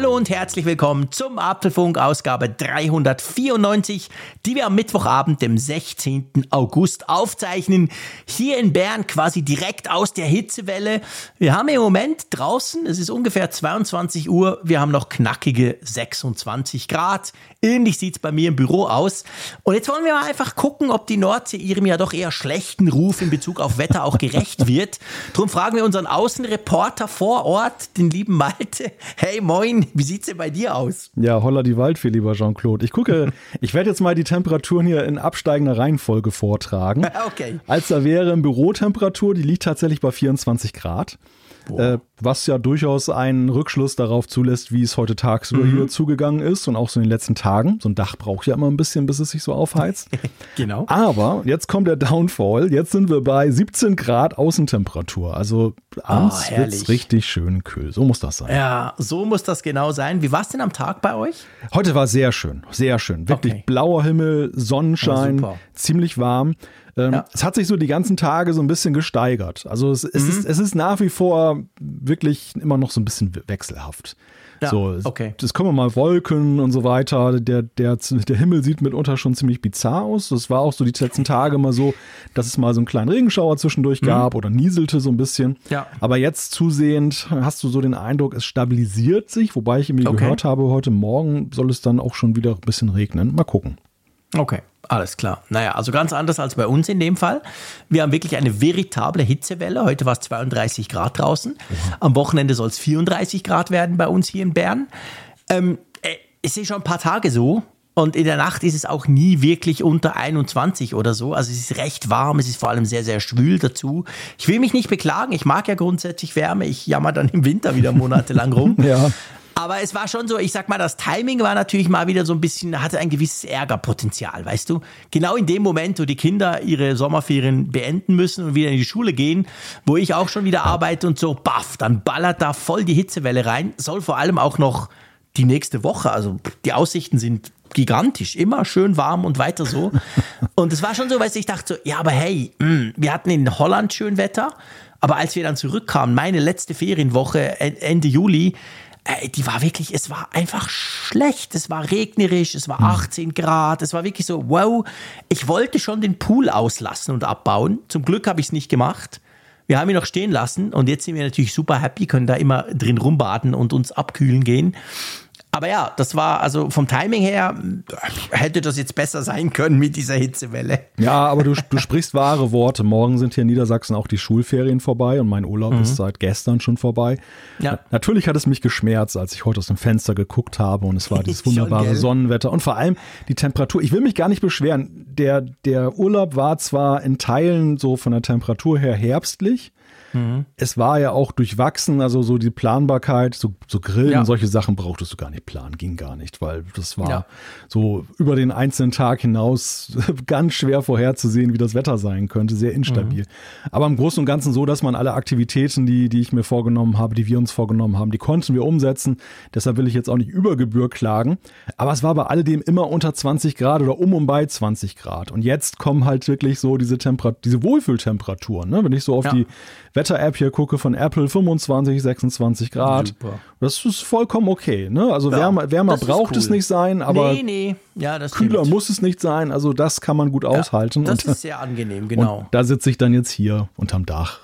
Hallo und herzlich willkommen zum Apfelfunk Ausgabe 394, die wir am Mittwochabend, dem 16. August aufzeichnen. Hier in Bern quasi direkt aus der Hitzewelle. Wir haben im Moment draußen, es ist ungefähr 22 Uhr, wir haben noch knackige 26 Grad. Ähnlich sieht es bei mir im Büro aus. Und jetzt wollen wir mal einfach gucken, ob die Nordsee ihrem ja doch eher schlechten Ruf in Bezug auf Wetter auch gerecht wird. Drum fragen wir unseren Außenreporter vor Ort, den lieben Malte. Hey, moin, wie sieht's denn bei dir aus? Ja, holla die Waldfee, lieber Jean-Claude. Ich gucke, ich werde jetzt mal die Temperaturen hier in absteigender Reihenfolge vortragen. Okay. Als da wäre im Bürotemperatur, die liegt tatsächlich bei 24 Grad. Äh, was ja durchaus einen Rückschluss darauf zulässt, wie es heute tagsüber Mhm. hier zugegangen ist und auch so in den letzten Tagen. So ein Dach braucht ja immer ein bisschen, bis es sich so aufheizt. Genau. Aber jetzt kommt der Downfall. Jetzt sind wir bei 17 Grad Außentemperatur. Also abends Oh, herrlich. wird's richtig schön kühl. So muss das sein. Ja, so muss das genau sein. Wie war's denn am Tag bei euch? Heute war sehr schön, sehr schön. Wirklich Okay. blauer Himmel, Sonnenschein, Ja, ziemlich warm. Ähm, Ja. Es hat sich so die ganzen Tage so ein bisschen gesteigert. Also es, Mhm. es, ist, es ist nach wie vor wirklich immer noch so ein bisschen we- wechselhaft. Ja, so, es- okay. Es kommen mal Wolken und so weiter. Der, der, der Himmel sieht mitunter schon ziemlich bizarr aus. Das war auch so die letzten Tage mal so, dass es mal so einen kleinen Regenschauer zwischendurch gab oder nieselte so ein bisschen. Mhm. Ja. Aber jetzt zusehend hast du so den Eindruck, es stabilisiert sich, wobei ich irgendwie Okay. gehört habe, heute Morgen soll es dann auch schon wieder ein bisschen regnen. Mal gucken. Okay, alles klar. Naja, also ganz anders als bei uns in dem Fall. Wir haben wirklich eine veritable Hitzewelle. Heute war es 32 Grad draußen. Am Wochenende soll es 34 Grad werden bei uns hier in Bern. Ähm, äh, es ist schon ein paar Tage so. Und in der Nacht ist es auch nie wirklich unter 21 oder so. Also es ist recht warm, es ist vor allem sehr, sehr schwül dazu. Ich will mich nicht beklagen, ich mag ja grundsätzlich Wärme. Ich jammer dann im Winter wieder monatelang rum. Ja. Aber es war schon so, ich sag mal, das Timing war natürlich mal wieder so ein bisschen, hatte ein gewisses Ärgerpotenzial, weißt du? Genau in dem Moment, wo die Kinder ihre Sommerferien beenden müssen und wieder in die Schule gehen, wo ich auch schon wieder arbeite und so, baff, dann ballert da voll die Hitzewelle rein. Soll vor allem auch noch die nächste Woche, also die Aussichten sind gigantisch, immer schön warm und weiter so. Und es war schon so, weißt du, ich dachte so, ja, aber hey, mh, wir hatten in Holland schön Wetter, aber als wir dann zurückkamen, meine letzte Ferienwoche en- Ende Juli, äh, die war wirklich, es war einfach schlecht. Es war regnerisch, es war 18 Grad, es war wirklich so, wow. Ich wollte schon den Pool auslassen und abbauen. Zum Glück habe ich es nicht gemacht. Wir haben ihn noch stehen lassen und jetzt sind wir natürlich super happy, können da immer drin rumbaden und uns abkühlen gehen. Aber ja, das war also vom Timing her, hätte das jetzt besser sein können mit dieser Hitzewelle. Ja, aber du, du sprichst wahre Worte. Morgen sind hier in Niedersachsen auch die Schulferien vorbei und mein Urlaub ist seit gestern schon vorbei. Mhm. Ja. Na, natürlich hat es mich geschmerzt, als ich heute aus dem Fenster geguckt habe und es war dieses Schon, wunderbare gell? Sonnenwetter und vor allem die Temperatur. Ich will mich gar nicht beschweren. Der, der Urlaub war zwar in Teilen so von der Temperatur her herbstlich. Mhm. Es war ja auch durchwachsen, also so die Planbarkeit, so, so Grillen Ja. und solche Sachen brauchtest du gar nicht planen, ging gar nicht, weil das war Ja. so über den einzelnen Tag hinaus ganz schwer vorherzusehen, wie das Wetter sein könnte, sehr instabil. Aber im Großen und Ganzen so, dass man alle Aktivitäten, die, die ich mir vorgenommen habe, die wir uns vorgenommen haben, die konnten wir umsetzen. Deshalb will ich jetzt auch nicht über Gebühr klagen. Aber es war bei alledem immer unter 20 Grad oder um und bei 20 Grad. Und jetzt kommen halt wirklich so diese Temperat diese Wohlfühltemperaturen. Ne? Wenn ich so auf Ja. die Wetter-App hier gucke von Apple, 25, 26 Grad. Super. Das ist vollkommen okay. Ne? Also Ja, wärmer, wärmer braucht es cool. nicht sein, aber nee, nee, ja, das kühler stimmt. muss es nicht sein. Also das kann man gut aushalten. Das und, ist sehr angenehm, genau. und da sitze ich dann jetzt hier unterm Dach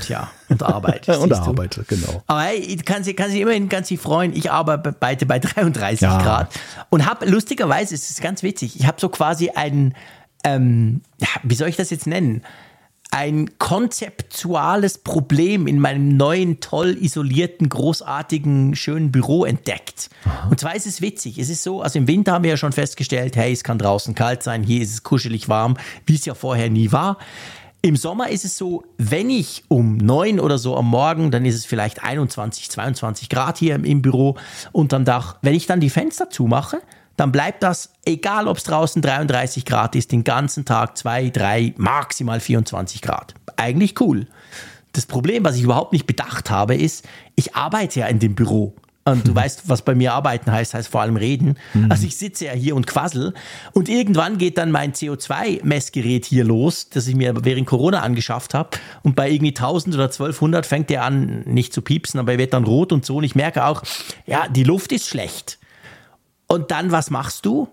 Tja, und arbeite. und siehst du. arbeite, genau. Aber hey, kann sich, kann immerhin ganz sich freuen. Ich arbeite bei, bei 33 Ja. Grad und habe lustigerweise, es ist ganz witzig, ich habe so quasi ein, ähm, ja, wie soll ich das jetzt nennen? Ein konzeptuales Problem in meinem neuen, toll isolierten, großartigen, schönen Büro entdeckt. Und zwar ist es witzig. Es ist so, also im Winter haben wir ja schon festgestellt, hey, es kann draußen kalt sein, hier ist es kuschelig warm, wie es ja vorher nie war. Im Sommer ist es so, wenn ich um neun oder so am Morgen, dann ist es vielleicht 21, 22 Grad hier im, im Büro unterm Dach. Wenn ich dann die Fenster zumache, dann bleibt das, egal ob es draußen 33 Grad ist, den ganzen Tag 2, 3, maximal 24 Grad. Eigentlich cool. Das Problem, was ich überhaupt nicht bedacht habe, ist, ich arbeite ja in dem Büro. Und du weißt, was bei mir arbeiten heißt, heißt vor allem reden. Mhm. Also ich sitze ja hier und quassel. Und irgendwann geht dann mein CO2-Messgerät hier los, das ich mir während Corona angeschafft habe. Und bei irgendwie 1000 oder 1200 fängt der an, nicht zu piepsen, aber er wird dann rot und so. Und ich merke auch, ja, die Luft ist schlecht. Und dann, was machst du?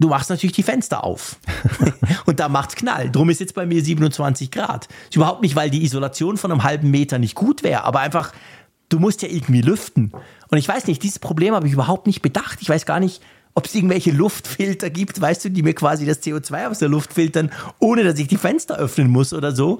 Du machst natürlich die Fenster auf. und da macht's Knall. Drum ist jetzt bei mir 27 Grad. Ist überhaupt nicht, weil die Isolation von einem halben Meter nicht gut wäre, aber einfach, du musst ja irgendwie lüften. Und ich weiß nicht, dieses Problem habe ich überhaupt nicht bedacht. Ich weiß gar nicht, ob es irgendwelche Luftfilter gibt, weißt du, die mir quasi das CO2 aus der Luft filtern, ohne dass ich die Fenster öffnen muss oder so.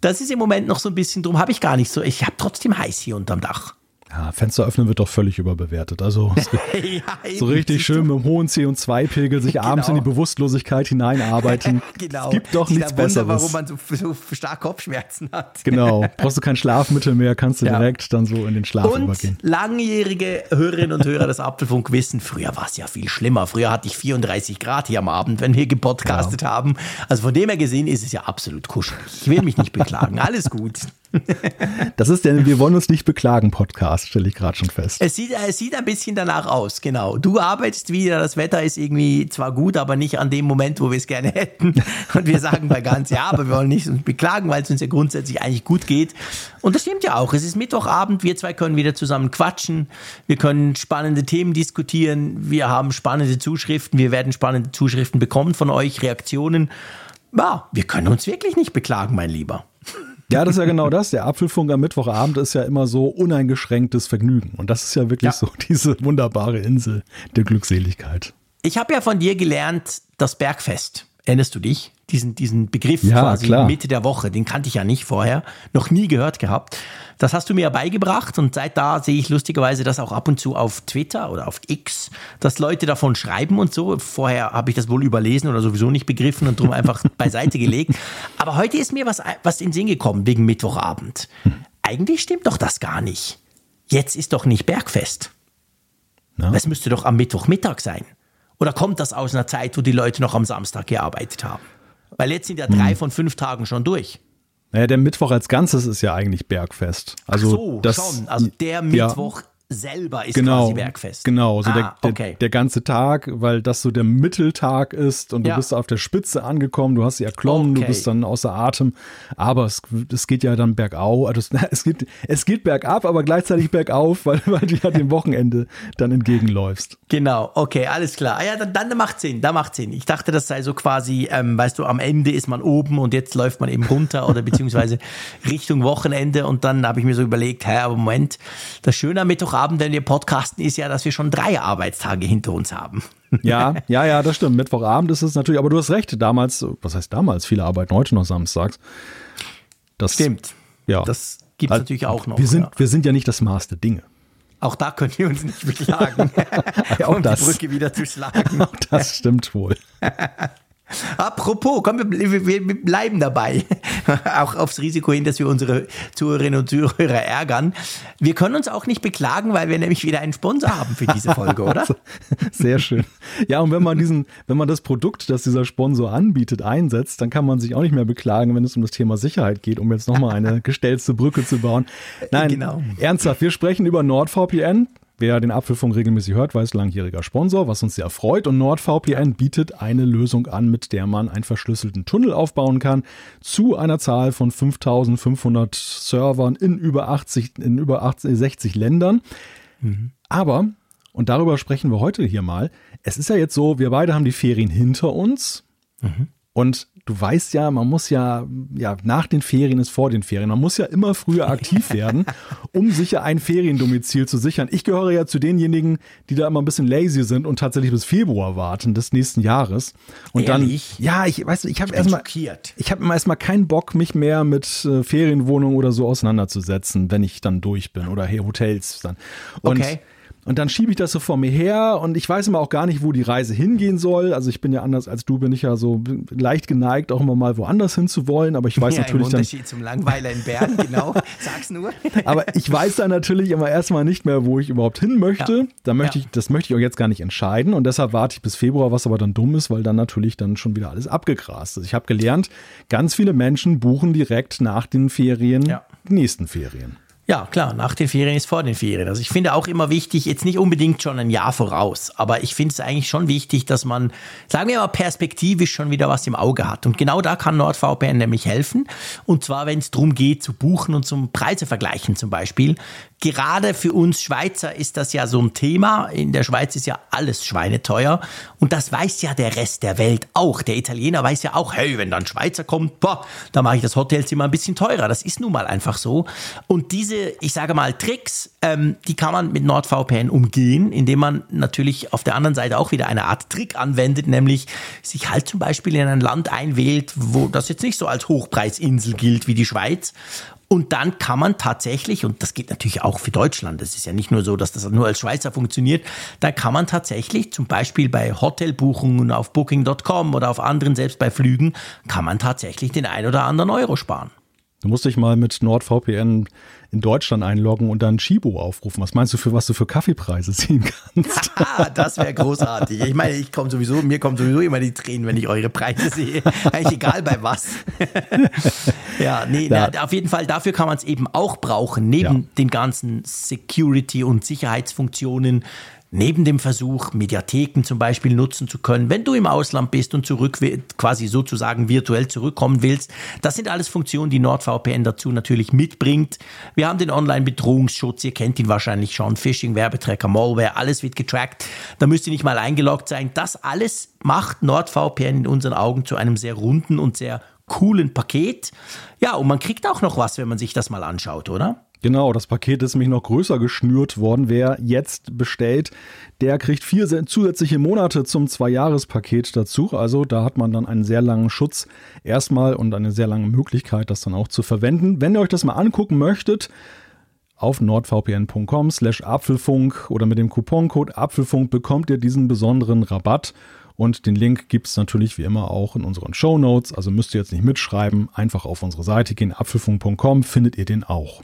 Das ist im Moment noch so ein bisschen, drum habe ich gar nicht so. Ich habe trotzdem heiß hier unterm Dach. Ja, Fenster öffnen wird doch völlig überbewertet. Also ja, so richtig schön mit einem hohen CO2-Pegel sich genau. abends in die Bewusstlosigkeit hineinarbeiten. genau. Es gibt doch nichts Wunder, Besseres. warum man so, so stark Kopfschmerzen hat. Genau. Brauchst du kein Schlafmittel mehr, kannst du ja. direkt dann so in den Schlaf und übergehen. langjährige Hörerinnen und Hörer des Apfelfunk wissen, früher war es ja viel schlimmer. Früher hatte ich 34 Grad hier am Abend, wenn wir gepodcastet ja. haben. Also von dem her gesehen ist es ja absolut kuschelig. Ich will mich nicht beklagen. Alles gut. Das ist der Wir wollen uns nicht beklagen Podcast, stelle ich gerade schon fest. Es sieht, es sieht ein bisschen danach aus, genau. Du arbeitest wieder, das Wetter ist irgendwie zwar gut, aber nicht an dem Moment, wo wir es gerne hätten. Und wir sagen bei ganz, ja, aber wir wollen nicht uns beklagen, weil es uns ja grundsätzlich eigentlich gut geht. Und das stimmt ja auch. Es ist Mittwochabend, wir zwei können wieder zusammen quatschen. Wir können spannende Themen diskutieren. Wir haben spannende Zuschriften. Wir werden spannende Zuschriften bekommen von euch, Reaktionen. Ja, wir können uns wirklich nicht beklagen, mein Lieber. Ja, das ist ja genau das. Der Apfelfunk am Mittwochabend ist ja immer so uneingeschränktes Vergnügen. Und das ist ja wirklich ja. so diese wunderbare Insel der Glückseligkeit. Ich habe ja von dir gelernt, das Bergfest. Erinnerst du dich? Diesen, diesen Begriff ja, quasi klar. Mitte der Woche, den kannte ich ja nicht vorher, noch nie gehört gehabt. Das hast du mir ja beigebracht und seit da sehe ich lustigerweise das auch ab und zu auf Twitter oder auf X, dass Leute davon schreiben und so. Vorher habe ich das wohl überlesen oder sowieso nicht begriffen und drum einfach beiseite gelegt. Aber heute ist mir was, was in den Sinn gekommen wegen Mittwochabend. Eigentlich stimmt doch das gar nicht. Jetzt ist doch nicht Bergfest. Na? Das müsste doch am Mittwochmittag sein. Oder kommt das aus einer Zeit, wo die Leute noch am Samstag gearbeitet haben? Weil jetzt sind ja drei hm. von fünf Tagen schon durch. Naja, der Mittwoch als Ganzes ist ja eigentlich Bergfest. Also Ach so, das, schon. Also der Mittwoch ja selber ist genau, quasi Bergfest. Genau, so ah, der, okay. der, ganze Tag, weil das so der Mitteltag ist und du ja. bist auf der Spitze angekommen, du hast sie erklommen, okay. du bist dann außer Atem, aber es, es geht ja dann bergau, also es, es, geht, es geht bergab, aber gleichzeitig bergauf, weil, weil du ja dem Wochenende dann entgegenläufst. Genau, okay, alles klar. Ah ja, dann, dann macht Sinn, da macht Sinn. Ich dachte, das sei so quasi, ähm, weißt du, am Ende ist man oben und jetzt läuft man eben runter oder beziehungsweise Richtung Wochenende und dann habe ich mir so überlegt, hä, aber Moment, das Schöne am Mittwochabend Mittwochabend, wenn wir podcasten, ist ja, dass wir schon drei Arbeitstage hinter uns haben. Ja, ja, ja, das stimmt. Mittwochabend ist es natürlich, aber du hast recht, damals, was heißt damals? Viele arbeiten heute noch samstags. Das stimmt. Ja. Das gibt es also, natürlich auch noch. Wir sind, ja. wir sind ja nicht das Maß der Dinge. Auch da können wir uns nicht beklagen, ja, auch um das. die Brücke wieder zu schlagen. Auch das stimmt wohl. Apropos, komm, wir, wir, bleiben dabei. auch aufs Risiko hin, dass wir unsere Zuhörerinnen und Zuhörer ärgern. Wir können uns auch nicht beklagen, weil wir nämlich wieder einen Sponsor haben für diese Folge, oder? Sehr schön. Ja, und wenn man diesen, wenn man das Produkt, das dieser Sponsor anbietet, einsetzt, dann kann man sich auch nicht mehr beklagen, wenn es um das Thema Sicherheit geht, um jetzt nochmal eine gestellte Brücke zu bauen. Nein, genau. ernsthaft, wir sprechen über NordVPN. Wer den Apfelfunk regelmäßig hört, weiß langjähriger Sponsor, was uns sehr freut. Und NordVPN bietet eine Lösung an, mit der man einen verschlüsselten Tunnel aufbauen kann zu einer Zahl von 5500 Servern in über 80, in über 80, 60 Ländern. Mhm. Aber, und darüber sprechen wir heute hier mal, es ist ja jetzt so, wir beide haben die Ferien hinter uns. Mhm. Und du weißt ja, man muss ja, ja, nach den Ferien ist vor den Ferien. Man muss ja immer früher aktiv werden, um sich ein Feriendomizil zu sichern. Ich gehöre ja zu denjenigen, die da immer ein bisschen lazy sind und tatsächlich bis Februar warten des nächsten Jahres. Und Ehrlich? dann, ja, ich weiß, ich habe erstmal, ich habe immer erstmal keinen Bock, mich mehr mit äh, Ferienwohnungen oder so auseinanderzusetzen, wenn ich dann durch bin oder hey, Hotels dann. Und okay. Und dann schiebe ich das so vor mir her und ich weiß immer auch gar nicht, wo die Reise hingehen soll. Also ich bin ja anders als du, bin ich ja so leicht geneigt, auch immer mal woanders hinzuwollen. Aber ich weiß ja, natürlich im Unterschied dann. zum Langweiler in Bern, genau. Sag's nur. aber ich weiß dann natürlich immer erstmal nicht mehr, wo ich überhaupt hin möchte. Ja. Da möchte ja. ich, das möchte ich auch jetzt gar nicht entscheiden. Und deshalb warte ich bis Februar, was aber dann dumm ist, weil dann natürlich dann schon wieder alles abgegrast ist. Ich habe gelernt, ganz viele Menschen buchen direkt nach den Ferien die nächsten Ferien. Ja, klar, nach den Ferien ist vor den Ferien. Also ich finde auch immer wichtig, jetzt nicht unbedingt schon ein Jahr voraus, aber ich finde es eigentlich schon wichtig, dass man, sagen wir mal, perspektivisch schon wieder was im Auge hat. Und genau da kann NordVPN nämlich helfen. Und zwar, wenn es darum geht, zu buchen und zum Preise vergleichen zum Beispiel. Gerade für uns Schweizer ist das ja so ein Thema. In der Schweiz ist ja alles schweineteuer. Und das weiß ja der Rest der Welt auch. Der Italiener weiß ja auch, hey, wenn dann Schweizer kommt, boah, da mache ich das Hotelzimmer ein bisschen teurer. Das ist nun mal einfach so. Und diese, ich sage mal, Tricks, ähm, die kann man mit NordVPN umgehen, indem man natürlich auf der anderen Seite auch wieder eine Art Trick anwendet, nämlich sich halt zum Beispiel in ein Land einwählt, wo das jetzt nicht so als Hochpreisinsel gilt wie die Schweiz und dann kann man tatsächlich, und das geht natürlich auch für Deutschland, das ist ja nicht nur so, dass das nur als Schweizer funktioniert, da kann man tatsächlich zum Beispiel bei Hotelbuchungen auf Booking.com oder auf anderen, selbst bei Flügen, kann man tatsächlich den ein oder anderen Euro sparen. Du musst dich mal mit NordVPN in Deutschland einloggen und dann Chibo aufrufen. Was meinst du für was du für Kaffeepreise ziehen kannst? das wäre großartig. Ich meine, ich komme sowieso, mir kommen sowieso immer die Tränen, wenn ich eure Preise sehe. Eigentlich egal bei was. ja, nee. Na, auf jeden Fall, dafür kann man es eben auch brauchen, neben ja. den ganzen Security- und Sicherheitsfunktionen neben dem Versuch, Mediatheken zum Beispiel nutzen zu können, wenn du im Ausland bist und zurück, quasi sozusagen virtuell zurückkommen willst. Das sind alles Funktionen, die NordVPN dazu natürlich mitbringt. Wir haben den Online-Bedrohungsschutz, ihr kennt ihn wahrscheinlich schon, Phishing, Werbetrecker, Malware, alles wird getrackt. Da müsst ihr nicht mal eingeloggt sein. Das alles macht NordVPN in unseren Augen zu einem sehr runden und sehr coolen Paket. Ja, und man kriegt auch noch was, wenn man sich das mal anschaut, oder? Genau, das Paket ist nämlich noch größer geschnürt worden. Wer jetzt bestellt, der kriegt vier zusätzliche Monate zum Zwei-Jahres-Paket dazu. Also da hat man dann einen sehr langen Schutz erstmal und eine sehr lange Möglichkeit, das dann auch zu verwenden. Wenn ihr euch das mal angucken möchtet, auf nordvpn.com slash Apfelfunk oder mit dem Couponcode Apfelfunk bekommt ihr diesen besonderen Rabatt. Und den Link gibt es natürlich wie immer auch in unseren Show Notes. Also müsst ihr jetzt nicht mitschreiben, einfach auf unsere Seite gehen, apfelfunk.com findet ihr den auch.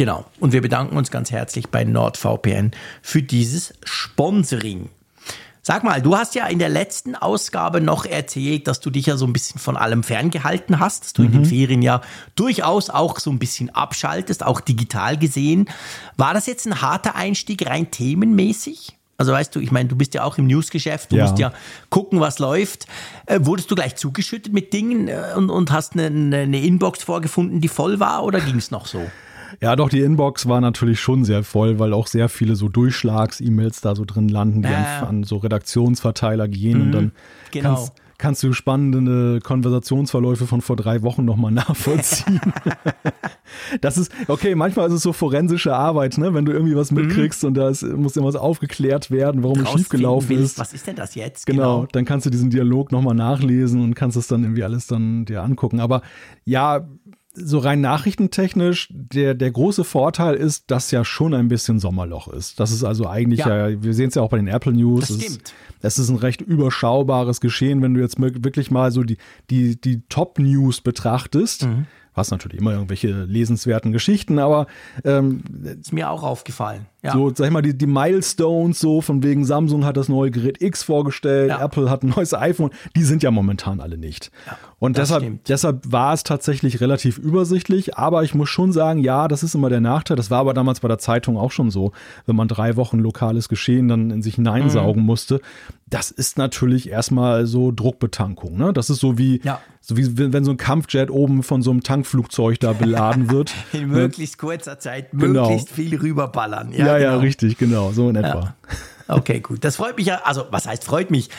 Genau. Und wir bedanken uns ganz herzlich bei NordVPN für dieses Sponsoring. Sag mal, du hast ja in der letzten Ausgabe noch erzählt, dass du dich ja so ein bisschen von allem ferngehalten hast, dass du mhm. in den mhm. Ferien ja durchaus auch so ein bisschen abschaltest, auch digital gesehen. War das jetzt ein harter Einstieg rein themenmäßig? Also weißt du, ich meine, du bist ja auch im Newsgeschäft, du ja. musst ja gucken, was läuft. Äh, wurdest du gleich zugeschüttet mit Dingen äh, und, und hast eine, eine Inbox vorgefunden, die voll war oder ging es noch so? Ja, doch, die Inbox war natürlich schon sehr voll, weil auch sehr viele so Durchschlags-E-Mails da so drin landen, die äh. an, an, so Redaktionsverteiler gehen mhm, und dann genau. kannst, kannst du spannende Konversationsverläufe von vor drei Wochen nochmal nachvollziehen. das ist, okay, manchmal ist es so forensische Arbeit, ne? wenn du irgendwie was mhm. mitkriegst mhm. und da ist, muss irgendwas aufgeklärt werden, warum es schiefgelaufen ist. Was ist denn das jetzt? Genau, genau. dann kannst du diesen Dialog nochmal nachlesen und kannst es dann irgendwie alles dann dir angucken. Aber ja, so rein nachrichtentechnisch, der, der große Vorteil ist, dass ja schon ein bisschen Sommerloch ist. Das ist also eigentlich ja, ja wir sehen es ja auch bei den Apple News. Das stimmt. Es ist ein recht überschaubares Geschehen, wenn du jetzt wirklich mal so die, die, die Top-News betrachtest. Mhm hast natürlich immer irgendwelche lesenswerten Geschichten, aber ähm, ist mir auch aufgefallen. Ja. So, sag ich mal, die, die Milestones, so von wegen Samsung hat das neue Gerät X vorgestellt, ja. Apple hat ein neues iPhone, die sind ja momentan alle nicht. Ja, und deshalb, deshalb war es tatsächlich relativ übersichtlich, aber ich muss schon sagen, ja, das ist immer der Nachteil. Das war aber damals bei der Zeitung auch schon so, wenn man drei Wochen lokales Geschehen dann in sich hineinsaugen mhm. musste. Das ist natürlich erstmal so Druckbetankung. Ne? Das ist so wie, so wie wenn so ein Kampfjet oben von so einem Tankflugzeug da beladen wird. in möglichst kurzer Zeit genau. möglichst viel rüberballern. Ja, ja, genau. ja, richtig, genau, so in etwa. Ja. Okay, gut. Das freut mich ja, also was heißt freut mich?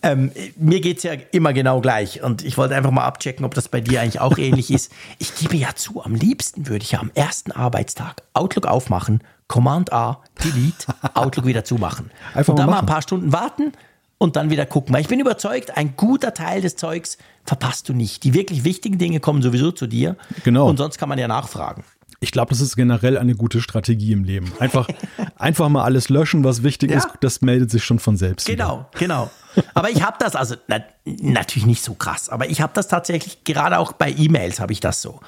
Ähm, mir geht es ja immer genau gleich und ich wollte einfach mal abchecken, ob das bei dir eigentlich auch ähnlich ist. Ich gebe ja zu, am liebsten würde ich ja am ersten Arbeitstag Outlook aufmachen, Command A, Delete, Outlook wieder zumachen. Einfach und dann mal, mal ein paar Stunden warten und dann wieder gucken. Weil ich bin überzeugt, ein guter Teil des Zeugs verpasst du nicht. Die wirklich wichtigen Dinge kommen sowieso zu dir. Genau. Und sonst kann man ja nachfragen. Ich glaube, das ist generell eine gute Strategie im Leben. Einfach, einfach mal alles löschen, was wichtig ja. ist, das meldet sich schon von selbst. Genau, wieder. genau. Aber ich habe das, also na, natürlich nicht so krass, aber ich habe das tatsächlich, gerade auch bei E-Mails habe ich das so.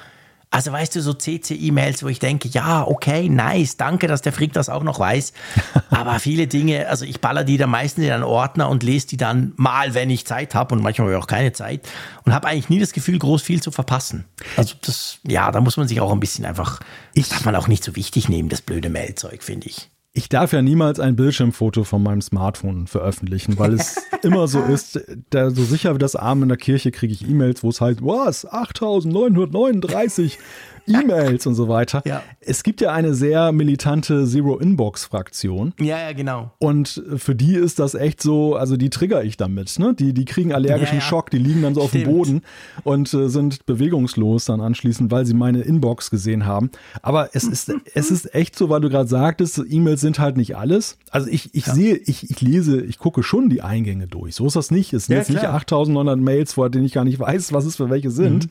Also weißt du, so CC-E-Mails, wo ich denke, ja, okay, nice, danke, dass der Frick das auch noch weiß. Aber viele Dinge, also ich baller die dann meistens in einen Ordner und lese die dann mal, wenn ich Zeit habe und manchmal habe ich auch keine Zeit und habe eigentlich nie das Gefühl, groß viel zu verpassen. Also das, ja, da muss man sich auch ein bisschen einfach, ich darf man auch nicht so wichtig nehmen, das blöde Mailzeug, finde ich. Ich darf ja niemals ein Bildschirmfoto von meinem Smartphone veröffentlichen, weil es immer so ist, da, so sicher wie das Arm in der Kirche kriege ich E-Mails, wo es heißt, was, 8939 E-Mails und so weiter. Ja. Es gibt ja eine sehr militante Zero-Inbox-Fraktion. Ja, ja, genau. Und für die ist das echt so, also die trigger ich damit. Ne? Die, die kriegen allergischen Ja, ja. Schock, die liegen dann so auf dem Stimmt. Boden und äh, sind bewegungslos dann anschließend, weil sie meine Inbox gesehen haben. Aber es ist, es ist echt so, weil du gerade sagtest, E-Mails sind halt nicht alles. Also ich, ich sehe, ich, ich lese, ich gucke schon die Eingänge durch. So ist das nicht. Es sind jetzt nicht klar. 8900 Mails, vor denen ich gar nicht weiß, was es für welche sind. Mhm.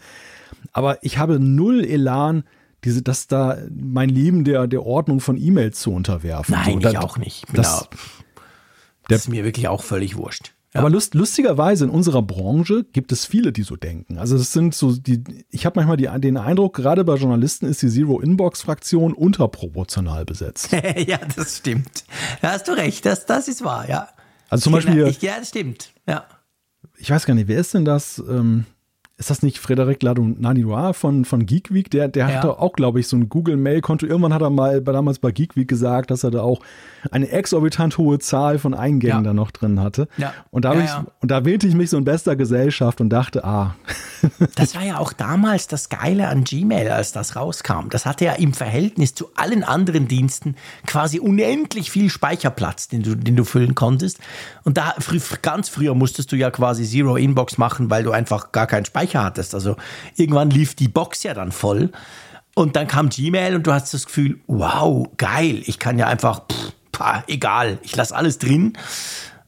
Aber ich habe null Elan, diese, das da mein Leben der, der Ordnung von E-Mails zu unterwerfen. Nein, so, ich da- auch nicht. Ich das- da, das ist mir wirklich auch völlig wurscht. Ja. Aber lust, lustigerweise in unserer Branche gibt es viele, die so denken. Also das sind so die, ich habe manchmal die, den Eindruck, gerade bei Journalisten ist die Zero-Inbox-Fraktion unterproportional besetzt. ja, das stimmt. Da hast du recht, das, das ist wahr, ja. Also zum Beispiel, Genau, ich, ja, das stimmt. Ja. ich weiß gar nicht, wer ist denn das? Ähm, ist das nicht Frederic Ladonanirois von, von Geek Week? Der, der Ja. hatte auch, glaube ich, so ein Google-Mail-Konto. Irgendwann hat er mal damals bei Geek Week gesagt, dass er da auch eine exorbitant hohe Zahl von Eingängen Ja. da noch drin hatte. Ja. Und, da Ja, ich, und da wählte ich mich so in bester Gesellschaft und dachte, ah, Das war ja auch damals das Geile an Gmail, als das rauskam. Das hatte ja im Verhältnis zu allen anderen Diensten quasi unendlich viel Speicherplatz, den du, den du füllen konntest. Und da ganz früher musstest du ja quasi Zero Inbox machen, weil du einfach gar keinen Speicher hattest. Also irgendwann lief die Box ja dann voll. Und dann kam Gmail und du hast das Gefühl, wow, geil, ich kann ja einfach, pff, pah, egal, ich lasse alles drin.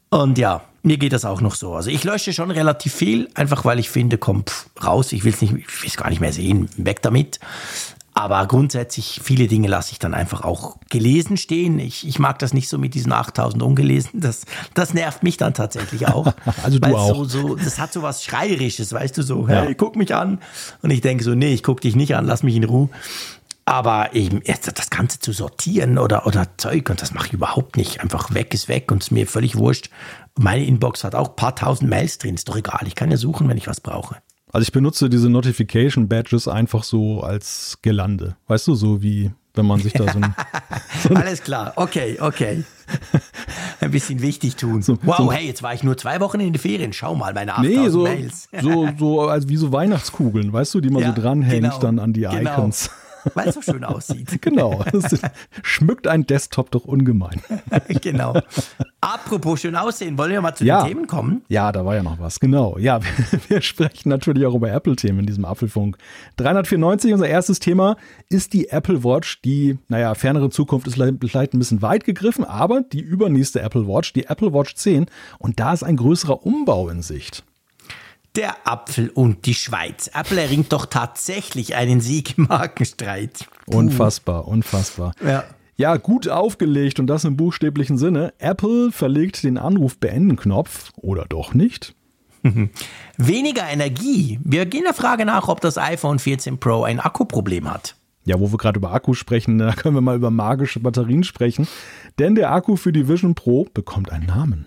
Und ja, mir geht das auch noch so. Also ich lösche schon relativ viel, einfach weil ich finde, komm pff, raus, ich will es nicht, ich will es gar nicht mehr sehen, weg damit. Aber grundsätzlich, viele Dinge lasse ich dann einfach auch gelesen stehen. Ich, ich mag das nicht so mit diesen 8000 ungelesen. Das, das nervt mich dann tatsächlich auch. Also du auch. So, so, das hat so was Schreierisches, weißt du, so, hey, guck mich an. Und ich denke so, nee, ich guck dich nicht an, lass mich in Ruhe. Aber eben jetzt das Ganze zu sortieren oder, oder Zeug, und das mache ich überhaupt nicht. Einfach weg ist weg und ist mir völlig wurscht. Meine Inbox hat auch ein paar tausend Mails drin, ist doch egal. Ich kann ja suchen, wenn ich was brauche. Also ich benutze diese Notification Badges einfach so als Gelande. Weißt du, so wie wenn man sich da so ein, Alles klar, okay, okay. Ein bisschen wichtig tun. So- wow, so- hey, jetzt war ich nur zwei Wochen in den Ferien. Schau mal, meine 8000 nee, so, Mails. so, so als wie so Weihnachtskugeln, weißt du, die man Ja, so dranhängt genau, dann an die genau. Icons. Weil es so schön aussieht. Genau. Das schmückt ein Desktop doch ungemein. genau. Apropos schön aussehen, wollen wir mal zu Ja. den Themen kommen? Ja, da war ja noch was. Genau. Ja, wir, wir sprechen natürlich auch über Apple-Themen in diesem Apfelfunk. 394, unser erstes Thema, ist die Apple Watch. Die, naja, fernere Zukunft ist vielleicht vielleicht ein bisschen weit gegriffen, aber die übernächste Apple Watch, die Apple Watch 10. Und da ist ein größerer Umbau in Sicht. Der Apfel und die Schweiz. Apple erringt doch tatsächlich einen Sieg im Markenstreit. Unfassbar, unfassbar. Ja. Ja, gut aufgelegt und das im buchstäblichen Sinne. Apple verlegt den Anruf beenden Knopf oder doch nicht? Weniger Energie. Wir gehen der Frage nach, ob das iPhone 14 Pro ein Akkuproblem hat. Ja, wo wir gerade über Akku sprechen, da können wir mal über magische Batterien sprechen. Denn der Akku für die Vision Pro bekommt einen Namen.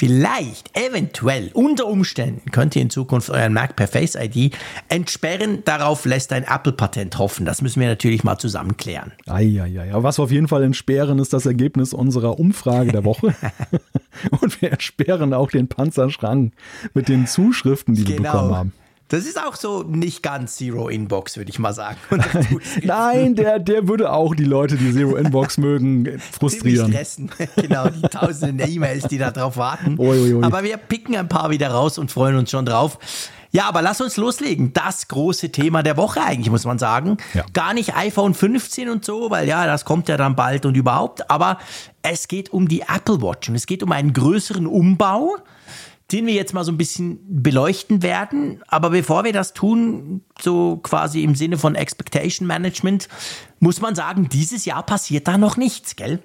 Vielleicht, eventuell, unter Umständen könnt ihr in Zukunft euren Mac per Face ID entsperren. Darauf lässt ein Apple-Patent hoffen. Das müssen wir natürlich mal zusammen klären. Eieiei. Was wir auf jeden Fall entsperren, ist das Ergebnis unserer Umfrage der Woche. und wir entsperren auch den Panzerschrank mit den Zuschriften, die wir bekommen haben. Das ist auch so nicht ganz Zero Inbox, würde ich mal sagen. Nein, der, der würde auch die Leute, die Zero Inbox mögen, ziemlich frustrieren. stressen. genau, die tausenden E-Mails, die da drauf warten. Ui, ui. Aber wir picken ein paar wieder raus und freuen uns schon drauf. Ja, aber lass uns loslegen. Das große Thema der Woche eigentlich, muss man sagen. Ja. Gar nicht iPhone 15 und so, weil ja, das kommt ja dann bald und überhaupt. Aber es geht um die Apple Watch und es geht um einen größeren Umbau, den wir jetzt mal so ein bisschen beleuchten werden. Aber bevor wir das tun, so quasi im Sinne von Expectation Management, muss man sagen, dieses Jahr passiert da noch nichts, gell?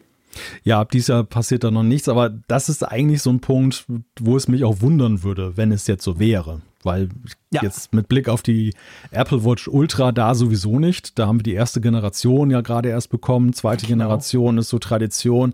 Ja, ab dieses Jahr passiert da noch nichts, aber das ist eigentlich so ein Punkt, wo es mich auch wundern würde, wenn es jetzt so wäre. weil ja. jetzt mit Blick auf die Apple Watch Ultra da sowieso nicht. Da haben wir die erste Generation ja gerade erst bekommen. Zweite genau. Generation ist so Tradition,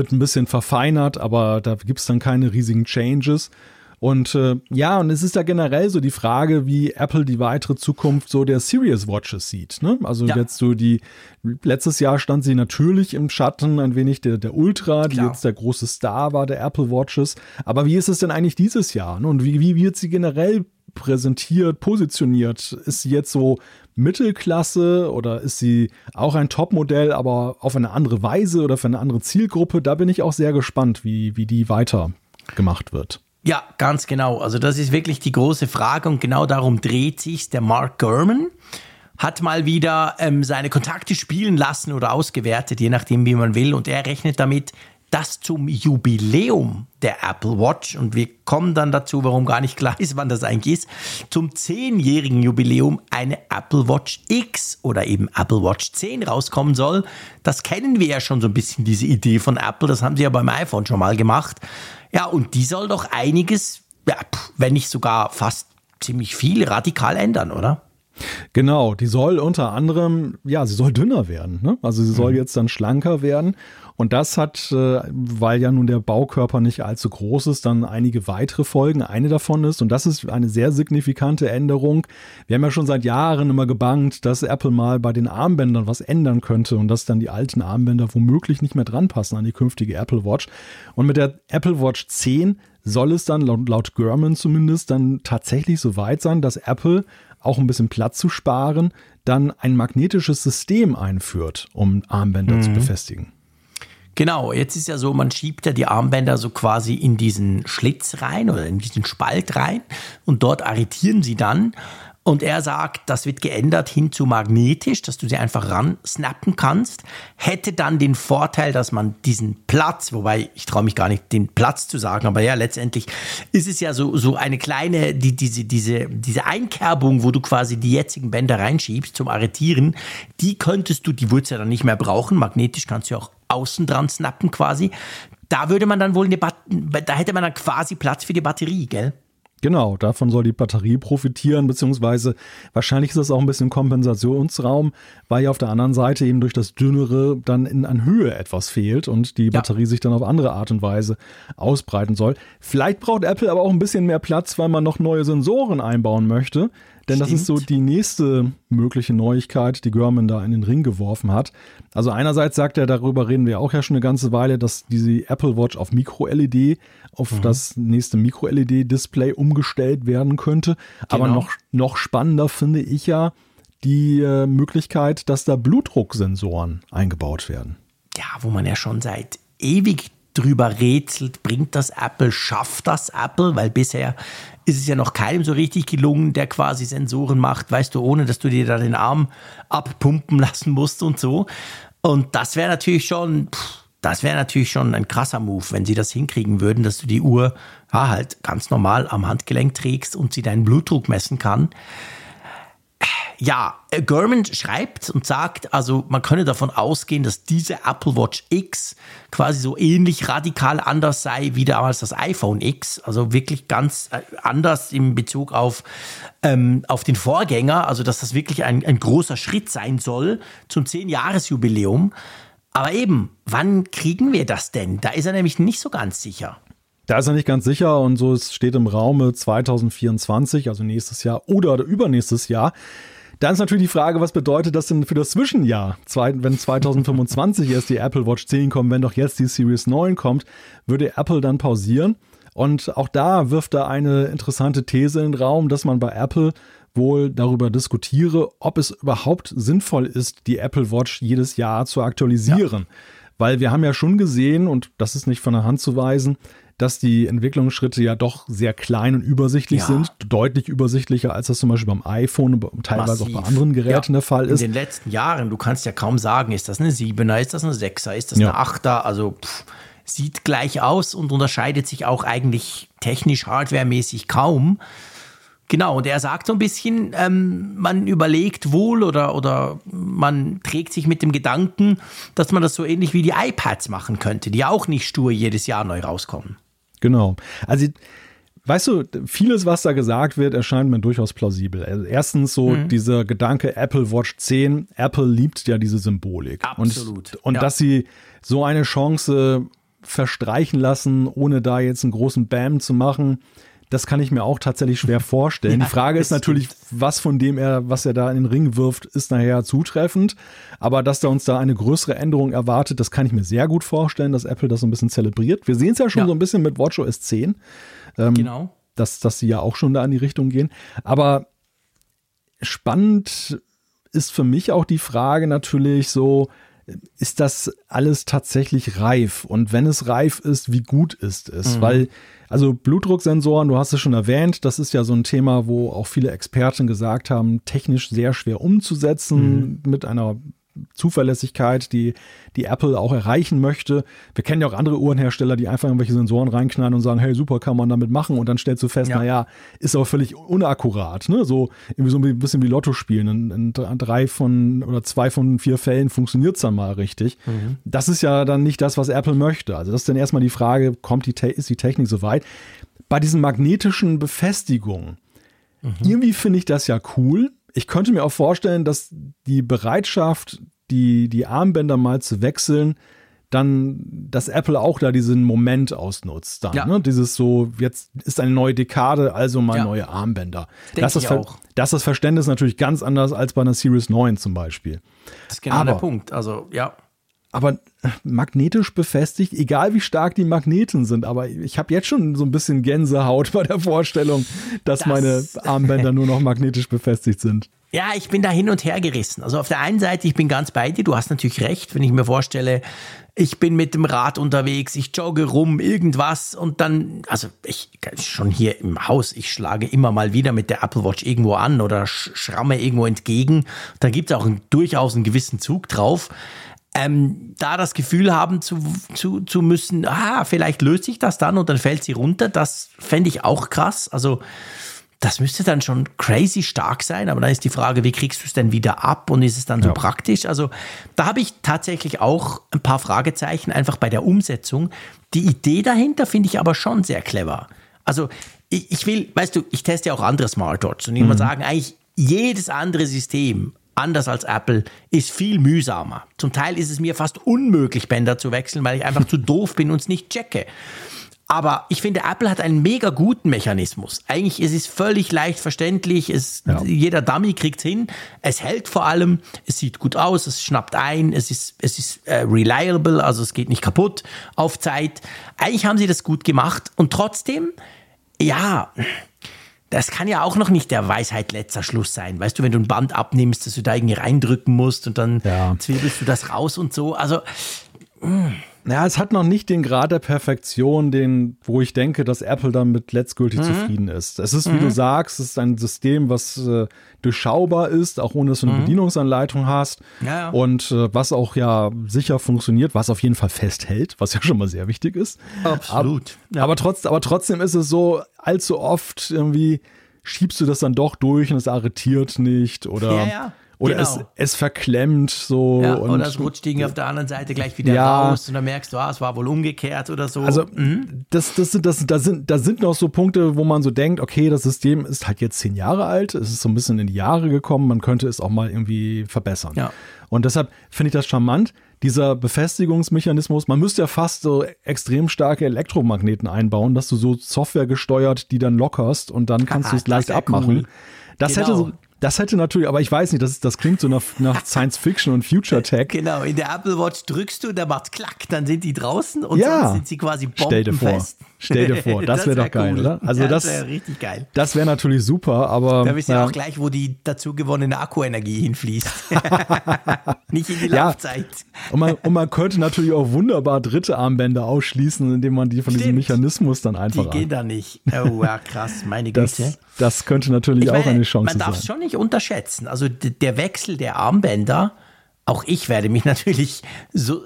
wird ein bisschen verfeinert, aber da gibt es dann keine riesigen Changes. Und äh, ja, und es ist ja generell so die Frage, wie Apple die weitere Zukunft so der Serious Watches sieht. Ne? Also ja. jetzt so die, letztes Jahr stand sie natürlich im Schatten ein wenig der, der Ultra, die jetzt der große Star war der Apple Watches. Aber wie ist es denn eigentlich dieses Jahr? Ne? Und wie, wie wird sie generell präsentiert, positioniert? Ist sie jetzt so Mittelklasse oder ist sie auch ein Topmodell, aber auf eine andere Weise oder für eine andere Zielgruppe? Da bin ich auch sehr gespannt, wie, wie die weiter gemacht wird. Ja, ganz genau. Also das ist wirklich die große Frage und genau darum dreht sich der Mark Gurman. Hat mal wieder ähm, seine Kontakte spielen lassen oder ausgewertet, je nachdem, wie man will. Und er rechnet damit, dass zum Jubiläum der Apple Watch, und wir kommen dann dazu, warum gar nicht klar ist, wann das eigentlich ist, zum zehnjährigen Jubiläum eine Apple Watch X oder eben Apple Watch 10 rauskommen soll. Das kennen wir ja schon so ein bisschen, diese Idee von Apple. Das haben sie ja beim iPhone schon mal gemacht. Ja, und die soll doch einiges, ja, wenn nicht sogar fast ziemlich viel radikal ändern, oder? Genau, die soll unter anderem, ja, sie soll dünner werden. Ne? Also sie soll mhm. jetzt dann schlanker werden. Und das hat, äh, weil ja nun der Baukörper nicht allzu groß ist, dann einige weitere Folgen. Eine davon ist, und das ist eine sehr signifikante Änderung, wir haben ja schon seit Jahren immer gebangt, dass Apple mal bei den Armbändern was ändern könnte und dass dann die alten Armbänder womöglich nicht mehr dran passen an die künftige Apple Watch. Und mit der Apple Watch 10 soll es dann laut, laut German zumindest dann tatsächlich so weit sein, dass Apple auch ein bisschen Platz zu sparen, dann ein magnetisches System einführt, um Armbänder mhm. zu befestigen. Genau, jetzt ist ja so, man schiebt ja die Armbänder so quasi in diesen Schlitz rein oder in diesen Spalt rein und dort arretieren sie dann. Und er sagt, das wird geändert hin zu magnetisch, dass du sie einfach ran snappen kannst. Hätte dann den Vorteil, dass man diesen Platz, wobei ich traue mich gar nicht, den Platz zu sagen, aber ja, letztendlich ist es ja so, so eine kleine, die, diese, diese, diese Einkerbung, wo du quasi die jetzigen Bänder reinschiebst zum Arretieren, die könntest du, die ja dann nicht mehr brauchen. Magnetisch kannst du auch außen dran snappen quasi. Da würde man dann wohl eine, Bat da hätte man dann quasi Platz für die Batterie, gell? Genau, davon soll die Batterie profitieren, beziehungsweise wahrscheinlich ist das auch ein bisschen Kompensationsraum, weil ja auf der anderen Seite eben durch das Dünnere dann in, an Höhe etwas fehlt und die Batterie ja. sich dann auf andere Art und Weise ausbreiten soll. Vielleicht braucht Apple aber auch ein bisschen mehr Platz, weil man noch neue Sensoren einbauen möchte. Denn Stimmt. das ist so die nächste mögliche Neuigkeit, die Görman da in den Ring geworfen hat. Also einerseits sagt er, darüber reden wir auch ja schon eine ganze Weile, dass diese Apple Watch auf Micro-LED, auf mhm. das nächste Micro-LED-Display umgestellt werden könnte. Genau. Aber noch, noch spannender finde ich ja die äh, Möglichkeit, dass da Blutdrucksensoren eingebaut werden. Ja, wo man ja schon seit ewig drüber rätselt, bringt das Apple, schafft das Apple, weil bisher ist es ja noch keinem so richtig gelungen, der quasi Sensoren macht, weißt du, ohne dass du dir da den Arm abpumpen lassen musst und so. Und das wäre natürlich schon, das wäre natürlich schon ein krasser Move, wenn sie das hinkriegen würden, dass du die Uhr ja, halt ganz normal am Handgelenk trägst und sie deinen Blutdruck messen kann ja, äh, Gurman schreibt und sagt, also man könne davon ausgehen, dass diese Apple Watch X quasi so ähnlich radikal anders sei wie damals das iPhone X. Also wirklich ganz äh, anders im Bezug auf, ähm, auf den Vorgänger. Also dass das wirklich ein, ein großer Schritt sein soll zum 10-Jahres-Jubiläum. Aber eben, wann kriegen wir das denn? Da ist er nämlich nicht so ganz sicher. Da ist er nicht ganz sicher und so es steht im Raume 2024, also nächstes Jahr oder übernächstes Jahr. Dann ist natürlich die Frage, was bedeutet das denn für das Zwischenjahr? Wenn 2025 erst die Apple Watch 10 kommt, wenn doch jetzt die Series 9 kommt, würde Apple dann pausieren? Und auch da wirft er eine interessante These in den Raum, dass man bei Apple wohl darüber diskutiere, ob es überhaupt sinnvoll ist, die Apple Watch jedes Jahr zu aktualisieren. Ja. Weil wir haben ja schon gesehen, und das ist nicht von der Hand zu weisen, dass die Entwicklungsschritte ja doch sehr klein und übersichtlich ja. sind, deutlich übersichtlicher, als das zum Beispiel beim iPhone und teilweise Massiv. auch bei anderen Geräten ja. der Fall ist. In den letzten Jahren, du kannst ja kaum sagen, ist das eine 7er, ist das eine 6er, ist das ja. eine 8er, also pff, sieht gleich aus und unterscheidet sich auch eigentlich technisch, hardwaremäßig kaum. Genau, und er sagt so ein bisschen, ähm, man überlegt wohl oder, oder man trägt sich mit dem Gedanken, dass man das so ähnlich wie die iPads machen könnte, die auch nicht stur jedes Jahr neu rauskommen. Genau. Also weißt du, vieles, was da gesagt wird, erscheint mir durchaus plausibel. Also erstens so mhm. dieser Gedanke Apple Watch 10. Apple liebt ja diese Symbolik. Absolut. Und, und ja. dass sie so eine Chance verstreichen lassen, ohne da jetzt einen großen Bam zu machen, das kann ich mir auch tatsächlich schwer vorstellen. Ja, die Frage ist natürlich, was von dem er, was er da in den Ring wirft, ist nachher zutreffend. Aber dass da uns da eine größere Änderung erwartet, das kann ich mir sehr gut vorstellen, dass Apple das so ein bisschen zelebriert. Wir sehen es ja schon ja. so ein bisschen mit WatchOS 10. Ähm, genau. Dass, dass sie ja auch schon da in die Richtung gehen. Aber spannend ist für mich auch die Frage natürlich so, ist das alles tatsächlich reif? Und wenn es reif ist, wie gut ist es? Mhm. Weil, also Blutdrucksensoren, du hast es schon erwähnt, das ist ja so ein Thema, wo auch viele Experten gesagt haben, technisch sehr schwer umzusetzen mhm. mit einer Zuverlässigkeit, die, die Apple auch erreichen möchte. Wir kennen ja auch andere Uhrenhersteller, die einfach irgendwelche Sensoren reinknallen und sagen, hey, super, kann man damit machen. Und dann stellst du fest, ja. naja, ist aber völlig unakkurat. Ne? So irgendwie so ein bisschen wie Lotto spielen. In, in drei von oder zwei von vier Fällen funktioniert es dann mal richtig. Mhm. Das ist ja dann nicht das, was Apple möchte. Also das ist dann erstmal die Frage, kommt die, ist die Technik soweit? Bei diesen magnetischen Befestigungen, mhm. irgendwie finde ich das ja cool ich könnte mir auch vorstellen, dass die Bereitschaft, die, die Armbänder mal zu wechseln, dann, dass Apple auch da diesen Moment ausnutzt. Dann, ja. ne? Dieses so, jetzt ist eine neue Dekade, also mal ja. neue Armbänder. das ist, auch. das ist das Verständnis natürlich ganz anders als bei einer Series 9 zum Beispiel. Das ist genau Aber, der Punkt. Also, ja aber magnetisch befestigt, egal wie stark die Magneten sind. Aber ich habe jetzt schon so ein bisschen Gänsehaut bei der Vorstellung, dass das meine Armbänder nur noch magnetisch befestigt sind. Ja, ich bin da hin und her gerissen. Also auf der einen Seite, ich bin ganz bei dir, du hast natürlich recht, wenn ich mir vorstelle, ich bin mit dem Rad unterwegs, ich jogge rum, irgendwas und dann, also ich schon hier im Haus, ich schlage immer mal wieder mit der Apple Watch irgendwo an oder schramme irgendwo entgegen. Da gibt es auch einen, durchaus einen gewissen Zug drauf ähm, da das Gefühl haben zu, zu, zu müssen, ah, vielleicht löst sich das dann und dann fällt sie runter, das fände ich auch krass. Also das müsste dann schon crazy stark sein, aber dann ist die Frage, wie kriegst du es denn wieder ab und ist es dann so praktisch? Also da habe ich tatsächlich auch ein paar Fragezeichen einfach bei der Umsetzung. Die Idee dahinter finde ich aber schon sehr clever. Also ich, ich will, weißt du, ich teste ja auch andere Smartwatches und ich mhm. muss sagen, eigentlich jedes andere System anders als Apple, ist viel mühsamer. Zum Teil ist es mir fast unmöglich, Bänder zu wechseln, weil ich einfach zu doof bin und es nicht checke. Aber ich finde, Apple hat einen mega guten Mechanismus. Eigentlich ist es völlig leicht verständlich. Es, ja. Jeder Dummy kriegt hin. Es hält vor allem. Es sieht gut aus. Es schnappt ein. Es ist, es ist äh, reliable. Also es geht nicht kaputt auf Zeit. Eigentlich haben sie das gut gemacht. Und trotzdem, ja, das kann ja auch noch nicht der Weisheit letzter Schluss sein. Weißt du, wenn du ein Band abnimmst, dass du da irgendwie reindrücken musst und dann ja. zwiebelst du das raus und so. Also. Mh. Mm. Ja, es hat noch nicht den Grad der Perfektion, den, wo ich denke, dass Apple damit letztgültig mhm. zufrieden ist. Es ist, wie mhm. du sagst, es ist ein System, was äh, durchschaubar ist, auch ohne dass du eine mhm. Bedienungsanleitung hast. Ja, ja. Und äh, was auch ja sicher funktioniert, was auf jeden Fall festhält, was ja schon mal sehr wichtig ist. Absolut. Aber, ja. aber, trotz, aber trotzdem ist es so, allzu oft irgendwie schiebst du das dann doch durch und es arretiert nicht oder. Ja, ja. Oder genau. es, es verklemmt so. Ja, und, oder es rutscht irgendwie auf der anderen Seite gleich wieder ja, raus und dann merkst du, ah, es war wohl umgekehrt oder so. Also mhm. das, das, das, das, sind, das sind noch so Punkte, wo man so denkt, okay, das System ist halt jetzt zehn Jahre alt, es ist so ein bisschen in die Jahre gekommen, man könnte es auch mal irgendwie verbessern. Ja. Und deshalb finde ich das charmant, dieser Befestigungsmechanismus, man müsste ja fast so extrem starke Elektromagneten einbauen, dass du so Software gesteuert, die dann lockerst und dann kannst du es leicht abmachen. Cool. Das genau. hätte so, das hätte natürlich, aber ich weiß nicht, das, das klingt so nach, nach Science Fiction und Future Tech. Genau, in der Apple Watch drückst du, da macht's klack, dann sind die draußen und ja. sonst sind sie quasi bombenfest. Stell dir vor, stell dir vor, das, das wäre wär doch geil, cool. oder? Also das, das wäre richtig geil. Das wäre natürlich super, aber. Da wissen ja auch gleich, wo die dazu gewonnene Akkuenergie hinfließt. nicht in die Laufzeit. Ja. Und, man, und man könnte natürlich auch wunderbar dritte Armbänder ausschließen, indem man die von Stimmt. diesem Mechanismus dann einfach. Die gehen da nicht. Oh, ja, krass, meine Güte. Das, das könnte natürlich meine, auch eine Chance sein. Man darf es schon nicht unterschätzen. Also der Wechsel der Armbänder, auch ich werde mich natürlich so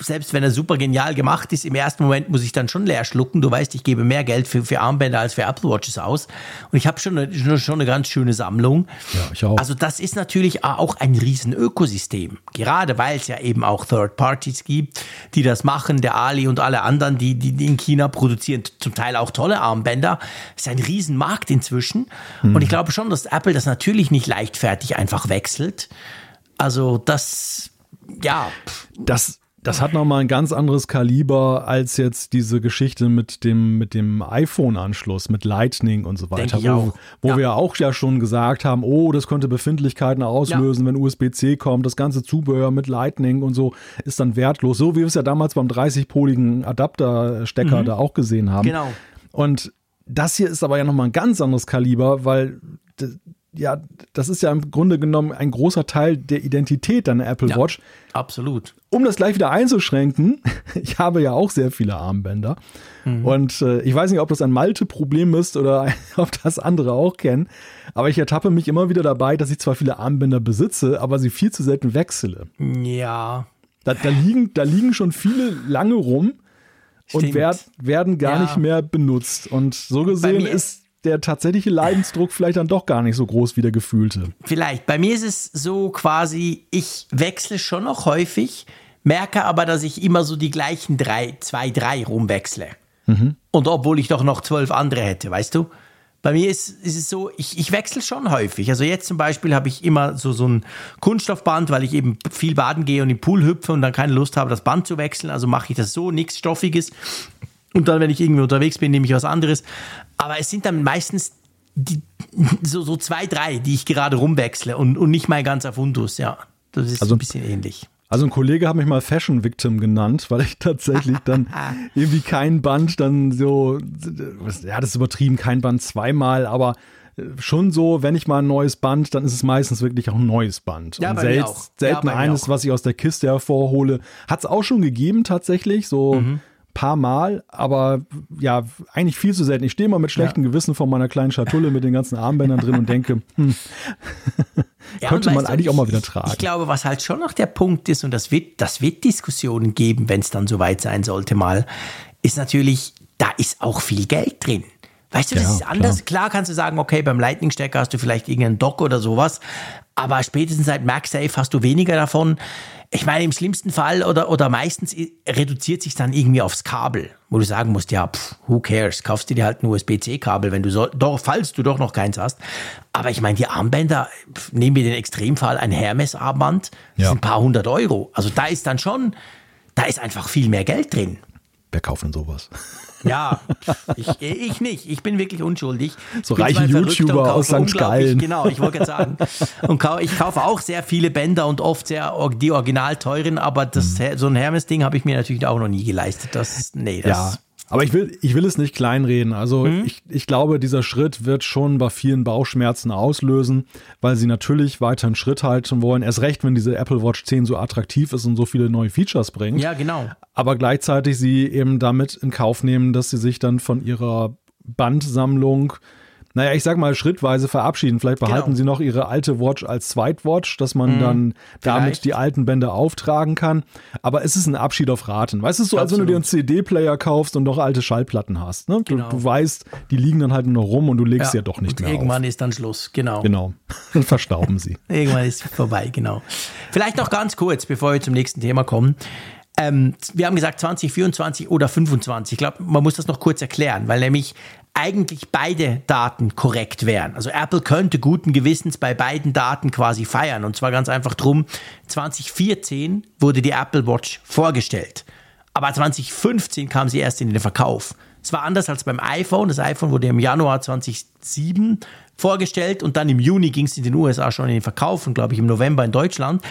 selbst wenn er super genial gemacht ist, im ersten Moment muss ich dann schon leer schlucken. Du weißt, ich gebe mehr Geld für, für Armbänder als für Apple Watches aus. Und ich habe schon eine, schon eine ganz schöne Sammlung. Ja, ich auch. Also das ist natürlich auch ein riesen Ökosystem. Gerade weil es ja eben auch Third Parties gibt, die das machen. Der Ali und alle anderen, die, die in China produzieren, zum Teil auch tolle Armbänder. Das ist ein riesen Markt inzwischen. Mhm. Und ich glaube schon, dass Apple das natürlich nicht leichtfertig einfach wechselt. Also das, ja. Das das hat nochmal ein ganz anderes Kaliber als jetzt diese Geschichte mit dem, mit dem iPhone-Anschluss, mit Lightning und so weiter. Wo, wo ja. wir auch ja schon gesagt haben, oh, das könnte Befindlichkeiten auslösen, ja. wenn USB-C kommt. Das ganze Zubehör mit Lightning und so ist dann wertlos. So wie wir es ja damals beim 30-poligen Adapterstecker mhm. da auch gesehen haben. Genau. Und das hier ist aber ja nochmal ein ganz anderes Kaliber, weil ja, das ist ja im Grunde genommen ein großer Teil der Identität deiner Apple ja, Watch. Absolut. Um das gleich wieder einzuschränken, ich habe ja auch sehr viele Armbänder. Mhm. Und äh, ich weiß nicht, ob das ein Malte-Problem ist oder ob das andere auch kennen. Aber ich ertappe mich immer wieder dabei, dass ich zwar viele Armbänder besitze, aber sie viel zu selten wechsle. Ja. Da, da liegen, da liegen schon viele lange rum Stimmt. und werd, werden gar ja. nicht mehr benutzt. Und so gesehen ist der tatsächliche Leidensdruck vielleicht dann doch gar nicht so groß wie der gefühlte. Vielleicht. Bei mir ist es so quasi, ich wechsle schon noch häufig, merke aber, dass ich immer so die gleichen drei, zwei, drei rumwechsle. Mhm. Und obwohl ich doch noch zwölf andere hätte, weißt du? Bei mir ist, ist es so, ich, ich wechsle schon häufig. Also jetzt zum Beispiel habe ich immer so, so ein Kunststoffband, weil ich eben viel baden gehe und im Pool hüpfe und dann keine Lust habe, das Band zu wechseln. Also mache ich das so, nichts Stoffiges. Und dann, wenn ich irgendwie unterwegs bin, nehme ich was anderes. Aber es sind dann meistens die, so, so zwei, drei, die ich gerade rumwechsle und, und nicht mein ganzer Fundus, ja. Das ist also, ein bisschen ähnlich. Also ein Kollege hat mich mal Fashion Victim genannt, weil ich tatsächlich dann irgendwie kein Band dann so, ja, das ist übertrieben, kein Band zweimal, aber schon so, wenn ich mal ein neues Band, dann ist es meistens wirklich auch ein neues Band. Ja, und sel selten ja, eines, was ich aus der Kiste hervorhole. Hat es auch schon gegeben tatsächlich, so mhm paar Mal, aber ja, eigentlich viel zu selten. Ich stehe mal mit schlechtem ja. Gewissen vor meiner kleinen Schatulle mit den ganzen Armbändern drin und denke, hm, ja, könnte man eigentlich du, auch mal wieder tragen. Ich glaube, was halt schon noch der Punkt ist, und das wird, das wird Diskussionen geben, wenn es dann soweit sein sollte mal, ist natürlich, da ist auch viel Geld drin. Weißt du, das ja, ist anders. Klar. klar. kannst du sagen, okay, beim Lightning-Stecker hast du vielleicht irgendeinen Dock oder sowas, aber spätestens seit MagSafe hast du weniger davon. Ich meine, im schlimmsten Fall oder, oder meistens reduziert sich dann irgendwie aufs Kabel, wo du sagen musst, ja, pff, who cares, kaufst du dir halt ein USB-C-Kabel, wenn du so, doch, falls du doch noch keins hast. Aber ich meine, die Armbänder, pff, nehmen wir den Extremfall, ein Hermes-Armband, ja. sind ein paar hundert Euro. Also da ist dann schon, da ist einfach viel mehr Geld drin. Wer kauft denn sowas? Ja, ich, ich nicht. Ich bin wirklich unschuldig. So reiche YouTuber aus St. Gallen. Genau, ich wollte sagen. Und ich kaufe auch sehr viele Bänder und oft sehr die original teuren, aber das, mhm. so ein Hermes-Ding habe ich mir natürlich auch noch nie geleistet. Das, nee, das ja. Aber ich will, ich will es nicht kleinreden. Also mhm. ich, ich glaube, dieser Schritt wird schon bei vielen Bauchschmerzen auslösen, weil sie natürlich weiterhin Schritt halten wollen. Erst recht, wenn diese Apple Watch 10 so attraktiv ist und so viele neue Features bringt. Ja, genau. Aber gleichzeitig sie eben damit in Kauf nehmen, dass sie sich dann von ihrer Bandsammlung naja, ich sag mal, schrittweise verabschieden. Vielleicht behalten genau. sie noch ihre alte Watch als Zweitwatch, dass man mhm, dann damit vielleicht. die alten Bänder auftragen kann. Aber es ist ein Abschied auf Raten. Weißt du, so, als wenn du dir einen CD-Player kaufst und noch alte Schallplatten hast. Ne? Genau. Du, du, weißt, die liegen dann halt nur noch rum und du legst ja, sie ja doch nicht mehr irgendwann auf. ist dann Schluss, genau. Genau. Dann verstauben sie. irgendwann ist vorbei, genau. Vielleicht noch ganz kurz, bevor wir zum nächsten Thema kommen. Ähm, wir haben gesagt 2024 oder 25. Ich glaube, man muss das noch kurz erklären, weil nämlich eigentlich beide Daten korrekt wären. Also Apple könnte guten Gewissens bei beiden Daten quasi feiern. Und zwar ganz einfach drum, 2014 wurde die Apple Watch vorgestellt. Aber 2015 kam sie erst in den Verkauf. Es war anders als beim iPhone. Das iPhone wurde im Januar 2007 vorgestellt und dann im Juni ging es in den USA schon in den Verkauf und glaube ich im November in Deutschland.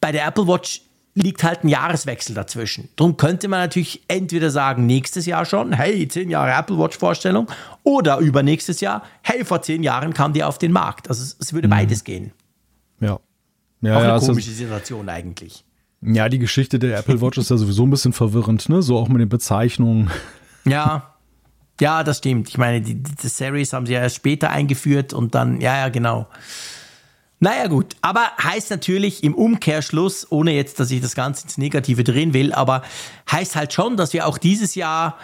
Bei der Apple Watch liegt halt ein Jahreswechsel dazwischen. Darum könnte man natürlich entweder sagen, nächstes Jahr schon, hey, zehn Jahre Apple Watch Vorstellung, oder übernächstes Jahr, hey, vor zehn Jahren kam die auf den Markt. Also es, es würde mhm. beides gehen. Ja. ja auch eine ja, komische Situation eigentlich. Ja, die Geschichte der Apple Watch ist ja sowieso ein bisschen verwirrend, ne? So auch mit den Bezeichnungen. Ja. Ja, das stimmt. Ich meine, die, die Series haben sie ja erst später eingeführt und dann, ja, ja, genau. Naja gut, aber heißt natürlich im Umkehrschluss, ohne jetzt, dass ich das Ganze ins Negative drehen will, aber heißt halt schon, dass wir auch dieses Jahr,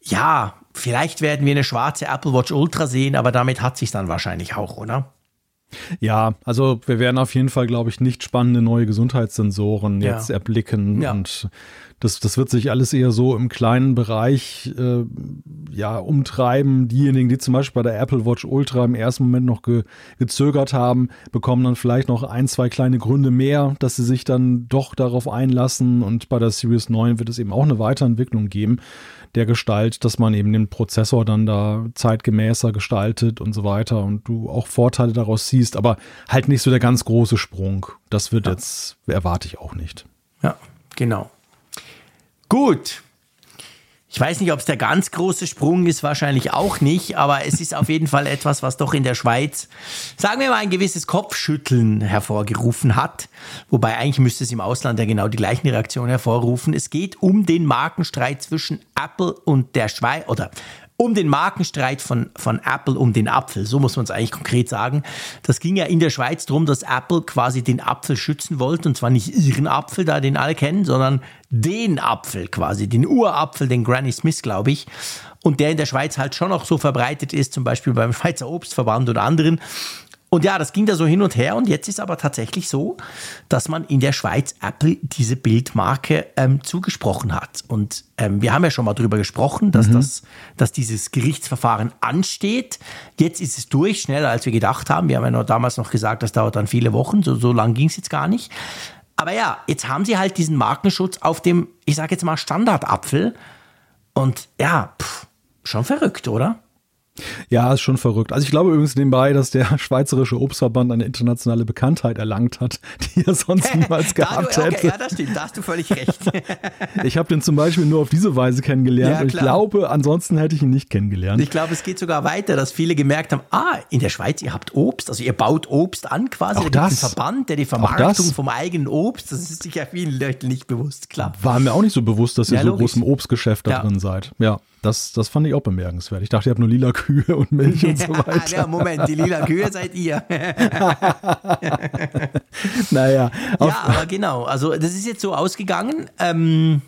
ja, vielleicht werden wir eine schwarze Apple Watch Ultra sehen, aber damit hat sich dann wahrscheinlich auch, oder? Ja, also wir werden auf jeden Fall, glaube ich, nicht spannende neue Gesundheitssensoren ja. jetzt erblicken ja. und das, das wird sich alles eher so im kleinen Bereich äh, ja, umtreiben. Diejenigen, die zum Beispiel bei der Apple Watch Ultra im ersten Moment noch ge, gezögert haben, bekommen dann vielleicht noch ein, zwei kleine Gründe mehr, dass sie sich dann doch darauf einlassen. Und bei der Series 9 wird es eben auch eine Weiterentwicklung geben der Gestalt, dass man eben den Prozessor dann da zeitgemäßer gestaltet und so weiter und du auch Vorteile daraus siehst, aber halt nicht so der ganz große Sprung. Das wird ja. jetzt, erwarte ich auch nicht. Ja, genau. Gut. Ich weiß nicht, ob es der ganz große Sprung ist, wahrscheinlich auch nicht, aber es ist auf jeden Fall etwas, was doch in der Schweiz, sagen wir mal, ein gewisses Kopfschütteln hervorgerufen hat. Wobei eigentlich müsste es im Ausland ja genau die gleichen Reaktionen hervorrufen. Es geht um den Markenstreit zwischen Apple und der Schweiz, oder um den Markenstreit von, von Apple um den Apfel. So muss man es eigentlich konkret sagen. Das ging ja in der Schweiz darum, dass Apple quasi den Apfel schützen wollte. Und zwar nicht ihren Apfel, da den alle kennen, sondern den Apfel quasi, den Urapfel, den Granny Smith, glaube ich. Und der in der Schweiz halt schon auch so verbreitet ist, zum Beispiel beim Schweizer Obstverband oder anderen. Und ja, das ging da so hin und her und jetzt ist aber tatsächlich so, dass man in der Schweiz Apple diese Bildmarke ähm, zugesprochen hat. Und ähm, wir haben ja schon mal darüber gesprochen, dass, mhm. das, dass dieses Gerichtsverfahren ansteht. Jetzt ist es durch, schneller als wir gedacht haben. Wir haben ja noch damals noch gesagt, das dauert dann viele Wochen, so, so lang ging es jetzt gar nicht. Aber ja, jetzt haben sie halt diesen Markenschutz auf dem, ich sage jetzt mal, Standardapfel. Und ja, pff, schon verrückt, oder? Ja, ist schon verrückt. Also ich glaube übrigens nebenbei, dass der Schweizerische Obstverband eine internationale Bekanntheit erlangt hat, die er sonst niemals gehabt okay, hätte. Ja, das stimmt, da hast du völlig recht. ich habe den zum Beispiel nur auf diese Weise kennengelernt ja, und ich glaube, ansonsten hätte ich ihn nicht kennengelernt. Ich glaube, es geht sogar weiter, dass viele gemerkt haben, ah, in der Schweiz, ihr habt Obst, also ihr baut Obst an quasi. Auch das. Einen Verband, der die Vermarktung vom eigenen Obst, das ist sicher vielen Leuten nicht bewusst, klar. War mir auch nicht so bewusst, dass ihr ja, so logisch. groß im Obstgeschäft da ja. drin seid. Ja. Das, das fand ich auch bemerkenswert. Ich dachte, ihr habt nur lila Kühe und Milch und so weiter. ja, Moment, die lila Kühe seid ihr. naja. Ja, aber genau. Also, das ist jetzt so ausgegangen. Ähm,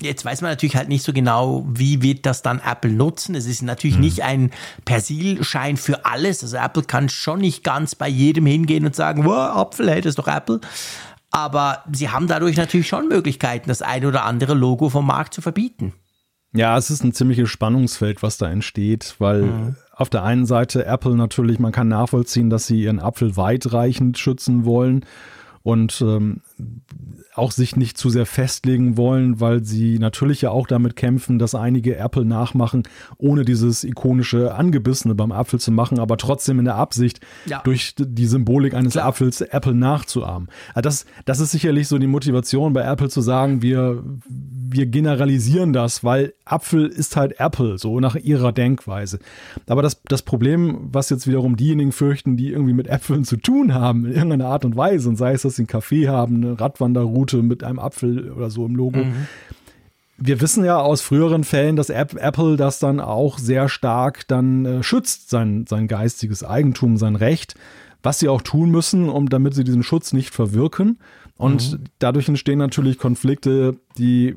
Jetzt weiß man natürlich halt nicht so genau, wie wird das dann Apple nutzen. Es ist natürlich mhm. nicht ein Persilschein für alles. Also Apple kann schon nicht ganz bei jedem hingehen und sagen, wow, Apfel, hey, das ist doch Apple. Aber sie haben dadurch natürlich schon Möglichkeiten, das ein oder andere Logo vom Markt zu verbieten. Ja, es ist ein ziemliches Spannungsfeld, was da entsteht, weil mhm. auf der einen Seite Apple natürlich, man kann nachvollziehen, dass sie ihren Apfel weitreichend schützen wollen und ähm, auch sich nicht zu sehr festlegen wollen, weil sie natürlich ja auch damit kämpfen, dass einige Apple nachmachen, ohne dieses ikonische Angebissene beim Apfel zu machen, aber trotzdem in der Absicht, ja. durch die Symbolik eines Klar. Apfels Apple nachzuahmen. Also das, das ist sicherlich so die Motivation bei Apple zu sagen, wir, wir generalisieren das, weil Apfel ist halt Apple, so nach ihrer Denkweise. Aber das, das Problem, was jetzt wiederum diejenigen fürchten, die irgendwie mit Äpfeln zu tun haben, in irgendeiner Art und Weise, und sei es, dass sie einen Kaffee haben, eine Radwanderroute mit einem Apfel oder so im Logo. Mhm. Wir wissen ja aus früheren Fällen, dass Apple das dann auch sehr stark dann äh, schützt, sein, sein geistiges Eigentum, sein Recht, was sie auch tun müssen, um damit sie diesen Schutz nicht verwirken. Und mhm. dadurch entstehen natürlich Konflikte, die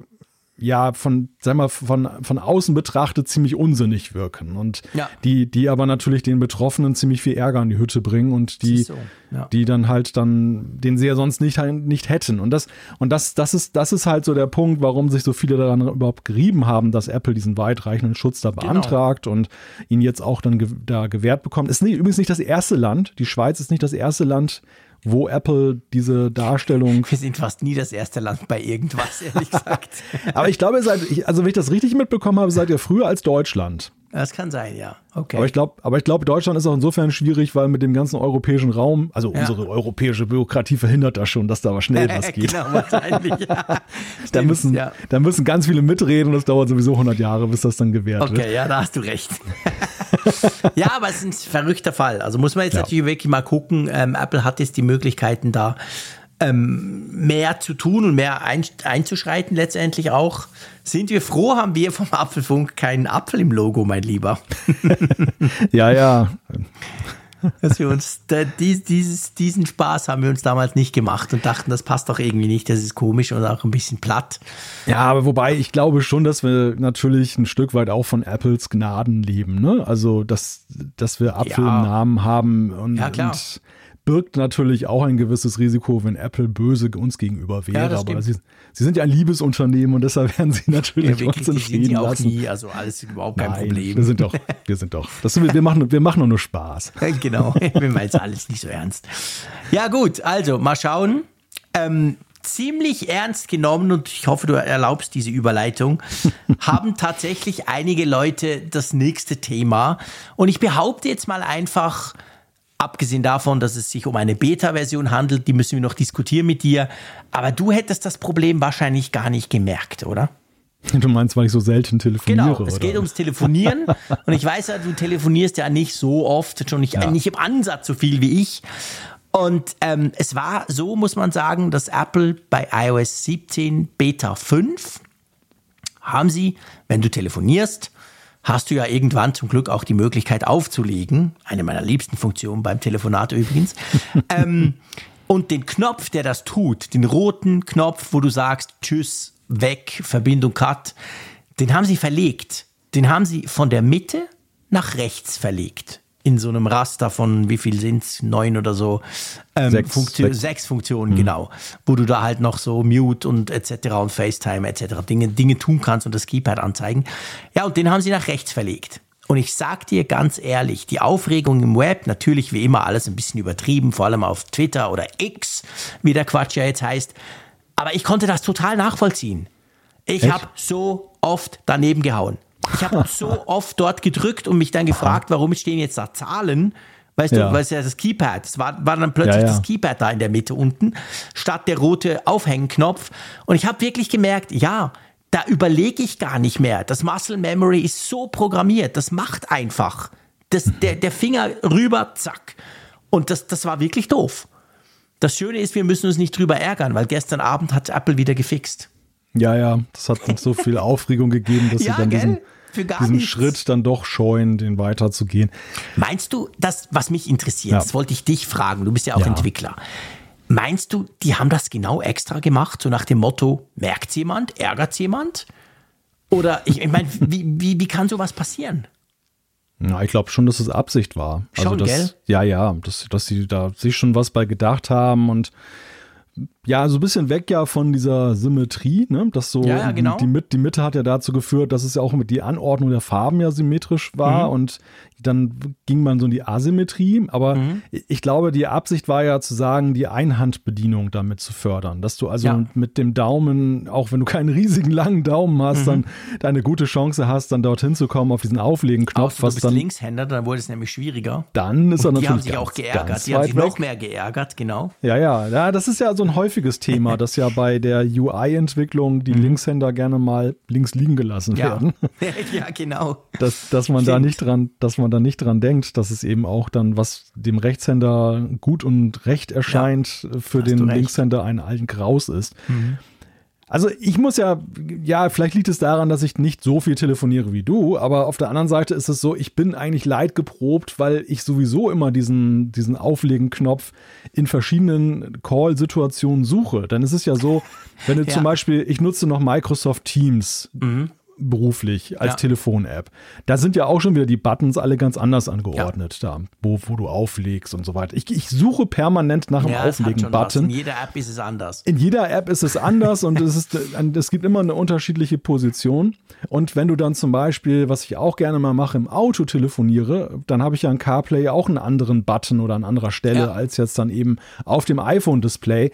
ja von, sag mal, von, von außen betrachtet ziemlich unsinnig wirken und ja. die, die aber natürlich den Betroffenen ziemlich viel Ärger in die Hütte bringen und die, so. ja. die dann halt dann, den sie ja sonst nicht, nicht hätten. Und das, und das, das ist, das ist halt so der Punkt, warum sich so viele daran überhaupt gerieben haben, dass Apple diesen weitreichenden Schutz da genau. beantragt genau. und ihn jetzt auch dann ge da gewährt bekommt. Es ist nicht, übrigens nicht das erste Land, die Schweiz ist nicht das erste Land, wo Apple diese Darstellung. Wir sind fast nie das erste Land bei irgendwas, ehrlich gesagt. Aber ich glaube, seid, also wenn ich das richtig mitbekommen habe, seid ihr früher als Deutschland. Das kann sein, ja. Okay. Aber ich glaube, aber ich glaube, Deutschland ist auch insofern schwierig, weil mit dem ganzen europäischen Raum, also ja. unsere europäische Bürokratie verhindert das schon, dass da aber schnell was geht. genau, wahrscheinlich. Ja. da müssen, ja. da müssen ganz viele mitreden und das dauert sowieso 100 Jahre, bis das dann gewährt okay, wird. Okay, ja, da hast du recht. ja, aber es ist ein verrückter Fall. Also muss man jetzt natürlich wirklich mal gucken. Ähm, Apple hat jetzt die Möglichkeiten da ähm, mehr zu tun und mehr ein, einzuschreiten letztendlich auch. Sind wir froh, haben wir vom Apfelfunk keinen Apfel im Logo, mein Lieber. ja, ja. dass wir uns da, dies, dieses, diesen Spaß haben wir uns damals nicht gemacht und dachten, das passt doch irgendwie nicht, das ist komisch und auch ein bisschen platt. Ja, aber wobei ich glaube schon, dass wir natürlich ein Stück weit auch von Apples Gnaden leben, ne? Also, dass, dass wir Apfel ja. im Namen haben und, ja, klar. und birgt natürlich auch ein gewisses Risiko, wenn Apple böse uns gegenüber wäre. Ja, aber sie, sie, sind ja ein Liebesunternehmen und deshalb werden sie natürlich ja, uns in Frieden auch lassen. Nie, also alles überhaupt kein Nein, Problem. Wir sind doch, wir sind doch. Das, wir, machen, wir machen nur Spaß. genau, wir meinen es alles nicht so ernst. Ja gut, also mal schauen. Ähm, ziemlich ernst genommen und ich hoffe, du erlaubst diese Überleitung, haben tatsächlich einige Leute das nächste Thema. Und ich behaupte jetzt mal einfach, Abgesehen davon, dass es sich um eine Beta-Version handelt, die müssen wir noch diskutieren mit dir. Aber du hättest das Problem wahrscheinlich gar nicht gemerkt, oder? Du meinst, weil ich so selten telefoniere? Genau, es geht ums Telefonieren. und ich weiß ja, du telefonierst ja nicht so oft, schon nicht, ja. nicht im Ansatz so viel wie ich. Und ähm, es war so, muss man sagen, dass Apple bei iOS 17 Beta 5 haben sie, wenn du telefonierst, hast du ja irgendwann zum Glück auch die Möglichkeit aufzulegen. Eine meiner liebsten Funktionen beim Telefonat übrigens. ähm, und den Knopf, der das tut, den roten Knopf, wo du sagst, tschüss, weg, Verbindung cut, den haben sie verlegt. Den haben sie von der Mitte nach rechts verlegt in so einem Raster von wie viel sind's neun oder so ähm, sechs, Funktio sechs. sechs Funktionen mhm. genau, wo du da halt noch so Mute und etc. und FaceTime etc. Dinge Dinge tun kannst und das Keypad anzeigen. Ja und den haben sie nach rechts verlegt. Und ich sag dir ganz ehrlich, die Aufregung im Web, natürlich wie immer alles ein bisschen übertrieben, vor allem auf Twitter oder X, wie der Quatsch ja jetzt heißt. Aber ich konnte das total nachvollziehen. Ich habe so oft daneben gehauen. Ich habe so oft dort gedrückt und mich dann gefragt, warum stehen jetzt da Zahlen? Weißt ja. du, weil es ja das Keypad, es war, war dann plötzlich ja, ja. das Keypad da in der Mitte unten, statt der rote Aufhängenknopf. Und ich habe wirklich gemerkt, ja, da überlege ich gar nicht mehr. Das Muscle Memory ist so programmiert, das macht einfach. Das, mhm. der, der Finger rüber, zack. Und das, das war wirklich doof. Das Schöne ist, wir müssen uns nicht drüber ärgern, weil gestern Abend hat Apple wieder gefixt. Ja, ja, das hat uns so viel Aufregung gegeben, dass ja, sie dann diesen, diesen Schritt dann doch scheuen, den weiterzugehen. Meinst du, das, was mich interessiert, ja. das wollte ich dich fragen, du bist ja auch ja. Entwickler. Meinst du, die haben das genau extra gemacht, so nach dem Motto, merkt jemand, ärgert jemand? Oder ich, ich meine, wie, wie, wie kann sowas passieren? Ja, ich glaube schon, dass es Absicht war. Also schon, dass, gell? Ja, ja, dass, dass sie da sich schon was bei gedacht haben und ja, so ein bisschen weg ja von dieser Symmetrie, ne? Das so ja, ja, genau. die, die Mitte hat ja dazu geführt, dass es ja auch mit die Anordnung der Farben ja symmetrisch war mhm. und dann ging man so in die Asymmetrie. Aber mhm. ich glaube, die Absicht war ja zu sagen, die Einhandbedienung damit zu fördern. Dass du also ja. mit dem Daumen, auch wenn du keinen riesigen langen Daumen hast, mhm. dann eine gute Chance hast, dann dorthin zu kommen auf diesen Auflegen-Knopf. Du bist dann, Linkshänder, dann wurde es nämlich schwieriger. Dann ist er natürlich. Die haben sich auch geärgert. Die haben sich weg. noch mehr geärgert, genau. Ja, ja, ja, das ist ja so ein häufiges Thema, dass ja bei der UI-Entwicklung die mhm. Linkshänder gerne mal links liegen gelassen ja. werden. ja, genau. Dass, dass man Stimmt. da nicht dran, dass man da nicht dran denkt, dass es eben auch dann, was dem Rechtshänder gut und recht erscheint, ja, für den Linkshänder ein alten Graus ist. Mhm. Also ich muss ja, ja, vielleicht liegt es daran, dass ich nicht so viel telefoniere wie du, aber auf der anderen Seite ist es so, ich bin eigentlich leidgeprobt, weil ich sowieso immer diesen, diesen Auflegen-Knopf in verschiedenen Call-Situationen suche. Dann ist es ja so, wenn du ja. zum Beispiel, ich nutze noch Microsoft Teams. Mhm beruflich als ja. Telefon-App. Da sind ja auch schon wieder die Buttons alle ganz anders angeordnet, ja. da, wo, wo du auflegst und so weiter. Ich, ich suche permanent nach einem ja, Auflegen-Button. In jeder App ist es anders. In jeder App ist es anders und es, ist, es gibt immer eine unterschiedliche Position. Und wenn du dann zum Beispiel, was ich auch gerne mal mache, im Auto telefoniere, dann habe ich ja in CarPlay auch einen anderen Button oder an anderer Stelle als jetzt dann eben auf dem iPhone-Display.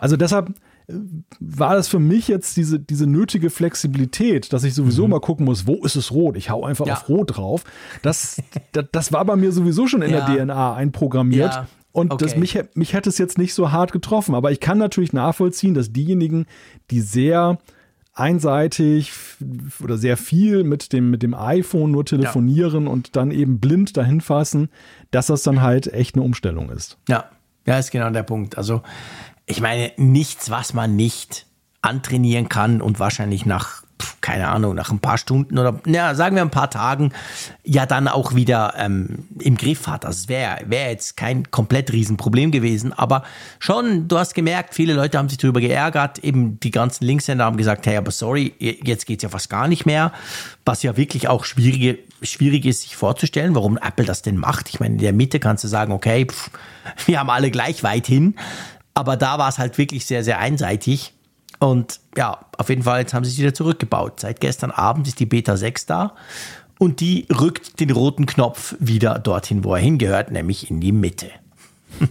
Also deshalb war das für mich jetzt diese, diese nötige Flexibilität, dass ich sowieso mhm. mal gucken muss, wo ist es rot? Ich hau einfach ja. auf rot drauf. Das, das, das, war bei mir sowieso schon in ja. der DNA einprogrammiert. Ja. Und okay. das, mich, mich hätte es jetzt nicht so hart getroffen. Aber ich kann natürlich nachvollziehen, dass diejenigen, die sehr einseitig oder sehr viel mit dem, mit dem iPhone nur telefonieren ja. und dann eben blind dahin fassen, dass das dann halt echt eine Umstellung ist. Ja, ja, ist genau der Punkt. Also ich meine, nichts, was man nicht antrainieren kann und wahrscheinlich nach keine Ahnung, nach ein paar Stunden oder, ja, sagen wir ein paar Tagen, ja dann auch wieder ähm, im Griff hat. Also es wäre wär jetzt kein komplett Riesenproblem gewesen, aber schon, du hast gemerkt, viele Leute haben sich darüber geärgert, eben die ganzen Linkshänder haben gesagt, hey, aber sorry, jetzt geht's ja fast gar nicht mehr, was ja wirklich auch schwierige, schwierig ist, sich vorzustellen, warum Apple das denn macht. Ich meine, in der Mitte kannst du sagen, okay, pff, wir haben alle gleich weit hin, aber da war es halt wirklich sehr, sehr einseitig. Und ja, auf jeden Fall, jetzt haben sie es wieder zurückgebaut. Seit gestern Abend ist die Beta 6 da und die rückt den roten Knopf wieder dorthin, wo er hingehört, nämlich in die Mitte.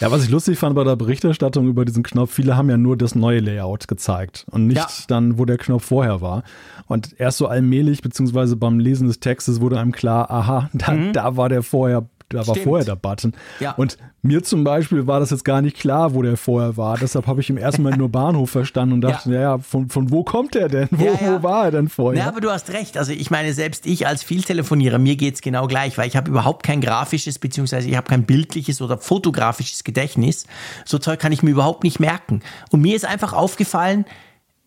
Ja, was ich lustig fand bei der Berichterstattung über diesen Knopf, viele haben ja nur das neue Layout gezeigt und nicht ja. dann, wo der Knopf vorher war. Und erst so allmählich, beziehungsweise beim Lesen des Textes wurde einem klar, aha, da, mhm. da war der vorher da war Stimmt. vorher der Button. Ja. Und mir zum Beispiel war das jetzt gar nicht klar, wo der vorher war. Deshalb habe ich im ersten Moment nur Bahnhof verstanden und dachte, ja, ja von, von wo kommt der denn? Wo, ja, ja. wo war er denn vorher? Ja, aber du hast recht. Also ich meine, selbst ich als Vieltelefonierer, mir geht es genau gleich, weil ich habe überhaupt kein grafisches, beziehungsweise ich habe kein bildliches oder fotografisches Gedächtnis. So Zeug kann ich mir überhaupt nicht merken. Und mir ist einfach aufgefallen,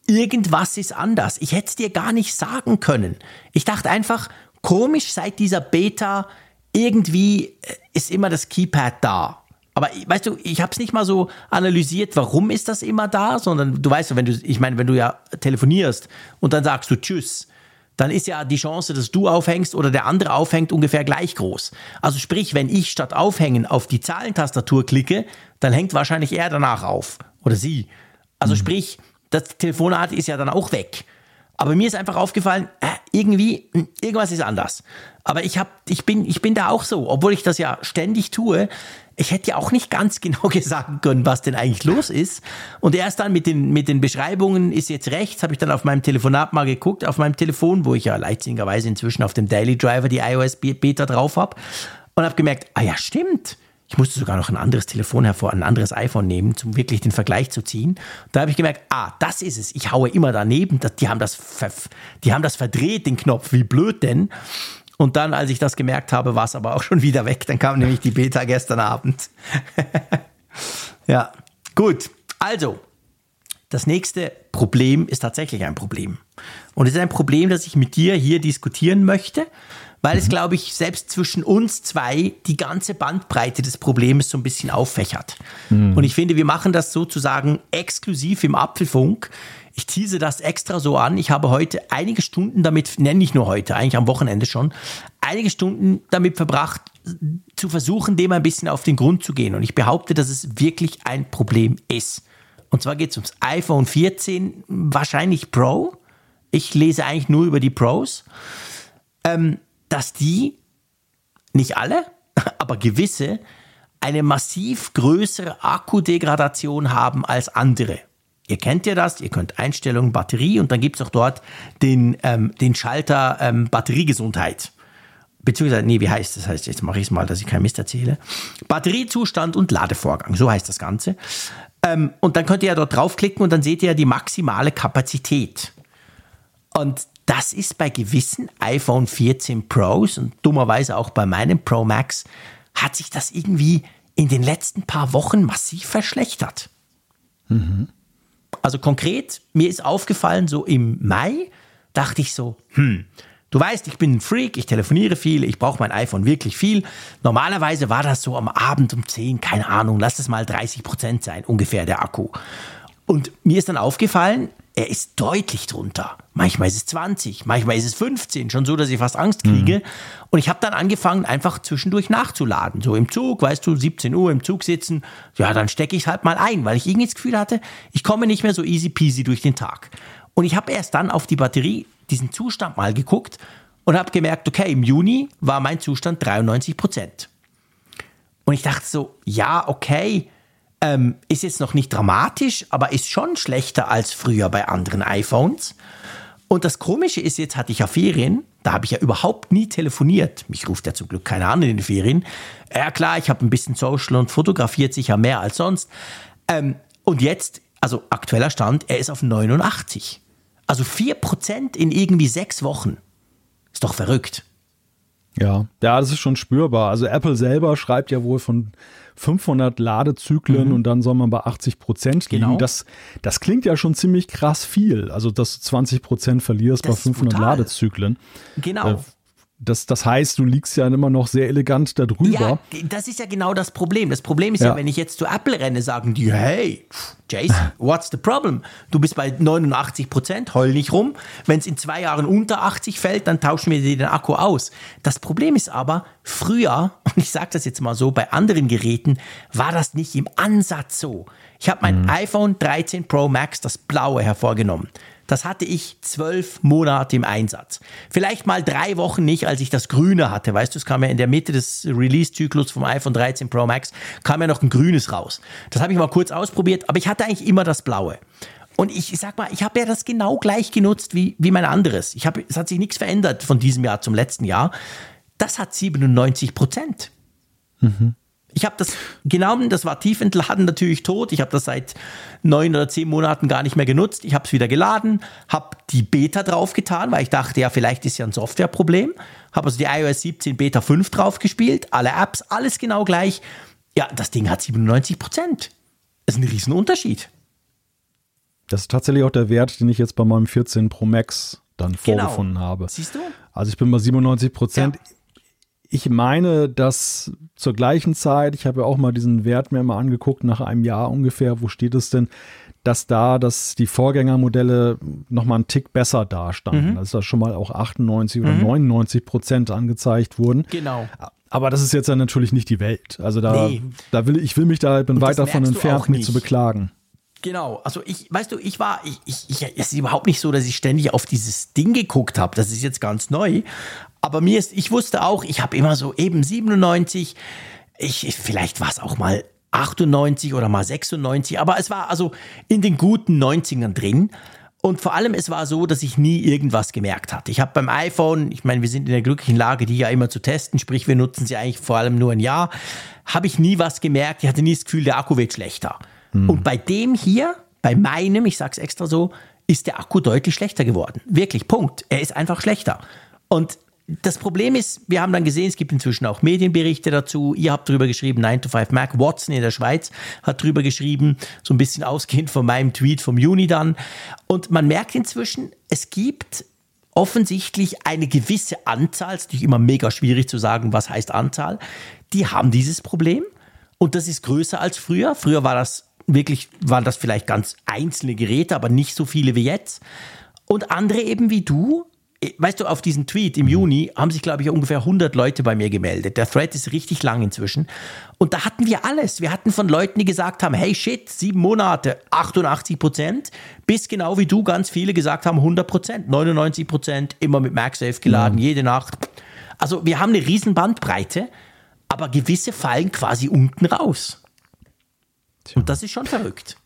irgendwas ist anders. Ich hätte es dir gar nicht sagen können. Ich dachte einfach, komisch seit dieser Beta irgendwie äh, ist immer das Keypad da. Aber weißt du, ich habe es nicht mal so analysiert, warum ist das immer da, sondern du weißt, wenn du, ich meine, wenn du ja telefonierst und dann sagst du Tschüss, dann ist ja die Chance, dass du aufhängst oder der andere aufhängt, ungefähr gleich groß. Also sprich, wenn ich statt aufhängen auf die Zahlentastatur klicke, dann hängt wahrscheinlich er danach auf oder sie. Also mhm. sprich, das Telefonat ist ja dann auch weg. Aber mir ist einfach aufgefallen, äh, irgendwie, hm, irgendwas ist anders. Aber ich, hab, ich, bin, ich bin da auch so, obwohl ich das ja ständig tue. Ich hätte ja auch nicht ganz genau gesagt können, was denn eigentlich los ist. Und erst dann mit den, mit den Beschreibungen ist jetzt rechts, habe ich dann auf meinem Telefonat mal geguckt, auf meinem Telefon, wo ich ja leitzingerweise inzwischen auf dem Daily Driver die iOS Beta drauf habe. Und habe gemerkt, ah ja, stimmt. Ich musste sogar noch ein anderes Telefon hervor, ein anderes iPhone nehmen, um wirklich den Vergleich zu ziehen. Da habe ich gemerkt, ah, das ist es. Ich haue immer daneben. Die haben das, die haben das verdreht, den Knopf. Wie blöd denn? Und dann, als ich das gemerkt habe, war es aber auch schon wieder weg. Dann kam nämlich die Beta gestern Abend. ja, gut. Also, das nächste Problem ist tatsächlich ein Problem. Und es ist ein Problem, das ich mit dir hier diskutieren möchte weil es, glaube ich, selbst zwischen uns zwei die ganze Bandbreite des Problems so ein bisschen auffächert. Mhm. Und ich finde, wir machen das sozusagen exklusiv im Apfelfunk. Ich tease das extra so an. Ich habe heute einige Stunden damit, nenne ich nur heute, eigentlich am Wochenende schon, einige Stunden damit verbracht, zu versuchen, dem ein bisschen auf den Grund zu gehen. Und ich behaupte, dass es wirklich ein Problem ist. Und zwar geht es ums iPhone 14, wahrscheinlich Pro. Ich lese eigentlich nur über die Pros. Ähm, dass die, nicht alle, aber gewisse, eine massiv größere Akkudegradation haben als andere. Ihr kennt ja das, ihr könnt Einstellungen Batterie und dann gibt es auch dort den, ähm, den Schalter ähm, Batteriegesundheit. Beziehungsweise, nee, wie heißt das? Heißt, jetzt mache ich es mal, dass ich kein Mist erzähle. Batteriezustand und Ladevorgang, so heißt das Ganze. Ähm, und dann könnt ihr ja dort draufklicken und dann seht ihr ja die maximale Kapazität. Und das ist bei gewissen iPhone 14 Pros und dummerweise auch bei meinem Pro Max, hat sich das irgendwie in den letzten paar Wochen massiv verschlechtert. Mhm. Also konkret, mir ist aufgefallen, so im Mai dachte ich so, hm, du weißt, ich bin ein Freak, ich telefoniere viel, ich brauche mein iPhone wirklich viel. Normalerweise war das so am Abend um 10, keine Ahnung, lass es mal 30 Prozent sein, ungefähr der Akku. Und mir ist dann aufgefallen, er ist deutlich drunter. Manchmal ist es 20, manchmal ist es 15, schon so, dass ich fast Angst kriege. Mhm. Und ich habe dann angefangen, einfach zwischendurch nachzuladen. So im Zug, weißt du, 17 Uhr im Zug sitzen, ja, dann stecke ich halt mal ein, weil ich irgendwie das Gefühl hatte, ich komme nicht mehr so easy peasy durch den Tag. Und ich habe erst dann auf die Batterie, diesen Zustand mal geguckt und habe gemerkt, okay, im Juni war mein Zustand 93 Prozent. Und ich dachte so, ja, okay, ähm, ist jetzt noch nicht dramatisch, aber ist schon schlechter als früher bei anderen iPhones. Und das Komische ist, jetzt hatte ich ja Ferien, da habe ich ja überhaupt nie telefoniert. Mich ruft ja zum Glück keiner an in den Ferien. Ja klar, ich habe ein bisschen Social und fotografiert sicher mehr als sonst. Ähm, und jetzt, also aktueller Stand, er ist auf 89. Also 4% in irgendwie sechs Wochen. Ist doch verrückt. Ja, ja, das ist schon spürbar. Also Apple selber schreibt ja wohl von 500 Ladezyklen mhm. und dann soll man bei 80 Prozent liegen. Genau. Das, das klingt ja schon ziemlich krass viel. Also, dass du 20 Prozent verlierst das bei 500 Ladezyklen. Genau. Äh, das, das heißt, du liegst ja immer noch sehr elegant darüber. Ja, das ist ja genau das Problem. Das Problem ist ja, ja wenn ich jetzt zu Apple renne, sagen die, hey, Jason, what's the problem? Du bist bei 89 Prozent, heul nicht rum. Wenn es in zwei Jahren unter 80 fällt, dann tauschen wir dir den Akku aus. Das Problem ist aber, früher, und ich sage das jetzt mal so, bei anderen Geräten war das nicht im Ansatz so. Ich habe mein mhm. iPhone 13 Pro Max, das blaue, hervorgenommen. Das hatte ich zwölf Monate im Einsatz. Vielleicht mal drei Wochen nicht, als ich das Grüne hatte. Weißt du, es kam ja in der Mitte des Release-Zyklus vom iPhone 13 Pro Max, kam ja noch ein Grünes raus. Das habe ich mal kurz ausprobiert, aber ich hatte eigentlich immer das Blaue. Und ich, sag mal, ich habe ja das genau gleich genutzt wie, wie mein anderes. Ich hab, es hat sich nichts verändert von diesem Jahr zum letzten Jahr. Das hat 97 Prozent. Mhm. Ich habe das genommen, das war tief entladen, natürlich tot. Ich habe das seit neun oder zehn Monaten gar nicht mehr genutzt. Ich habe es wieder geladen, habe die Beta draufgetan, weil ich dachte, ja, vielleicht ist ja ein Softwareproblem. Habe also die iOS 17 Beta 5 draufgespielt, alle Apps, alles genau gleich. Ja, das Ding hat 97 Prozent. Das ist ein Riesenunterschied. Das ist tatsächlich auch der Wert, den ich jetzt bei meinem 14 Pro Max dann genau. vorgefunden habe. Siehst du? Also ich bin bei 97 Prozent. Ja ich meine, dass zur gleichen Zeit, ich habe ja auch mal diesen Wert mir mal angeguckt, nach einem Jahr ungefähr, wo steht es denn, dass da dass die Vorgängermodelle nochmal einen Tick besser dastanden. Mhm. Dass da schon mal auch 98 oder mhm. 99 Prozent angezeigt wurden. Genau. Aber das ist jetzt ja natürlich nicht die Welt. Also da, nee. da will ich will mich da bin weit davon entfernt, mich zu beklagen. Genau, also ich, weißt du, ich war, ich, ich, ich, es ist überhaupt nicht so, dass ich ständig auf dieses Ding geguckt habe. Das ist jetzt ganz neu. Aber mir ist, ich wusste auch, ich habe immer so eben 97, ich, vielleicht war es auch mal 98 oder mal 96, aber es war also in den guten 90ern drin. Und vor allem, es war so, dass ich nie irgendwas gemerkt hatte. Ich habe beim iPhone, ich meine, wir sind in der glücklichen Lage, die ja immer zu testen, sprich, wir nutzen sie eigentlich vor allem nur ein Jahr, habe ich nie was gemerkt. Ich hatte nie das Gefühl, der Akku wird schlechter. Mhm. Und bei dem hier, bei meinem, ich sage es extra so, ist der Akku deutlich schlechter geworden. Wirklich, Punkt. Er ist einfach schlechter. Und das Problem ist, wir haben dann gesehen, es gibt inzwischen auch Medienberichte dazu. Ihr habt drüber geschrieben, 9 to 5 Mac. Watson in der Schweiz hat drüber geschrieben, so ein bisschen ausgehend von meinem Tweet vom Juni dann. Und man merkt inzwischen, es gibt offensichtlich eine gewisse Anzahl, es ist natürlich immer mega schwierig zu sagen, was heißt Anzahl, die haben dieses Problem. Und das ist größer als früher. Früher war das wirklich, waren das vielleicht ganz einzelne Geräte, aber nicht so viele wie jetzt. Und andere eben wie du weißt du, auf diesen Tweet im Juni haben sich, glaube ich, ungefähr 100 Leute bei mir gemeldet. Der Thread ist richtig lang inzwischen. Und da hatten wir alles. Wir hatten von Leuten, die gesagt haben, hey shit, sieben Monate, 88 Prozent, bis genau wie du ganz viele gesagt haben, 100 Prozent, 99 Prozent, immer mit MagSafe geladen, ja. jede Nacht. Also wir haben eine riesen Bandbreite, aber gewisse fallen quasi unten raus. Tja. Und das ist schon verrückt.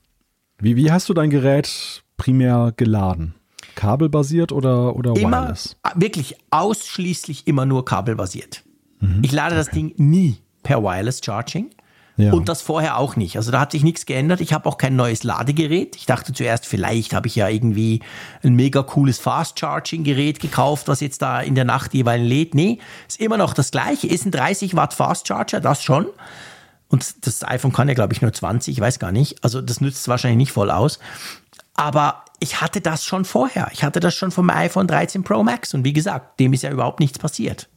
Wie, wie hast du dein Gerät primär geladen? Kabelbasiert oder, oder immer, wireless? Wirklich ausschließlich immer nur kabelbasiert. Mhm. Ich lade das Ding nie per Wireless Charging. Ja. Und das vorher auch nicht. Also da hat sich nichts geändert. Ich habe auch kein neues Ladegerät. Ich dachte zuerst, vielleicht habe ich ja irgendwie ein mega cooles Fast Charging Gerät gekauft, was jetzt da in der Nacht jeweils lädt. Nee, ist immer noch das gleiche. Ist ein 30 Watt Fast Charger, das schon. Und das iPhone kann ja, glaube ich, nur 20, ich weiß gar nicht. Also das nützt es wahrscheinlich nicht voll aus. Aber ich hatte das schon vorher. Ich hatte das schon vom iPhone 13 Pro Max. Und wie gesagt, dem ist ja überhaupt nichts passiert.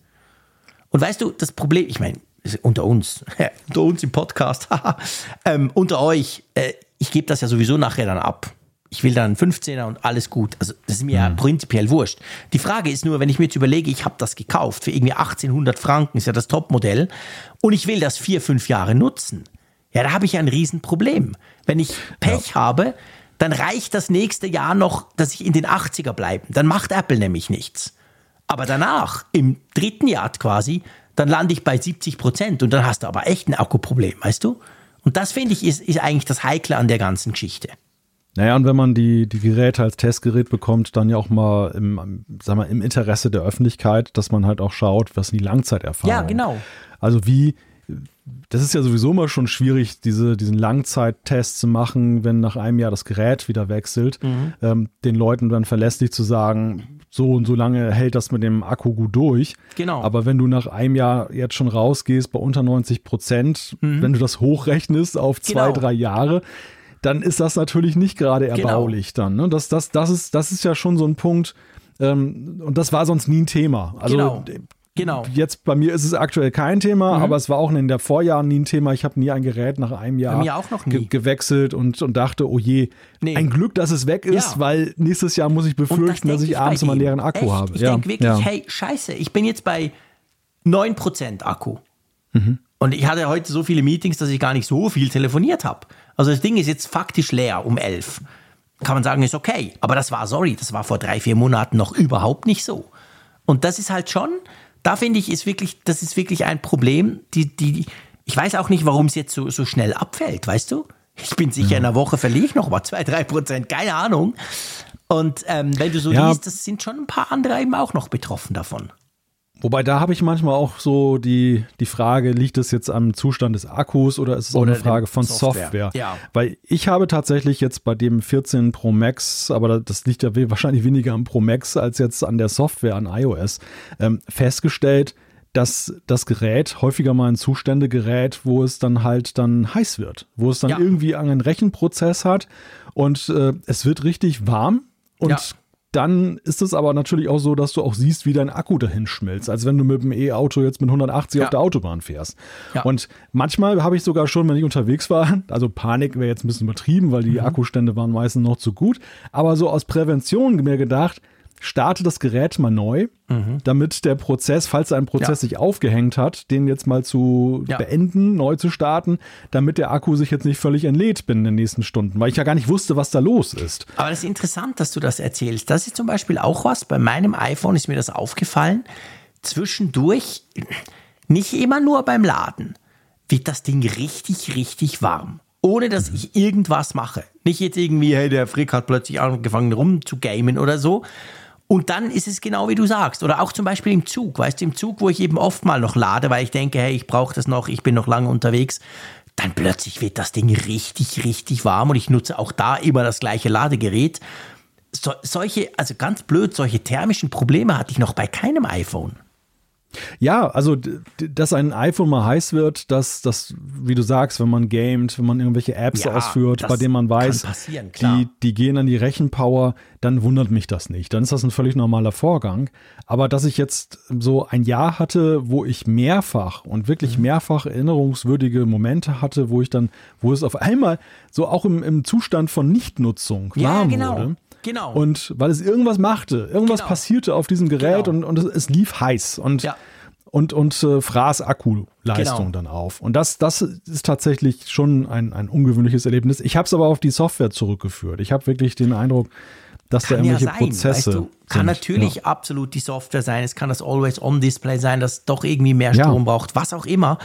Und weißt du, das Problem, ich meine, unter uns, unter uns im Podcast, ähm, unter euch, äh, ich gebe das ja sowieso nachher dann ab. Ich will dann einen 15er und alles gut. Also das ist mir mhm. ja prinzipiell wurscht. Die Frage ist nur, wenn ich mir jetzt überlege, ich habe das gekauft für irgendwie 1800 Franken, ist ja das Topmodell, und ich will das vier, fünf Jahre nutzen. Ja, da habe ich ja ein Riesenproblem. Wenn ich Pech ja. habe, dann reicht das nächste Jahr noch, dass ich in den 80er bleibe. Dann macht Apple nämlich nichts. Aber danach, im dritten Jahr quasi, dann lande ich bei 70 Prozent und dann hast du aber echt ein Akkuproblem, weißt du? Und das finde ich ist, ist eigentlich das Heikle an der ganzen Geschichte. Naja, und wenn man die, die Geräte als Testgerät bekommt, dann ja auch mal im, sag mal, im Interesse der Öffentlichkeit, dass man halt auch schaut, was sind die Langzeiterfahrungen. Ja, genau. Also wie, das ist ja sowieso mal schon schwierig, diese, diesen Langzeittest zu machen, wenn nach einem Jahr das Gerät wieder wechselt, mhm. ähm, den Leuten dann verlässlich zu sagen, so und so lange hält das mit dem Akku gut durch. Genau. Aber wenn du nach einem Jahr jetzt schon rausgehst bei unter 90 Prozent, wenn du das hochrechnest auf zwei, Mhm. Genau. drei Jahre, dann ist das natürlich nicht gerade Genau. erbaulich dann. Ne? Das, das, das, ist, das ist ja schon so ein Punkt, ähm, und das war sonst nie ein Thema. Also Genau. Genau. Jetzt bei mir ist es aktuell kein Thema, aber es war auch in der Vorjahren nie ein Thema. Ich habe nie ein Gerät nach einem Jahr ge gewechselt und, und dachte, oh je, Nee. ein Glück, dass es weg ist, Ja. weil nächstes Jahr muss ich befürchten, dass denk ich bei abends immer einen leeren Akku Echt? habe. Ich ja. denke wirklich, ja. hey, scheiße, ich bin jetzt bei 9% Akku. Mhm. Und ich hatte heute so viele Meetings, dass ich gar nicht so viel telefoniert habe. Also das Ding ist jetzt faktisch leer um 11. Kann man sagen, ist okay. Aber das war, sorry, das war vor drei, vier Monaten noch überhaupt nicht so. Und das ist halt schon, da finde ich, ist wirklich, das ist wirklich ein Problem. Die, die, ich weiß auch nicht, warum es jetzt so, so schnell abfällt, weißt du? Ich bin sicher, in einer Woche verliere ich noch mal zwei, drei Prozent, keine Ahnung. Und ähm, wenn du so Ja. liest, das sind schon ein paar andere eben auch noch betroffen davon. Wobei da habe ich manchmal auch so die, die Frage, liegt es jetzt am Zustand des Akkus oder ist es auch eine Frage von Software. Software? Ja. Weil ich habe tatsächlich jetzt bei dem 14 Pro Max, aber das liegt ja wahrscheinlich weniger am Pro Max als jetzt an der Software, an iOS, ähm, festgestellt, dass das Gerät häufiger mal in Zustände gerät, wo es dann halt dann heiß wird, wo es dann Ja. irgendwie einen Rechenprozess hat und äh, es wird richtig warm und Ja. Dann ist es aber natürlich auch so, dass du auch siehst, wie dein Akku dahin schmilzt, als wenn du mit dem E-Auto jetzt mit 180 Ja. auf der Autobahn fährst. Ja. Und manchmal habe ich sogar schon, wenn ich unterwegs war, also Panik wäre jetzt ein bisschen übertrieben, weil die Mhm. Akkustände waren meistens noch zu gut, aber so aus Prävention mir gedacht, starte das Gerät mal neu, damit der Prozess, falls ein Prozess Mhm. Ja. sich aufgehängt hat, den jetzt mal zu Ja. beenden, neu zu starten, damit der Akku sich jetzt nicht völlig entlädt binnen den nächsten Stunden, weil ich ja gar nicht wusste, was da los ist. Aber das ist interessant, dass du das erzählst. Das ist zum Beispiel auch was. Bei meinem iPhone ist mir das aufgefallen. Zwischendurch, nicht immer nur beim Laden, wird das Ding richtig, richtig warm. Ohne dass ich irgendwas mache. Nicht jetzt irgendwie, hey, der Frick hat plötzlich angefangen rumzugamen oder so. Und dann ist es genau wie du sagst. Oder auch zum Beispiel im Zug. Weißt du, im Zug, wo ich eben oft mal noch lade, weil ich denke, hey, ich brauche das noch, ich bin noch lange unterwegs. Dann plötzlich wird das Ding richtig, richtig warm und ich nutze auch da immer das gleiche Ladegerät. So, solche, also ganz blöd, solche thermischen Probleme hatte ich noch bei keinem iPhone. Ja, also dass ein iPhone mal heiß wird, dass das, wie du sagst, wenn man gamet, wenn man irgendwelche Apps Ja, ausführt, bei denen man weiß, die, die gehen an die Rechenpower, dann wundert mich das nicht. Dann ist das ein völlig normaler Vorgang. Aber dass ich jetzt so ein Jahr hatte, wo ich mehrfach und wirklich Mhm. mehrfach erinnerungswürdige Momente hatte, wo ich dann, wo es auf einmal so auch im, im Zustand von Nichtnutzung Ja, warm genau. wurde. Genau. Und weil es irgendwas machte, irgendwas Genau. passierte auf diesem Gerät Genau. und, und es, es lief heiß und, Ja. und, und äh, fraß Akkuleistung Genau. dann auf. Und das, das ist tatsächlich schon ein, ein ungewöhnliches Erlebnis. Ich habe es aber auf die Software zurückgeführt. Ich habe wirklich den Eindruck, dass da kann ja irgendwelche sein, Prozesse weißt du, kann sind. natürlich Ja. absolut die Software sein, es kann das Always-On-Display sein, das doch irgendwie mehr Ja. Strom braucht, was auch immer.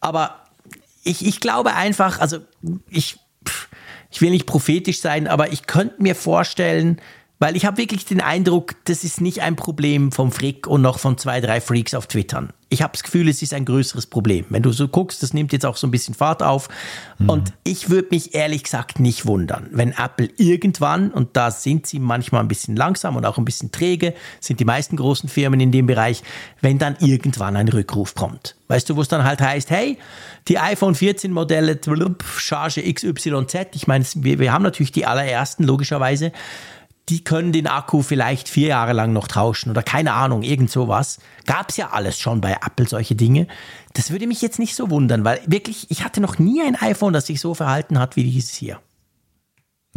Aber ich, ich glaube einfach, also ich, ich will nicht prophetisch sein, aber ich könnte mir vorstellen, weil ich habe wirklich den Eindruck, das ist nicht ein Problem vom Frick und noch von zwei, drei Freaks auf Twittern. Ich habe das Gefühl, es ist ein größeres Problem. Wenn du so guckst, das nimmt jetzt auch so ein bisschen Fahrt auf. Und ich würde mich ehrlich gesagt nicht wundern, wenn Apple irgendwann, und da sind sie manchmal ein bisschen langsam und auch ein bisschen träge, sind die meisten großen Firmen in dem Bereich, wenn dann irgendwann ein Rückruf kommt. Weißt du, wo es dann halt heißt, hey, die iPhone 14 Modelle, Charge XYZ, ich meine, wir, wir haben natürlich die allerersten, logischerweise, die können den Akku vielleicht vier Jahre lang noch tauschen oder keine Ahnung, irgend sowas. Gab es ja alles schon bei Apple, solche Dinge. Das würde mich jetzt nicht so wundern, weil wirklich, ich hatte noch nie ein iPhone, das sich so verhalten hat wie dieses hier.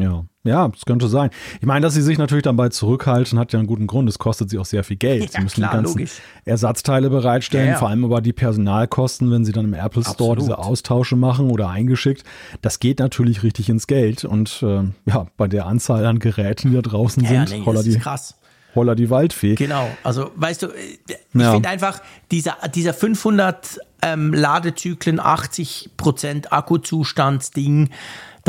Ja. ja, das könnte sein. Ich meine, dass sie sich natürlich dabei zurückhalten, hat ja einen guten Grund. Es kostet sie auch sehr viel Geld. Ja, sie müssen klar, die ganzen logisch. Ersatzteile bereitstellen, Ja, ja. vor allem aber die Personalkosten, wenn sie dann im Apple Store Absolut. diese Austausche machen oder eingeschickt. Das geht natürlich richtig ins Geld. Und äh, ja, bei der Anzahl an Geräten, die da draußen sind, nee, holla, die, krass. holla die Waldfee. Genau, also weißt du, äh, ich finde einfach, dieser, dieser 500 ähm, Ladezyklen, 80% Akkuzustandsding,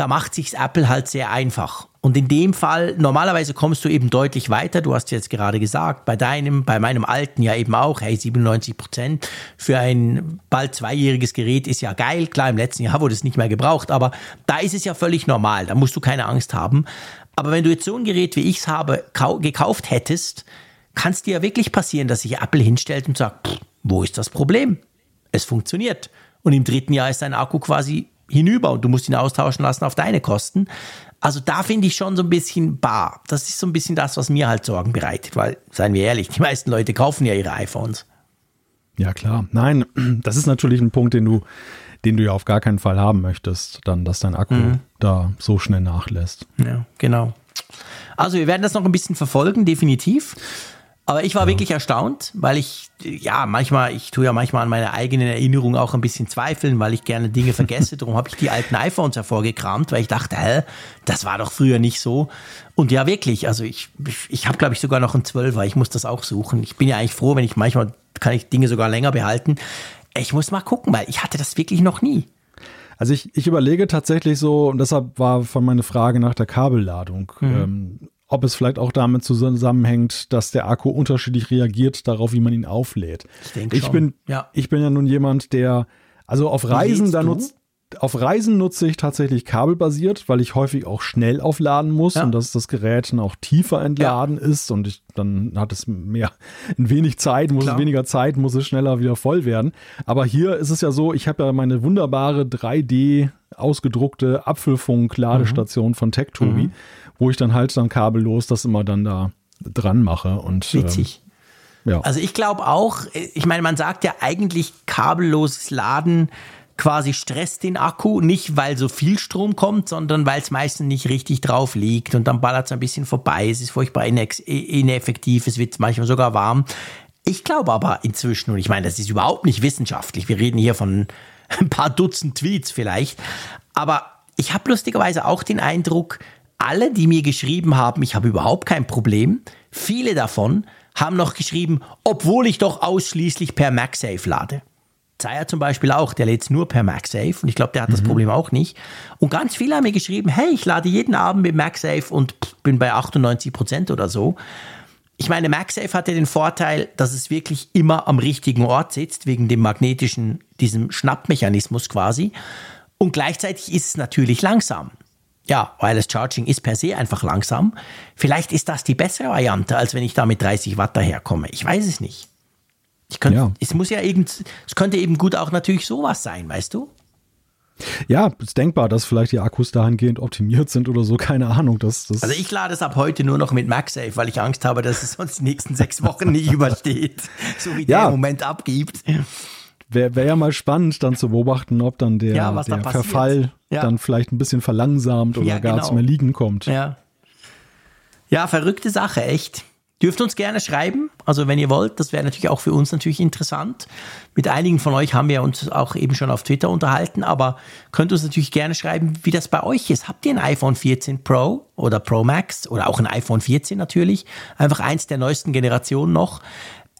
da macht sich's Apple halt sehr einfach. Und in dem Fall, normalerweise kommst du eben deutlich weiter. Du hast jetzt gerade gesagt, bei deinem, bei meinem alten ja eben auch, hey, 97 Prozent für ein bald zweijähriges Gerät ist ja geil. Klar, im letzten Jahr wurde es nicht mehr gebraucht, aber da ist es ja völlig normal. Da musst du keine Angst haben. Aber wenn du jetzt so ein Gerät, wie ich es habe, kau- gekauft hättest, kann es dir ja wirklich passieren, dass sich Apple hinstellt und sagt, pff, wo ist das Problem? Es funktioniert. Und im dritten Jahr ist dein Akku quasi hinüber und du musst ihn austauschen lassen auf deine Kosten. Also da finde ich schon so ein bisschen bar. Das ist so ein bisschen das, was mir halt Sorgen bereitet, weil, seien wir ehrlich, die meisten Leute kaufen ja ihre iPhones. Ja, klar. Nein, das ist natürlich ein Punkt, den du, den du ja auf gar keinen Fall haben möchtest, dann, dass dein Akku mhm. da so schnell nachlässt. Ja, genau. Also wir werden das noch ein bisschen verfolgen, definitiv. Aber ich war ja. wirklich erstaunt, weil ich, ja, manchmal, ich tue ja manchmal an meiner eigenen Erinnerung auch ein bisschen zweifeln, weil ich gerne Dinge vergesse. Darum habe ich die alten iPhones hervorgekramt, weil ich dachte, hä, das war doch früher nicht so. Und ja, wirklich, also ich, ich, ich habe, glaube ich, sogar noch einen 12er, ich muss das auch suchen. Ich bin ja eigentlich froh, wenn ich manchmal, kann ich Dinge sogar länger behalten. Ich muss mal gucken, weil ich hatte das wirklich noch nie. Also ich, ich überlege tatsächlich so, und deshalb war von meine Frage nach der Kabelladung, mhm. ähm, ob es vielleicht auch damit zusammenhängt, dass der Akku unterschiedlich reagiert darauf, wie man ihn auflädt. Ich, denke ich schon. bin, ja. ich bin ja nun jemand, der, also auf Reisen, da nutzt, auf Reisen nutze ich tatsächlich kabelbasiert, weil ich häufig auch schnell aufladen muss ja. und dass das Gerät dann auch tiefer entladen ja. ist und ich, dann hat es mehr, in wenig Zeit, muss Klar. es weniger Zeit, muss es schneller wieder voll werden. Aber hier ist es ja so, ich habe ja meine wunderbare 3D ausgedruckte Apfelfunk-Ladestation mhm. von TechTobi. Mhm wo ich dann halt dann kabellos das immer dann da dran mache. Und, Witzig. Ähm, ja. Also ich glaube auch, ich meine, man sagt ja eigentlich kabelloses Laden quasi stresst den Akku, nicht weil so viel Strom kommt, sondern weil es meistens nicht richtig drauf liegt und dann ballert es ein bisschen vorbei, es ist furchtbar ineffektiv, es wird manchmal sogar warm. Ich glaube aber inzwischen, und ich meine, das ist überhaupt nicht wissenschaftlich, wir reden hier von ein paar Dutzend Tweets vielleicht, aber ich habe lustigerweise auch den Eindruck, alle, die mir geschrieben haben, ich habe überhaupt kein Problem, viele davon haben noch geschrieben, obwohl ich doch ausschließlich per MagSafe lade. Zaya zum Beispiel auch, der lädt nur per MagSafe und ich glaube, der hat das mhm. Problem auch nicht. Und ganz viele haben mir geschrieben, hey, ich lade jeden Abend mit MagSafe und bin bei 98 Prozent oder so. Ich meine, MagSafe hat ja den Vorteil, dass es wirklich immer am richtigen Ort sitzt, wegen dem magnetischen, diesem Schnappmechanismus quasi. Und gleichzeitig ist es natürlich langsam ja, Wireless Charging ist per se einfach langsam. Vielleicht ist das die bessere Variante, als wenn ich da mit 30 Watt daherkomme. Ich weiß es nicht. Ich könnte, ja. Es muss ja irgend, es könnte eben gut auch natürlich sowas sein, weißt du? Ja, ist denkbar, dass vielleicht die Akkus dahingehend optimiert sind oder so, keine Ahnung. Das, das also ich lade es ab heute nur noch mit MagSafe, weil ich Angst habe, dass es sonst die nächsten sechs Wochen nicht übersteht, so wie ja. der im Moment abgibt. Wäre wär ja mal spannend, dann zu beobachten, ob dann der, ja, der Verfall ja. dann vielleicht ein bisschen verlangsamt oder ja, gar genau. zum Erliegen kommt. Ja. ja, verrückte Sache, echt. Dürft uns gerne schreiben, also wenn ihr wollt, das wäre natürlich auch für uns natürlich interessant. Mit einigen von euch haben wir uns auch eben schon auf Twitter unterhalten, aber könnt uns natürlich gerne schreiben, wie das bei euch ist. Habt ihr ein iPhone 14 Pro oder Pro Max oder auch ein iPhone 14 natürlich? Einfach eins der neuesten Generationen noch.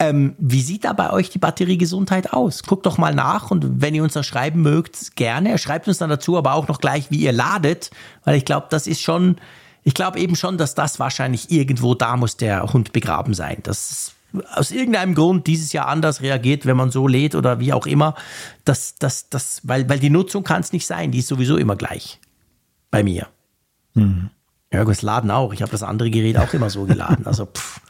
Ähm, wie sieht da bei euch die Batteriegesundheit aus? Guckt doch mal nach und wenn ihr uns da schreiben mögt, gerne. Schreibt uns dann dazu aber auch noch gleich, wie ihr ladet, weil ich glaube, das ist schon, ich glaube eben schon, dass das wahrscheinlich irgendwo da muss der Hund begraben sein. Das aus irgendeinem Grund dieses Jahr anders reagiert, wenn man so lädt oder wie auch immer. Das, das, das, weil, weil die Nutzung kann es nicht sein, die ist sowieso immer gleich. Bei mir. Mhm. Ja, das Laden auch. Ich habe das andere Gerät auch immer so geladen. Also pff.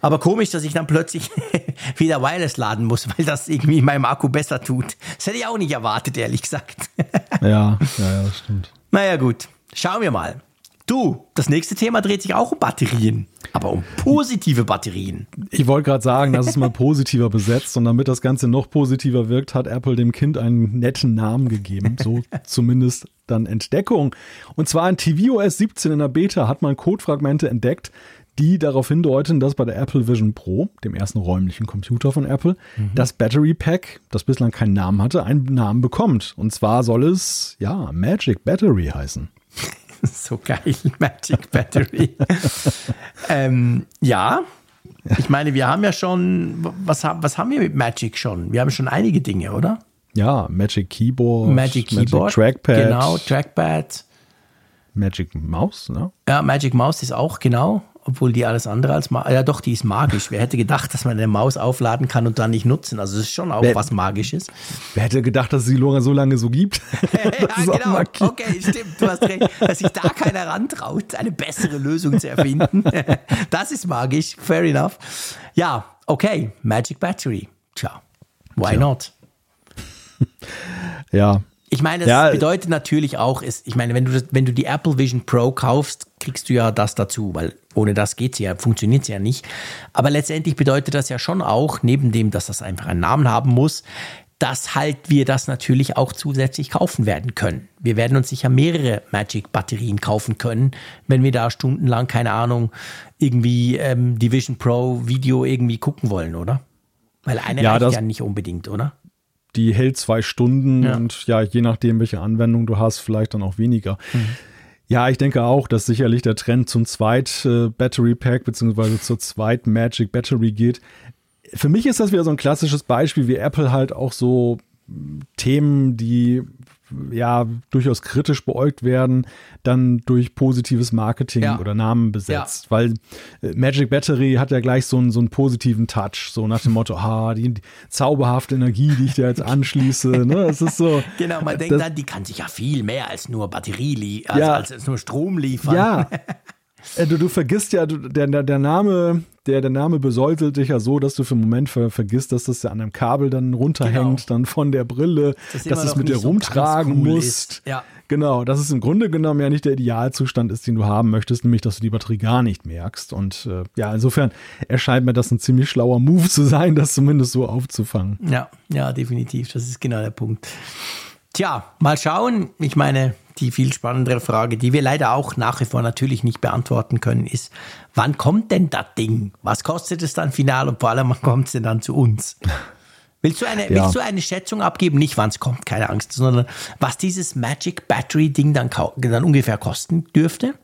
Aber komisch, dass ich dann plötzlich wieder Wireless laden muss, weil das irgendwie meinem Akku besser tut. Das hätte ich auch nicht erwartet, ehrlich gesagt. ja, ja, ja, das stimmt. Naja, gut. Schauen wir mal. Du, das nächste Thema dreht sich auch um Batterien, aber um positive Batterien. Ich wollte gerade sagen, das ist mal positiver besetzt und damit das Ganze noch positiver wirkt, hat Apple dem Kind einen netten Namen gegeben. So zumindest dann Entdeckung. Und zwar in tvOS 17 in der Beta hat man Codefragmente entdeckt, die darauf hindeuten, dass bei der Apple Vision Pro, dem ersten räumlichen Computer von Apple, mhm. das Battery Pack, das bislang keinen Namen hatte, einen Namen bekommt. Und zwar soll es, ja, Magic Battery heißen. so geil, Magic Battery. ähm, ja, ich meine, wir haben ja schon, was, was haben wir mit Magic schon? Wir haben schon einige Dinge, oder? Ja, Magic Keyboard, Magic Keyboard, Magic Trackpad. Genau, Trackpad. Magic Mouse, ne? Ja, Magic Mouse ist auch, genau. Obwohl die alles andere als magisch. Ja, doch, die ist magisch. Wer hätte gedacht, dass man eine Maus aufladen kann und dann nicht nutzen? Also, das ist schon auch Wer- was Magisches. Wer hätte gedacht, dass es die Lora so lange so gibt? ja, genau. Okay, stimmt. Du hast recht. Dass sich da keiner rantraut, eine bessere Lösung zu erfinden. das ist magisch. Fair enough. Ja, okay. Magic Battery. Tja, why not? Ja, Ich meine, das Ja, bedeutet natürlich auch, ist, ich meine, wenn du, das, wenn du die Apple Vision Pro kaufst, kriegst du ja das dazu, weil ohne das geht sie ja, funktioniert sie ja nicht. Aber letztendlich bedeutet das ja schon auch, neben dem, dass das einfach einen Namen haben muss, dass halt wir das natürlich auch zusätzlich kaufen werden können. Wir werden uns sicher mehrere Magic-Batterien kaufen können, wenn wir da stundenlang, keine Ahnung, irgendwie ähm, die Vision Pro Video irgendwie gucken wollen, oder? Weil eine Ja, reicht ja nicht unbedingt, oder? die hält zwei Stunden Ja. und ja, je nachdem, welche Anwendung du hast, vielleicht dann auch weniger. Ja, ich denke auch, dass sicherlich der Trend zum zweit äh, Battery Pack beziehungsweise zur zweit Magic Battery geht. Für mich ist das wieder so ein klassisches Beispiel, wie Apple halt auch so mh, Themen, die ja durchaus kritisch beäugt werden, dann durch positives Marketing Ja. oder Namen besetzt. Weil äh, Magic Battery hat ja gleich so einen, so einen positiven Touch, so nach dem Motto, ah, die, die zauberhafte Energie, die ich da jetzt anschließe. ne? Es ist so. Genau, man denkt das- dann, die kann sich ja viel mehr als nur Batterie als, Ja. als, als nur Strom liefern. Ja. Äh, Du, du vergisst ja, du, der, der, der Name, der, der Name besäutelt dich ja so, dass du für einen Moment ver, vergisst, dass das ja an einem Kabel dann runterhängt, Genau. dann von der Brille, Das dass du es mit dir so rumtragen cool musst. ist. Ja. Genau, dass es im Grunde genommen ja nicht der Idealzustand ist, den du haben möchtest, nämlich dass du die Batterie gar nicht merkst. Und äh, ja, insofern erscheint mir das ein ziemlich schlauer Move zu sein, das zumindest so aufzufangen. Ja, ja, definitiv. Das ist genau der Punkt. Tja, mal schauen. Ich meine, die viel spannendere Frage, die wir leider auch nach wie vor natürlich nicht beantworten können, ist, wann kommt denn das Ding? Was kostet es dann final und vor allem, wann kommt es denn dann zu uns? Willst du eine, Ja. willst du eine Schätzung abgeben? Nicht, wann es kommt, keine Angst, sondern was dieses Magic Battery Ding dann, dann ungefähr kosten dürfte?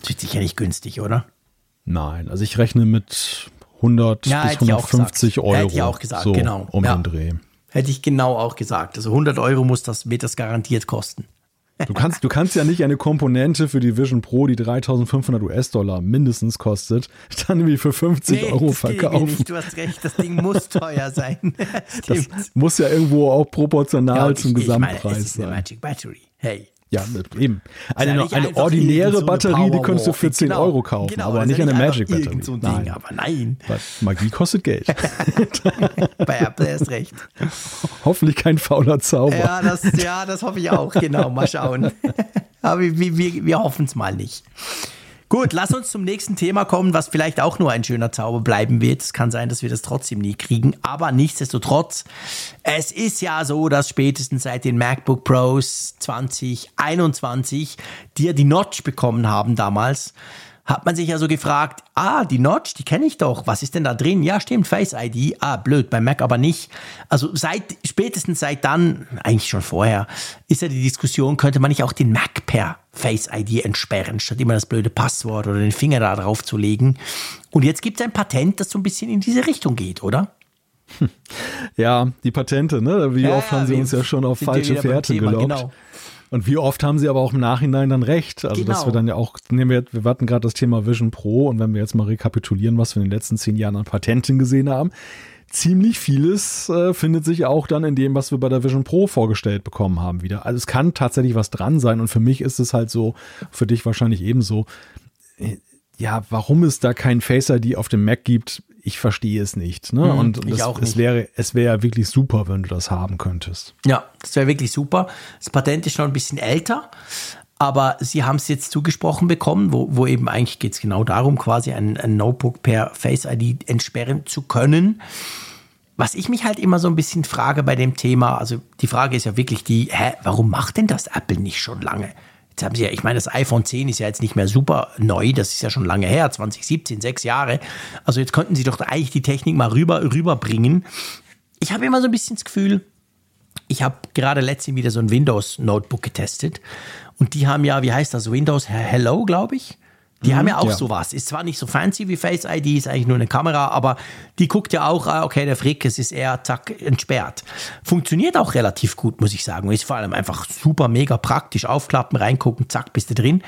Das wird sicher nicht günstig, oder? Nein, also ich rechne mit 100 Ja, bis hätte ich auch 150 gesagt. Euro. Hätte ich auch gesagt, so genau. Um Ja. den Dreh. Hätte ich genau auch gesagt. Also 100 Euro muss das, wird das garantiert kosten. Du kannst, du kannst ja nicht eine Komponente für die Vision Pro, die 3500 US-Dollar mindestens kostet, dann irgendwie für 50 Euro das geht irgendwie verkaufen. nicht. Du hast recht, das Ding muss teuer sein. Das muss ja irgendwo auch proportional und zum ich, ich meine, Gesamtpreis es ist eine sein. Magic Battery. Hey. Ja, eben. Eine, ja eine ordinäre so eine Batterie, die könntest du für Powerwall. 10 Genau, Euro kaufen, genau, aber nicht ist ja eine Magic irgend so ein Ding, Nein, aber nein, weil Magie kostet Geld. bei Apple erst recht. Hoffentlich kein fauler Zauber. Ja, das, ja, das hoffe ich auch. Genau, mal schauen. Aber wir, wir, wir hoffen es mal nicht. Gut, lass uns zum nächsten Thema kommen, was vielleicht auch nur ein schöner Zauber bleiben wird. Es kann sein, dass wir das trotzdem nie kriegen, aber nichtsdestotrotz, es ist ja so, dass spätestens seit den MacBook Pros 2021, die ja die Notch bekommen haben damals, hat man sich ja so gefragt, ah, die Notch, die kenne ich doch, was ist denn da drin? Ja, stimmt, Face ID, ah, blöd, beim Mac aber nicht. Also seit, spätestens seit dann, eigentlich schon vorher, ist ja die Diskussion, könnte man nicht auch den Mac per Face ID entsperren, statt immer das blöde Passwort oder den Finger da drauf zu legen. Und jetzt gibt es ein Patent, das so ein bisschen in diese Richtung geht, oder? Ja, die Patente, ne? Wie Ja, oft ja, haben sie uns ja schon auf falsche Fährte gelockt. genau. Und wie oft haben sie aber auch im Nachhinein dann recht? Also, dass Genau. wir dann ja auch, nehmen wir, wir hatten gerade das Thema Vision Pro und wenn wir jetzt mal rekapitulieren, was wir in den letzten zehn Jahren an Patenten gesehen haben, ziemlich vieles äh, findet sich auch dann in dem, was wir bei der Vision Pro vorgestellt bekommen haben wieder. Also es kann tatsächlich was dran sein und für mich ist es halt so, für dich wahrscheinlich ebenso, äh, ja, warum es da kein Face ID auf dem Mac gibt, ich verstehe es nicht. Ne? und Mhm, ich das, auch es nicht. wäre, es wäre ja wirklich super, wenn du das haben könntest. Ja, das wäre wirklich super. Das Patent ist schon ein bisschen älter, aber sie haben es jetzt zugesprochen bekommen, wo, wo eben eigentlich geht es genau darum, quasi ein, ein Notebook per Face ID entsperren zu können. Was ich mich halt immer so ein bisschen frage bei dem Thema, also die Frage ist ja wirklich die, hä, warum macht denn das Apple nicht schon lange? Jetzt haben sie ja, ich meine, das iPhone 10 ist ja jetzt nicht mehr super neu, das ist ja schon lange her, 2017, sechs Jahre. Also jetzt könnten sie doch eigentlich die Technik mal rüber, rüberbringen. Ich habe immer so ein bisschen das Gefühl, ich habe gerade letztens wieder so ein Windows Notebook getestet und die haben ja, wie heißt das, Windows Hello, glaube ich. Die haben ja auch ja. sowas. Ist zwar nicht so fancy wie Face ID, ist eigentlich nur eine Kamera, aber die guckt ja auch, ah, okay, der Frick, es ist eher zack, entsperrt. Funktioniert auch relativ gut, muss ich sagen. Ist vor allem einfach super, mega praktisch. Aufklappen, reingucken, zack, bist du drin.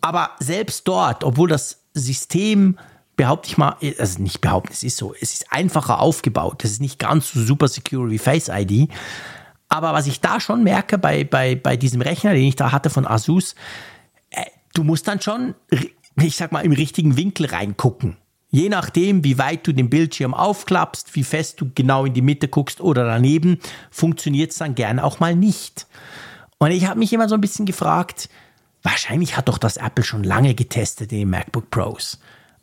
Aber selbst dort, obwohl das System, behaupte ich mal, also nicht behaupten, es ist so, es ist einfacher aufgebaut. Es ist nicht ganz so super secure wie Face ID. Aber was ich da schon merke bei, bei, bei diesem Rechner, den ich da hatte von Asus, äh, du musst dann schon, ich sag mal, im richtigen Winkel reingucken. Je nachdem, wie weit du den Bildschirm aufklappst, wie fest du genau in die Mitte guckst oder daneben, funktioniert es dann gern auch mal nicht. Und ich habe mich immer so ein bisschen gefragt, wahrscheinlich hat doch das Apple schon lange getestet in den MacBook Pros.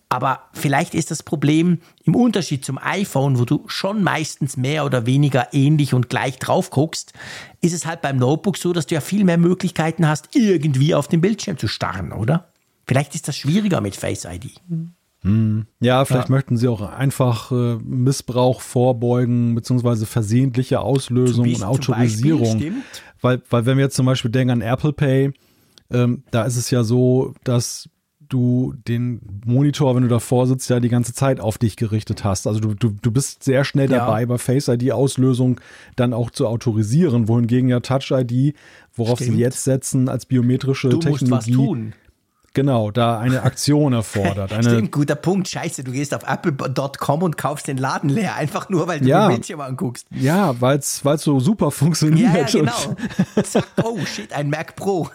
Aber vielleicht ist das Problem im Unterschied zum iPhone, wo du schon meistens mehr oder weniger ähnlich und gleich drauf guckst, ist es halt beim Notebook so, dass du ja viel mehr Möglichkeiten hast, irgendwie auf den Bildschirm zu starren, oder? Vielleicht ist das schwieriger mit Face ID. Hm. Ja, vielleicht ja. möchten sie auch einfach äh, Missbrauch vorbeugen, beziehungsweise versehentliche Auslösung und Autorisierung. Beispiel, weil, weil wenn wir jetzt zum Beispiel denken an Apple Pay, ähm, da ist es ja so, dass du den Monitor, wenn du davor sitzt, ja die ganze Zeit auf dich gerichtet hast. Also du, du, du bist sehr schnell dabei, ja. bei Face ID-Auslösung dann auch zu autorisieren, wohingegen ja Touch ID, worauf Stimmt. sie jetzt setzen als biometrische du Technologie. Musst was tun. Genau, da eine Aktion erfordert. Eine Stimmt, guter Punkt. Scheiße, du gehst auf apple.com und kaufst den Laden leer, einfach nur, weil du ja, den Bildschirm anguckst. Ja, weil es so super funktioniert. Ja, ja genau. Zack, oh shit, ein Mac Pro.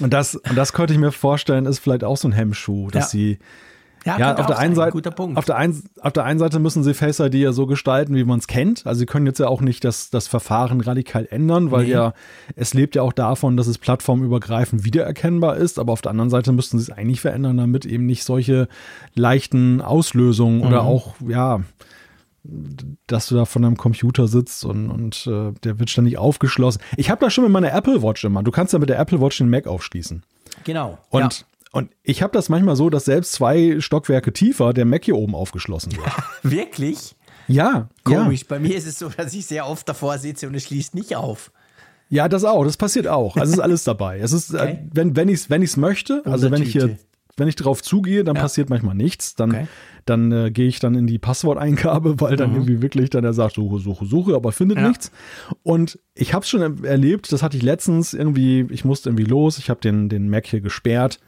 und, das, und das könnte ich mir vorstellen, ist vielleicht auch so ein Hemmschuh, dass ja. sie ja, ja auf, der einen Seite, auf, der ein, auf der einen Seite müssen sie Face ID ja so gestalten, wie man es kennt. Also sie können jetzt ja auch nicht das, das Verfahren radikal ändern, weil nee. ja es lebt ja auch davon, dass es plattformübergreifend wiedererkennbar ist. Aber auf der anderen Seite müssten sie es eigentlich verändern, damit eben nicht solche leichten Auslösungen mhm. oder auch, ja, dass du da von deinem Computer sitzt und, und äh, der wird ständig aufgeschlossen. Ich habe das schon mit meiner Apple Watch immer. Du kannst ja mit der Apple Watch den Mac aufschließen. Genau. Und ja. Und ich habe das manchmal so, dass selbst zwei Stockwerke tiefer der Mac hier oben aufgeschlossen wird. Wirklich? Ja. Komisch. Ja. Bei mir ist es so, dass ich sehr oft davor sitze und es schließt nicht auf. Ja, das auch. Das passiert auch. Also es ist alles dabei. Es ist, äh, okay. äh, wenn, wenn ich es wenn ich's möchte, also wenn ich hier, wenn ich drauf zugehe, dann ja. passiert manchmal nichts. Dann, okay. dann äh, gehe ich dann in die Passworteingabe, weil dann mhm. irgendwie wirklich dann er sagt, suche, suche, suche, aber findet ja. nichts. Und ich habe es schon erlebt, das hatte ich letztens irgendwie, ich musste irgendwie los, ich habe den, den Mac hier gesperrt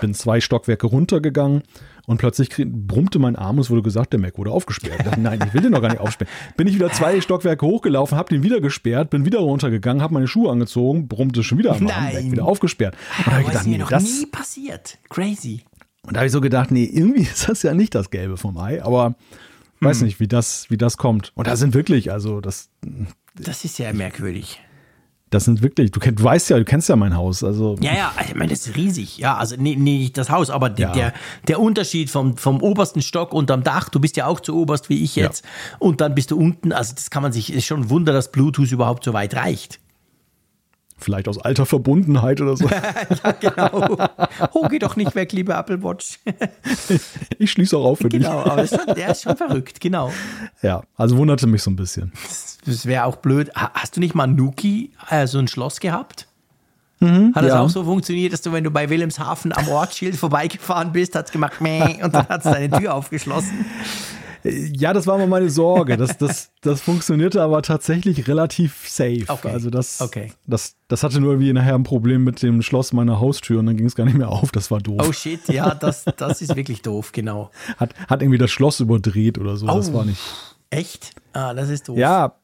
bin zwei Stockwerke runtergegangen und plötzlich brummte mein Arm und es wurde gesagt, der Mac wurde aufgesperrt. Dachte, nein, ich will den noch gar nicht aufsperren. Bin ich wieder zwei Stockwerke hochgelaufen, habe den wieder gesperrt, bin wieder runtergegangen, habe meine Schuhe angezogen, brummte schon wieder am Arm, Mac wieder aufgesperrt. Und da habe ich gedacht, nee, noch das nie passiert. Crazy. Und da habe ich so gedacht, nee, irgendwie ist das ja nicht das Gelbe vom Ei, aber hm. weiß nicht, wie das, wie das kommt. Und da sind wirklich, also das. Das ist ja merkwürdig. Das sind wirklich, du, kennst, du weißt ja, du kennst ja mein Haus. Also. Ja, ja, ich meine, das ist riesig. Ja, also nee, nee, nicht das Haus, aber ja. der, der Unterschied vom, vom obersten Stock unterm Dach, du bist ja auch zu oberst wie ich jetzt, ja. und dann bist du unten. Also das kann man sich, ist schon ein Wunder, dass Bluetooth überhaupt so weit reicht. Vielleicht aus alter Verbundenheit oder so. ja, genau. Oh, geh doch nicht weg, liebe Apple Watch. ich schließe auch auf für genau, dich. Genau, aber schon, der ist schon verrückt, genau. Ja, also wunderte mich so ein bisschen. Das wäre auch blöd. Hast du nicht mal Nuki, äh, so ein Schloss gehabt? Mhm, hat das ja. auch so funktioniert, dass du, wenn du bei Wilhelmshaven am Ortsschild vorbeigefahren bist, hat es gemacht, Mäh, und dann hat es deine Tür aufgeschlossen? Ja, das war mal meine Sorge. Das, das, das funktionierte aber tatsächlich relativ safe. Okay. Also das, okay. das, das hatte nur irgendwie nachher ein Problem mit dem Schloss meiner Haustür und dann ging es gar nicht mehr auf. Das war doof. Oh shit, ja, das, das ist wirklich doof, genau. Hat, hat irgendwie das Schloss überdreht oder so. Oh, das war nicht. Echt? Ah, das ist doof. Ja,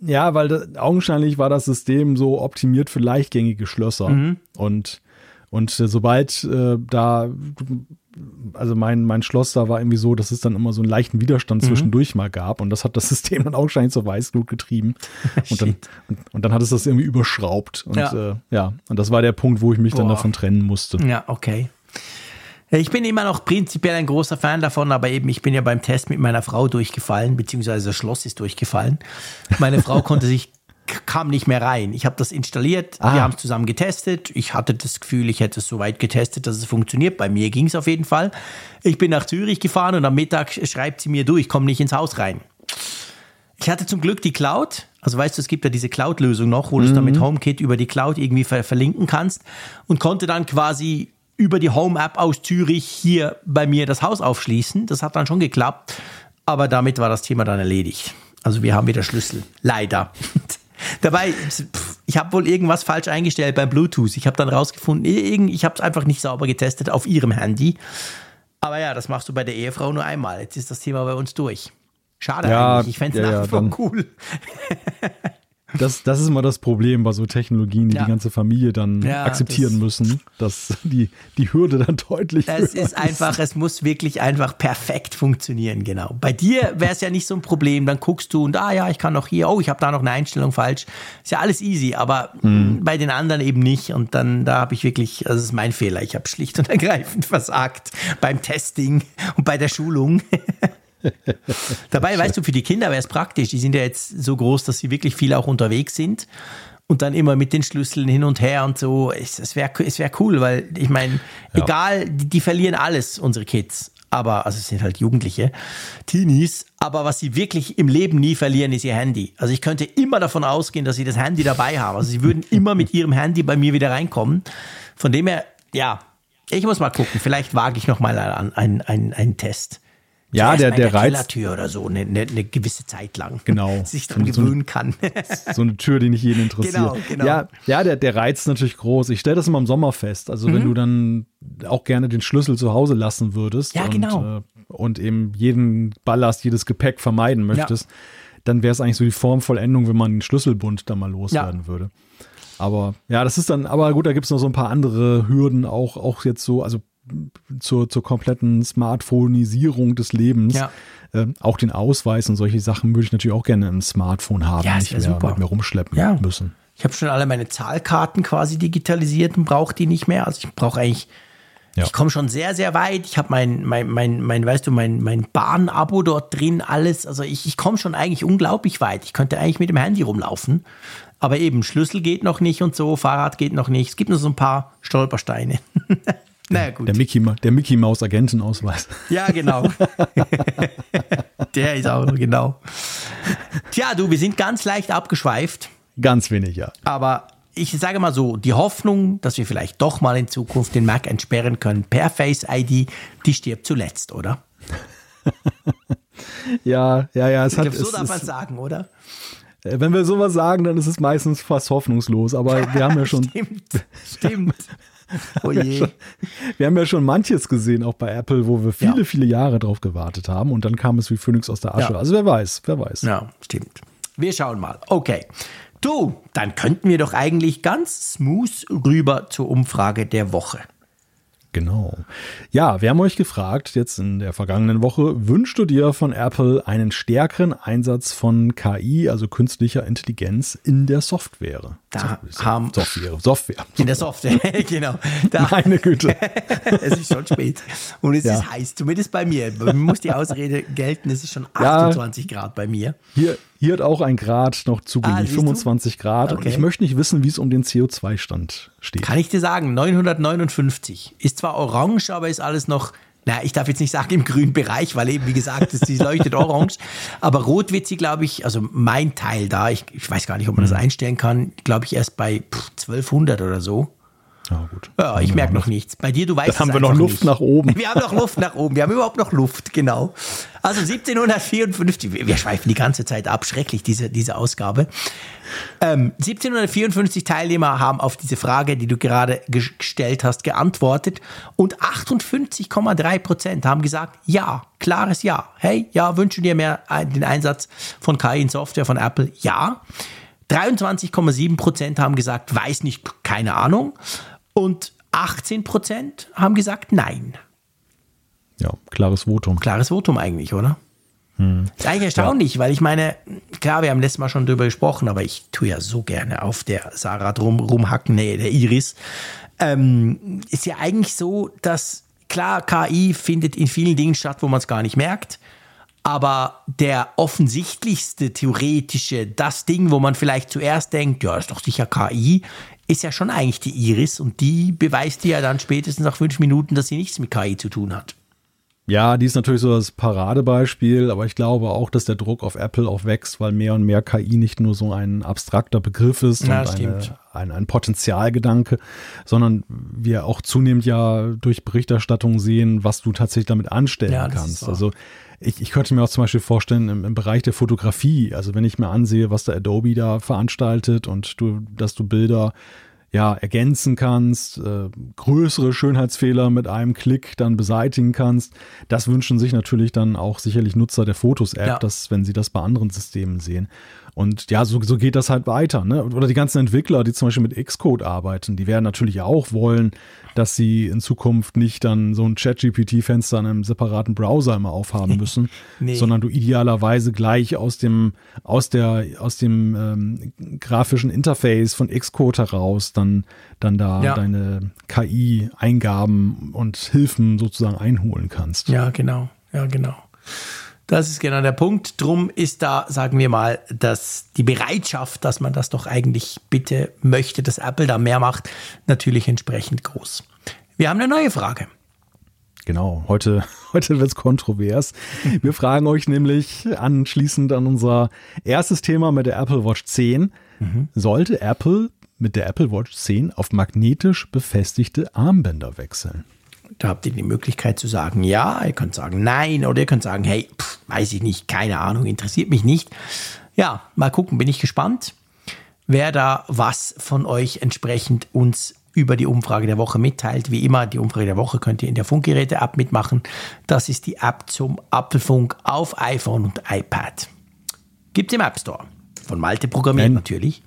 ja, weil das, augenscheinlich war das System so optimiert für leichtgängige Schlösser. Mhm. Und, und äh, sobald äh, da also mein, mein Schloss da war irgendwie so, dass es dann immer so einen leichten Widerstand mhm. zwischendurch mal gab und das hat das System dann augenscheinlich zur Weißglut getrieben und dann, und, und, dann hat es das irgendwie überschraubt und ja. Äh, ja, und das war der Punkt, wo ich mich Boah. dann davon trennen musste. Ja, okay. Ich bin immer noch prinzipiell ein großer Fan davon, aber eben, ich bin ja beim Test mit meiner Frau durchgefallen, beziehungsweise das Schloss ist durchgefallen. Meine Frau konnte sich kam nicht mehr rein. Ich habe das installiert, ah. wir haben es zusammen getestet. Ich hatte das Gefühl, ich hätte es so weit getestet, dass es funktioniert. Bei mir ging es auf jeden Fall. Ich bin nach Zürich gefahren und am Mittag schreibt sie mir, du, ich komme nicht ins Haus rein. Ich hatte zum Glück die Cloud. Also weißt du, es gibt ja diese Cloud-Lösung noch, wo mhm. du es dann mit HomeKit über die Cloud irgendwie ver verlinken kannst und konnte dann quasi über die Home-App aus Zürich hier bei mir das Haus aufschließen. Das hat dann schon geklappt, aber damit war das Thema dann erledigt. Also wir haben wieder Schlüssel. Leider. Dabei, pff, Ich habe wohl irgendwas falsch eingestellt beim Bluetooth. Ich habe dann rausgefunden, ich habe es einfach nicht sauber getestet auf ihrem Handy. Aber ja, das machst du bei der Ehefrau nur einmal. Jetzt ist das Thema bei uns durch. Schade ja, eigentlich. Ich fände es ja, nach wie vor cool. Das, das ist immer das Problem bei so Technologien, die ja. die ganze Familie dann ja, akzeptieren das müssen, dass die, die Hürde dann deutlich Es ist einfach, es muss wirklich einfach perfekt funktionieren, genau. Bei dir wäre es ja nicht so ein Problem, dann guckst du und ah ja, ich kann noch hier, oh, ich habe da noch eine Einstellung falsch. Ist ja alles easy, aber mhm. bei den anderen eben nicht und dann, da habe ich wirklich, also das ist mein Fehler, ich habe schlicht und ergreifend versagt beim Testing und bei der Schulung. Dabei, weißt du, für die Kinder wäre es praktisch. Die sind ja jetzt so groß, dass sie wirklich viel auch unterwegs sind und dann immer mit den Schlüsseln hin und her und so. Es, wäre es wär cool, weil ich meine, ja. egal, die, die, verlieren alles, unsere Kids. Aber, also es sind halt Jugendliche, Teenies, aber was sie wirklich im Leben nie verlieren, ist ihr Handy. Also ich könnte immer davon ausgehen, dass sie das Handy dabei haben. Also sie würden immer mit ihrem Handy bei mir wieder reinkommen. Von dem her, ja, ich muss mal gucken. Vielleicht wage ich noch mal einen, einen, einen, einen Test. Ja, der, der, der Reiz. Kellertür oder so, eine, eine, eine, gewisse Zeit lang. Genau. sich dann so, gewöhnen kann. so eine Tür, die nicht jeden interessiert. Genau, genau. Ja, ja der, der Reiz ist natürlich groß. Ich stelle das immer im Sommer fest. Also, mhm. wenn du dann auch gerne den Schlüssel zu Hause lassen würdest. Ja, und, genau. Äh, und eben jeden Ballast, jedes Gepäck vermeiden möchtest, ja. dann wäre es eigentlich so die Formvollendung, wenn man den Schlüsselbund da mal loswerden ja. würde. Aber ja, das ist dann, aber gut, da gibt es noch so ein paar andere Hürden, auch, auch jetzt so, also zur, zur kompletten Smartphoneisierung des Lebens. Ja. Ähm, auch den Ausweis und solche Sachen würde ich natürlich auch gerne im Smartphone haben, ja, nicht mehr super. mit mir rumschleppen ja. müssen. Ich habe schon alle meine Zahlkarten quasi digitalisiert und brauche die nicht mehr. Also ich brauche eigentlich, ja. ich komme schon sehr, sehr weit. Ich habe mein, mein, mein, mein, weißt du, mein, mein Bahnabo dort drin, alles. Also ich, ich komme schon eigentlich unglaublich weit. Ich könnte eigentlich mit dem Handy rumlaufen. Aber eben, Schlüssel geht noch nicht und so, Fahrrad geht noch nicht. Es gibt nur so ein paar Stolpersteine. Naja, gut. Der Mickey, der Mickey Maus Agentenausweis. Ja, genau. der ist auch genau. Tja, du, wir sind ganz leicht abgeschweift. Ganz wenig, ja. Aber ich sage mal so, die Hoffnung, dass wir vielleicht doch mal in Zukunft den Mac entsperren können per Face ID, die stirbt zuletzt, oder? ja, ja, ja. Es ich hat, glaube, so darf man sagen, oder? Äh, wenn wir sowas sagen, dann ist es meistens fast hoffnungslos. Aber wir haben ja schon. stimmt, stimmt. Oh je. Wir haben ja schon manches gesehen, auch bei Apple, wo wir viele, ja. viele Jahre drauf gewartet haben und dann kam es wie Phoenix aus der Asche. Ja. Also wer weiß, wer weiß. Ja, stimmt. Wir schauen mal. Okay. Du, dann könnten wir doch eigentlich ganz smooth rüber zur Umfrage der Woche. Genau. Ja, wir haben euch gefragt, jetzt in der vergangenen Woche, wünschst du dir von Apple einen stärkeren Einsatz von KI, also künstlicher Intelligenz, in der Software? Da haben Software, Software. In der Software, genau. Da, Meine Güte. es ist schon spät. Und es ja. ist heiß, zumindest bei mir. Man muss die Ausrede gelten, es ist schon 28 ja, Grad bei mir. Hier, hier hat auch ein Grad noch zugänglich, ah, 25 Grad. Okay. Und ich möchte nicht wissen, wie es um den CO2-Stand steht. Kann ich dir sagen, 959. Ist zwar orange, aber ist alles noch na, ich darf jetzt nicht sagen im grünen Bereich, weil eben, wie gesagt, es leuchtet orange. Aber rot wird sie, glaube ich, also mein Teil da, ich, ich weiß gar nicht, ob man das mhm. einstellen kann, glaube ich, erst bei 1200 oder so. Ja, gut. Ja, ich merke noch nichts. Bei dir, du weißt Dann haben wir noch Luft nicht. nach oben. Wir haben noch Luft nach oben. Wir haben überhaupt noch Luft, genau. Also 1754, wir schweifen die ganze Zeit ab, schrecklich, diese, diese Ausgabe. Ähm, 1754 Teilnehmer haben auf diese Frage, die du gerade gestellt hast, geantwortet und 58,3 Prozent haben gesagt, ja, klares Ja. Hey, ja, wünschen dir mehr den Einsatz von KI in Software von Apple? Ja. 23,7 Prozent haben gesagt, weiß nicht, keine Ahnung. Und 18 Prozent haben gesagt Nein. Ja, klares Votum. Klares Votum eigentlich, oder? Hm. Ist eigentlich erstaunlich, ja. weil ich meine, klar, wir haben letztes Mal schon drüber gesprochen, aber ich tue ja so gerne auf der Sarah drum rumhacken, nee, der Iris. Ähm, ist ja eigentlich so, dass klar, KI findet in vielen Dingen statt, wo man es gar nicht merkt. Aber der offensichtlichste theoretische, das Ding, wo man vielleicht zuerst denkt, ja, ist doch sicher KI, ist ja schon eigentlich die Iris und die beweist dir ja dann spätestens nach fünf Minuten, dass sie nichts mit KI zu tun hat. Ja, die ist natürlich so das Paradebeispiel, aber ich glaube auch, dass der Druck auf Apple auch wächst, weil mehr und mehr KI nicht nur so ein abstrakter Begriff ist Ja, und eine, ein, ein Potenzialgedanke, sondern wir auch zunehmend ja durch Berichterstattung sehen, was du tatsächlich damit anstellen Ja, kannst. Also ich, ich könnte mir auch zum Beispiel vorstellen, im, im Bereich der Fotografie, also wenn ich mir ansehe, was der Adobe da veranstaltet und du, dass du Bilder ja, ergänzen kannst, äh, größere Schönheitsfehler mit einem Klick dann beseitigen kannst. Das wünschen sich natürlich dann auch sicherlich Nutzer der Fotos-App, Ja. dass, wenn sie das bei anderen Systemen sehen. Und ja, so, so geht das halt weiter. Ne? Oder die ganzen Entwickler, die zum Beispiel mit Xcode arbeiten, die werden natürlich auch wollen, dass sie in Zukunft nicht dann so ein Chat-GPT-Fenster in einem separaten Browser immer aufhaben müssen, Nee. sondern du idealerweise gleich aus dem, aus der, aus dem ähm, grafischen Interface von Xcode heraus dann, dann da Ja. deine KI-Eingaben und Hilfen sozusagen einholen kannst. Ja, genau. Ja, genau. Das ist genau der Punkt. Drum ist da, sagen wir mal, dass die Bereitschaft, dass man das doch eigentlich bitte möchte, dass Apple da mehr macht, natürlich entsprechend groß. Wir haben eine neue Frage. Genau, heute, heute wird es kontrovers. Wir fragen euch nämlich anschließend an unser erstes Thema mit der Apple Watch 10. Sollte Apple mit der Apple Watch 10 auf magnetisch befestigte Armbänder wechseln? Da habt ihr die Möglichkeit zu sagen ja, ihr könnt sagen nein oder ihr könnt sagen, hey, pff, weiß ich nicht, keine Ahnung, interessiert mich nicht. Ja, mal gucken, bin ich gespannt, wer da was von euch entsprechend uns über die Umfrage der Woche mitteilt. Wie immer, die Umfrage der Woche könnt ihr in der Funkgeräte-App mitmachen. Das ist die App zum Apfelfunk auf iPhone und iPad. Gibt's im App Store. Von Malte programmiert Wenn- natürlich.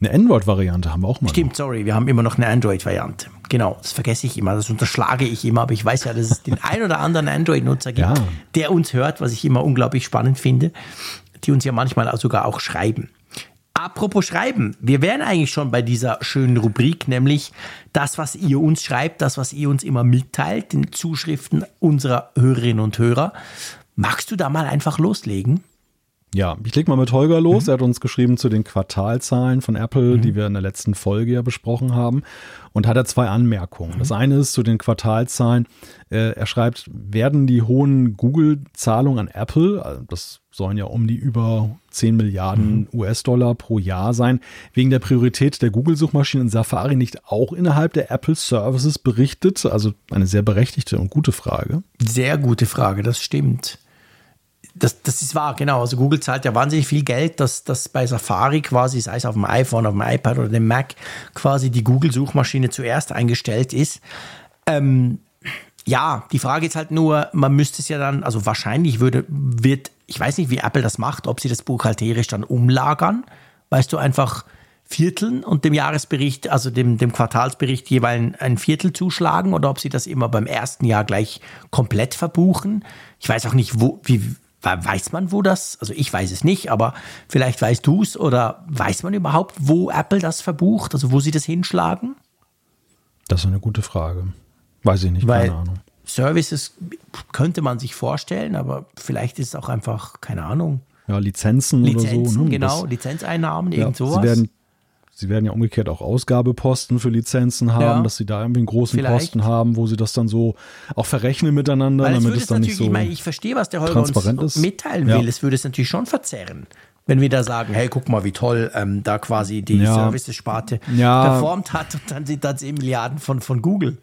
Eine Android-Variante haben wir auch mal. Stimmt, sorry, wir haben immer noch eine Android-Variante. Genau, das vergesse ich immer, das unterschlage ich immer, aber ich weiß ja, dass es den ein oder anderen Android-Nutzer gibt, Ja. der uns hört, was ich immer unglaublich spannend finde, die uns ja manchmal auch sogar auch schreiben. Apropos Schreiben, wir wären eigentlich schon bei dieser schönen Rubrik, nämlich das, was ihr uns schreibt, das, was ihr uns immer mitteilt, den Zuschriften unserer Hörerinnen und Hörer. Magst du da mal einfach loslegen? Ja, ich leg mal mit Holger los. Er hat uns geschrieben zu den Quartalzahlen von Apple, die wir in der letzten Folge ja besprochen haben. Und hat er zwei Anmerkungen. Das eine ist zu den Quartalzahlen. Äh, er schreibt, werden die hohen Google-Zahlungen an Apple, also das sollen ja um die über 10 Milliarden US-Dollar pro Jahr sein, wegen der Priorität der Google-Suchmaschine in Safari nicht auch innerhalb der Apple Services berichtet? Also eine sehr berechtigte und gute Frage. Sehr gute Frage, das stimmt. Das, das ist wahr, genau. Also Google zahlt ja wahnsinnig viel Geld, dass, dass bei Safari quasi, sei es auf dem iPhone, auf dem iPad oder dem Mac, quasi die Google-Suchmaschine zuerst eingestellt ist. Ähm, ja, die Frage ist halt nur, man müsste es ja dann, also wahrscheinlich würde, wird, ich weiß nicht, wie Apple das macht, ob sie das buchhalterisch dann umlagern, weißt du, einfach Vierteln und dem Jahresbericht, also dem, dem Quartalsbericht jeweils ein Viertel zuschlagen oder ob sie das immer beim ersten Jahr gleich komplett verbuchen. Ich weiß auch nicht, wo, wie, weiß man, wo das, also ich weiß es nicht, aber vielleicht weißt du es oder weiß man überhaupt, wo Apple das verbucht, also wo sie das hinschlagen? Das ist eine gute Frage. Weiß ich nicht, Weil keine Ahnung. Services könnte man sich vorstellen, aber vielleicht ist es auch einfach, keine Ahnung, Ja, Lizenzen, Lizenzen, oder so. Ne? genau, Das- Lizenzeinnahmen, Ja, irgend sowas. Sie werden, sie werden ja umgekehrt auch Ausgabeposten für Lizenzen haben, Ja. dass sie da irgendwie einen großen Vielleicht. Posten haben, wo sie das dann so auch verrechnen miteinander, Weil damit es es dann nicht so. ich meine, ich verstehe, was der Holger uns ist. mitteilen Ja. will. Es würde es natürlich schon verzerren. Wenn wir da sagen, hey, guck mal, wie toll ähm, da quasi die Ja. Services-Sparte Ja. performt hat und dann sind da 10 Milliarden von, von Google.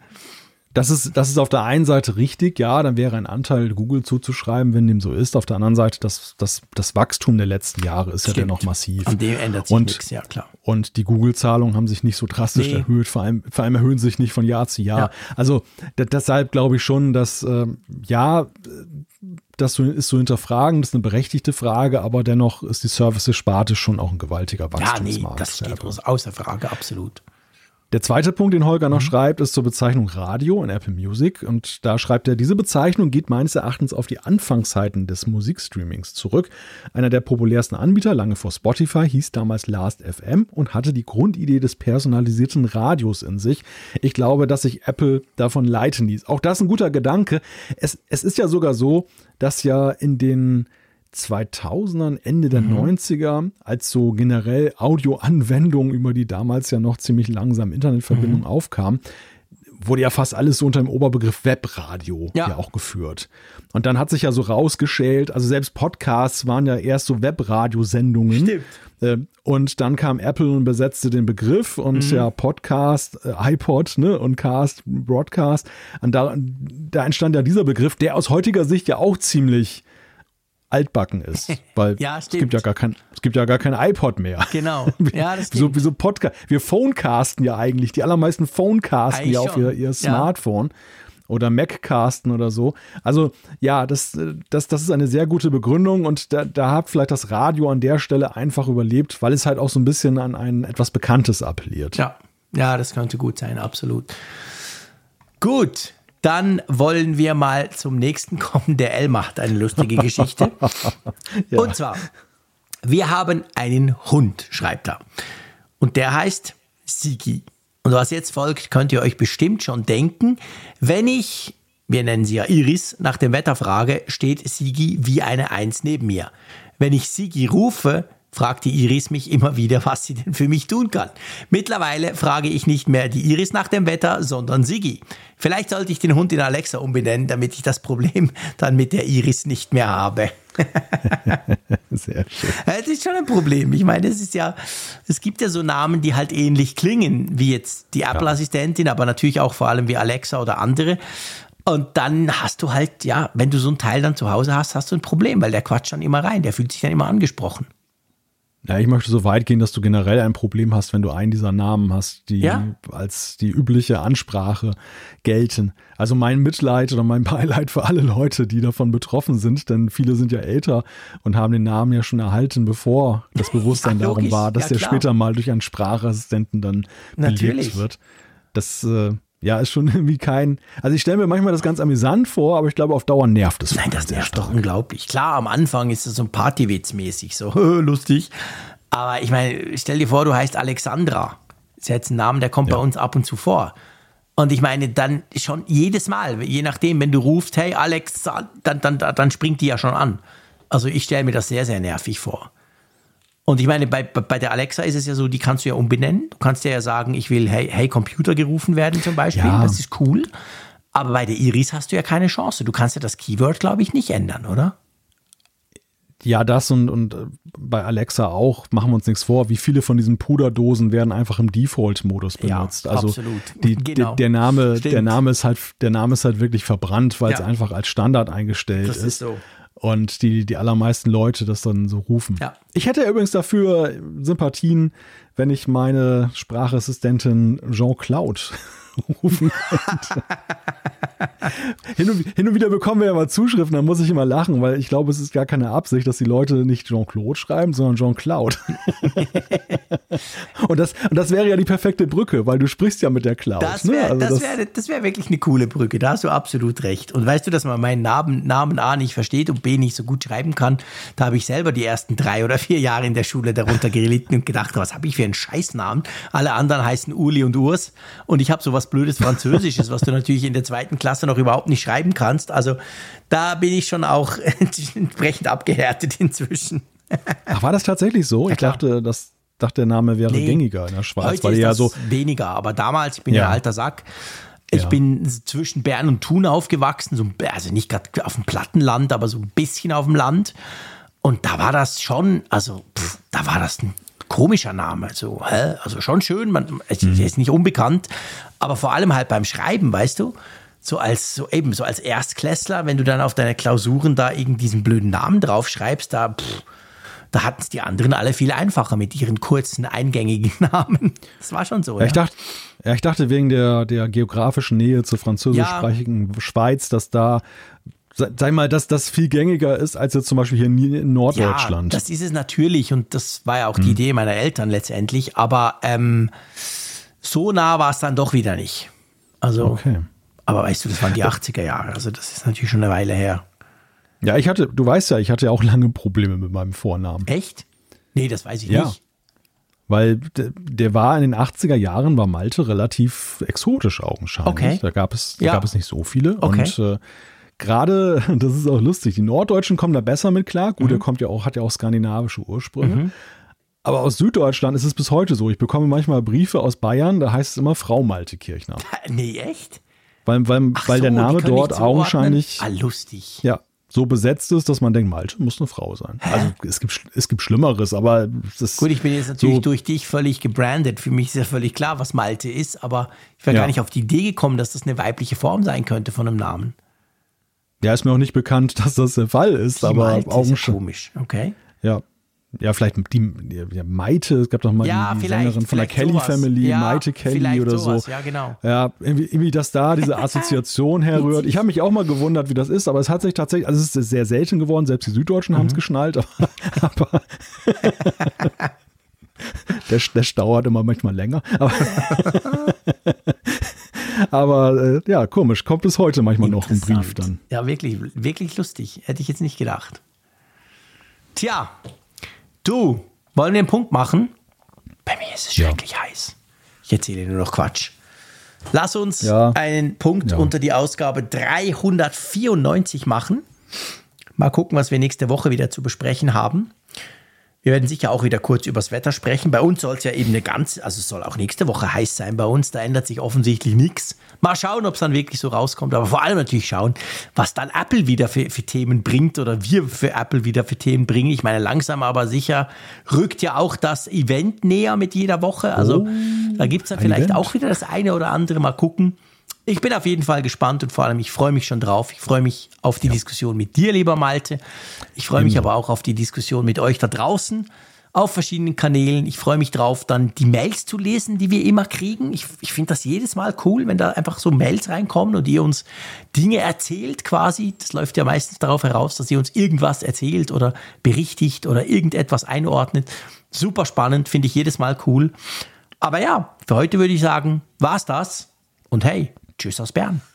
Das ist, das ist auf der einen Seite richtig, ja, dann wäre ein Anteil Google zuzuschreiben, wenn dem so ist. Auf der anderen Seite, das, das, das Wachstum der letzten Jahre ist ja Stimmt. dennoch massiv. An dem ändert sich Und- nichts, ja klar. Und die Google-Zahlungen haben sich nicht so drastisch Nee. erhöht, vor allem, vor allem erhöhen sich nicht von Jahr zu Jahr. Ja. Also de- deshalb glaube ich schon, dass ähm, ja, äh, das ist so hinterfragen, das ist eine berechtigte Frage, aber dennoch ist die Services-Sparte schon auch ein gewaltiger Ja, nee, Wachstumsmarkt. das steht aus- außer Frage, absolut. Der zweite Punkt, den Holger noch Mhm. schreibt, ist zur Bezeichnung Radio in Apple Music. Und da schreibt er, diese Bezeichnung geht meines Erachtens auf die Anfangszeiten des Musikstreamings zurück. Einer der populärsten Anbieter, lange vor Spotify, hieß damals Last FM und hatte die Grundidee des personalisierten Radios in sich. Ich glaube, dass sich Apple davon leiten ließ. Auch das ein guter Gedanke. Es, es ist ja sogar so, dass ja in den 2000ern, Ende der 90er, als so generell Audioanwendungen, über die damals ja noch ziemlich langsam Internetverbindung aufkam, wurde ja fast alles so unter dem Oberbegriff Webradio ja. ja. auch geführt. Und dann hat sich ja so rausgeschält, also selbst Podcasts waren ja erst so Webradiosendungen. Stimmt. Äh, und dann kam Apple und besetzte den Begriff und mhm. ja, Podcast, äh, iPod ne, und Cast, Broadcast. Und da, da entstand ja dieser Begriff, der aus heutiger Sicht ja auch ziemlich altbacken ist. Weil ja, es gibt ja gar kein, es gibt ja gar kein iPod mehr. Genau. Ja, das stimmt. So, wie so Podcast. Wir Phonecasten ja eigentlich. Die allermeisten Phonecasten ja auf ihr, ihr Smartphone. Ja. Oder Maccasten oder so. Also ja, das, das, das ist eine sehr gute Begründung und da, da hat vielleicht das Radio an der Stelle einfach überlebt, weil es halt auch so ein bisschen an ein etwas Bekanntes appelliert. Ja, ja, das könnte gut sein, absolut. Gut, dann wollen wir mal zum nächsten kommen. Der L macht eine lustige Geschichte. ja. Und zwar, wir haben einen Hund, schreibt er. Und der heißt Sigi. Und was jetzt folgt, könnt ihr euch bestimmt schon denken. Wenn ich, wir nennen sie ja Iris, nach dem Wetter frage, steht Sigi wie eine Eins neben mir. Wenn ich Sigi rufe, fragt die Iris mich immer wieder, was sie denn für mich tun kann. Mittlerweile frage ich nicht mehr die Iris nach dem Wetter, sondern Sigi. Vielleicht sollte ich den Hund in Alexa umbenennen, damit ich das Problem dann mit der Iris nicht mehr habe. Sehr schön. Es ist schon ein Problem. Ich meine, es ist ja, es gibt ja so Namen, die halt ähnlich klingen, wie jetzt die Apple-Assistentin, aber natürlich auch vor allem wie Alexa oder andere. Und dann hast du halt, ja, wenn du so ein Teil dann zu Hause hast, hast du ein Problem, weil der quatscht dann immer rein, der fühlt sich dann immer angesprochen. Ja, ich möchte so weit gehen, dass du generell ein Problem hast, wenn du einen dieser Namen hast, die ja? als die übliche Ansprache gelten. Also mein Mitleid oder mein Beileid für alle Leute, die davon betroffen sind, denn viele sind ja älter und haben den Namen ja schon erhalten, bevor das Bewusstsein ja, darum war, dass ja, der später mal durch einen Sprachassistenten dann belegt Natürlich. wird. Das äh, ja, ist schon irgendwie kein. Also ich stelle mir manchmal das ganz amüsant vor, aber ich glaube, auf Dauer nervt es. Nein, das nervt doch unglaublich. Klar, am Anfang ist es so ein Partywitz-mäßig, so lustig. Aber ich meine, stell dir vor, du heißt Alexandra. Das ist jetzt ein Name, der kommt ja. bei uns ab und zu vor. Und ich meine, dann schon jedes Mal, je nachdem, wenn du rufst, hey Alex, dann, dann, dann springt die ja schon an. Also ich stelle mir das sehr, sehr nervig vor. Und ich meine, bei, bei der Alexa ist es ja so, die kannst du ja umbenennen. Du kannst ja sagen, ich will Hey, hey Computer gerufen werden zum Beispiel. Ja. Das ist cool. Aber bei der Iris hast du ja keine Chance. Du kannst ja das Keyword, glaube ich, nicht ändern, oder? Ja, das und, und äh, bei Alexa auch, machen wir uns nichts vor, wie viele von diesen Puderdosen werden einfach im Default-Modus benutzt. Ja, also absolut. Die, genau. der, Name, der Name ist halt, der Name ist halt wirklich verbrannt, weil ja. es einfach als Standard eingestellt das ist. ist so und die, die allermeisten Leute das dann so rufen. Ja. Ich hätte übrigens dafür Sympathien, wenn ich meine Sprachassistentin Jean-Claude rufen könnte. hin, und, hin, und, wieder bekommen wir ja mal Zuschriften, da muss ich immer lachen, weil ich glaube, es ist gar keine Absicht, dass die Leute nicht Jean-Claude schreiben, sondern Jean-Claude. und, das, und das wäre ja die perfekte Brücke, weil du sprichst ja mit der Cloud. Das wäre ne? also wär, wär wirklich eine coole Brücke, da hast du absolut recht. Und weißt du, dass man meinen Namen, Namen A nicht versteht und B nicht so gut schreiben kann, da habe ich selber die ersten drei oder vier Jahre in der Schule darunter gelitten und gedacht, was habe ich für einen Scheißnamen? Alle anderen heißen Uli und Urs und ich habe sowas blödes Französisches, was du natürlich in der zweiten Klasse noch überhaupt nicht schreiben kannst. Also da bin ich schon auch entsprechend abgehärtet inzwischen. Ach, war das tatsächlich so? Ja, ich dachte, das dachte, der Name wäre nee, gängiger in der Schweiz. Heute weil ist ja so weniger, aber damals, ich bin ja, ein alter Sack. Ich ja. bin zwischen Bern und Thun aufgewachsen, so, also nicht gerade auf dem Plattenland, aber so ein bisschen auf dem Land. Und da war das schon, also pff, da war das ein komischer Name. So, hä? Also schon schön, man, es mhm. ist nicht unbekannt, aber vor allem halt beim Schreiben, weißt du? So als, so eben, so als Erstklässler, wenn du dann auf deine Klausuren da irgendwie diesen blöden Namen draufschreibst, da, pff, da hatten es die anderen alle viel einfacher mit ihren kurzen, eingängigen Namen. Das war schon so. Ja, ja. Ich, dachte, ja, ich dachte wegen der, der geografischen Nähe zur französischsprachigen ja. Schweiz, dass da sag mal, dass das viel gängiger ist als jetzt zum Beispiel hier in Norddeutschland. Ja, das ist es natürlich und das war ja auch die hm. Idee meiner Eltern letztendlich, aber ähm, so nah war es dann doch wieder nicht. Also, okay. aber weißt du, das waren die 80er Jahre, also das ist natürlich schon eine Weile her. Ja, ich hatte, du weißt ja, ich hatte ja auch lange Probleme mit meinem Vornamen. Echt? Nee, das weiß ich ja. nicht. Weil der war in den 80er Jahren, war Malte relativ exotisch augenscheinlich. Okay. Da gab es, da ja. gab es nicht so viele. Okay. Und äh, gerade, das ist auch lustig, die Norddeutschen kommen da besser mit klar. Gut, mhm. er kommt ja auch, hat ja auch skandinavische Ursprünge. Mhm. Aber aus Süddeutschland ist es bis heute so. Ich bekomme manchmal Briefe aus Bayern, da heißt es immer Frau Malte Kirchner. Nee, echt? Weil, weil, Ach weil so, der Name dort augenscheinlich Ah, lustig. ja, so besetzt ist, dass man denkt, Malte muss eine Frau sein. Also es gibt, es gibt Schlimmeres, aber ist Gut, ich bin jetzt natürlich So. durch dich völlig gebrandet. Für mich ist ja völlig klar, was Malte ist, aber ich wäre Ja. gar nicht auf die Idee gekommen, dass das eine weibliche Form sein könnte von einem Namen. Ja, ist mir auch nicht bekannt, dass das der Fall ist, Die aber Malte ist ja augenscheinlich. komisch, okay? Ja. Ja, vielleicht die ja, Maite, es gab doch mal Ja, die, vielleicht, Sängerin von der Kelly sowas. Family, Ja, Maite Kelly oder sowas, so. ja, genau. Ja, irgendwie, irgendwie, dass da diese Assoziation herrührt. Ich habe mich auch mal gewundert, wie das ist, aber es hat sich tatsächlich, also es ist sehr selten geworden, selbst die Süddeutschen Mhm. haben es geschnallt, aber, aber der, der Stau hat immer manchmal länger. Aber, aber äh, ja, komisch, kommt bis heute manchmal noch ein Brief dann. Ja, wirklich, wirklich lustig. Hätte ich jetzt nicht gedacht. Tja, du, wollen wir einen Punkt machen? Bei mir ist es Ja. schrecklich heiß. Ich erzähle nur noch Quatsch. Lass uns Ja. einen Punkt Ja. unter die Ausgabe 394 machen. Mal gucken, was wir nächste Woche wieder zu besprechen haben. Wir werden sicher auch wieder kurz übers Wetter sprechen. Bei uns soll es ja eben eine ganz, also es soll auch nächste Woche heiß sein bei uns. Da ändert sich offensichtlich nichts. Mal schauen, ob es dann wirklich so rauskommt. Aber vor allem natürlich schauen, was dann Apple wieder für, für Themen bringt oder wir für Apple wieder für Themen bringen. Ich meine, langsam aber sicher rückt ja auch das Event näher mit jeder Woche. Also da gibt es dann vielleicht Event. auch wieder das eine oder andere. Mal gucken. Ich bin auf jeden Fall gespannt und vor allem, ich freue mich schon drauf. Ich freue mich auf die Diskussion mit dir, lieber Malte. Ich freue mich aber auch auf die Diskussion mit euch da draußen auf verschiedenen Kanälen. Ich freue mich drauf, dann die Mails zu lesen, die wir immer kriegen. Ich, ich finde das jedes Mal cool, wenn da einfach so Mails reinkommen und ihr uns Dinge erzählt quasi. Das läuft ja meistens darauf heraus, dass ihr uns irgendwas erzählt oder berichtigt oder irgendetwas einordnet. Super spannend, finde ich jedes Mal cool. Aber ja, für heute würde ich sagen, war's das. Und hey, Massachusetts-band.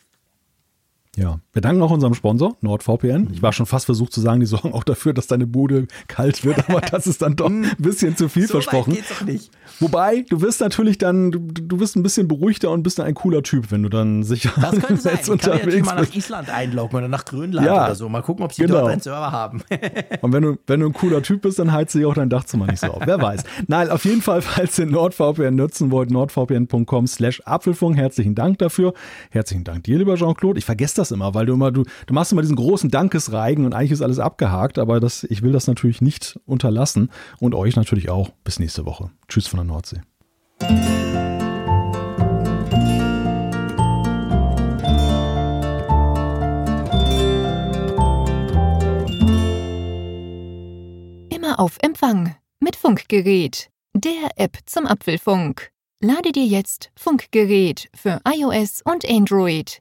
Ja, wir danken auch unserem Sponsor, NordVPN. Ich war schon fast versucht zu sagen, die sorgen auch dafür, dass deine Bude kalt wird, aber das ist dann doch ein bisschen zu viel So weit versprochen. geht's doch nicht. Wobei, du wirst natürlich dann, du, du bist ein bisschen beruhigter und bist dann ein cooler Typ, wenn du dann sicher Das könnte sein. Ich kann unterwegs mal nach. Island einloggen oder nach Grönland Ja, oder so. Mal gucken, ob sie genau. dort einen Server haben. Und wenn du, wenn du ein cooler Typ bist, dann heizt sich auch dein Dachzimmer nicht so auf. Wer weiß. Nein, auf jeden Fall, falls ihr NordVPN nutzen wollt, nordvpn.com slash Apfelfunk. Herzlichen Dank dafür. Herzlichen Dank dir, lieber Jean-Claude. Ich vergesse das immer, weil du immer, du, du machst immer diesen großen Dankesreigen und eigentlich ist alles abgehakt, aber das, ich will das natürlich nicht unterlassen und euch natürlich auch. Bis nächste Woche. Tschüss von der Nordsee. Immer auf Empfang mit Funkgerät, der App zum Apfelfunk. Lade dir jetzt Funkgerät für iOS und Android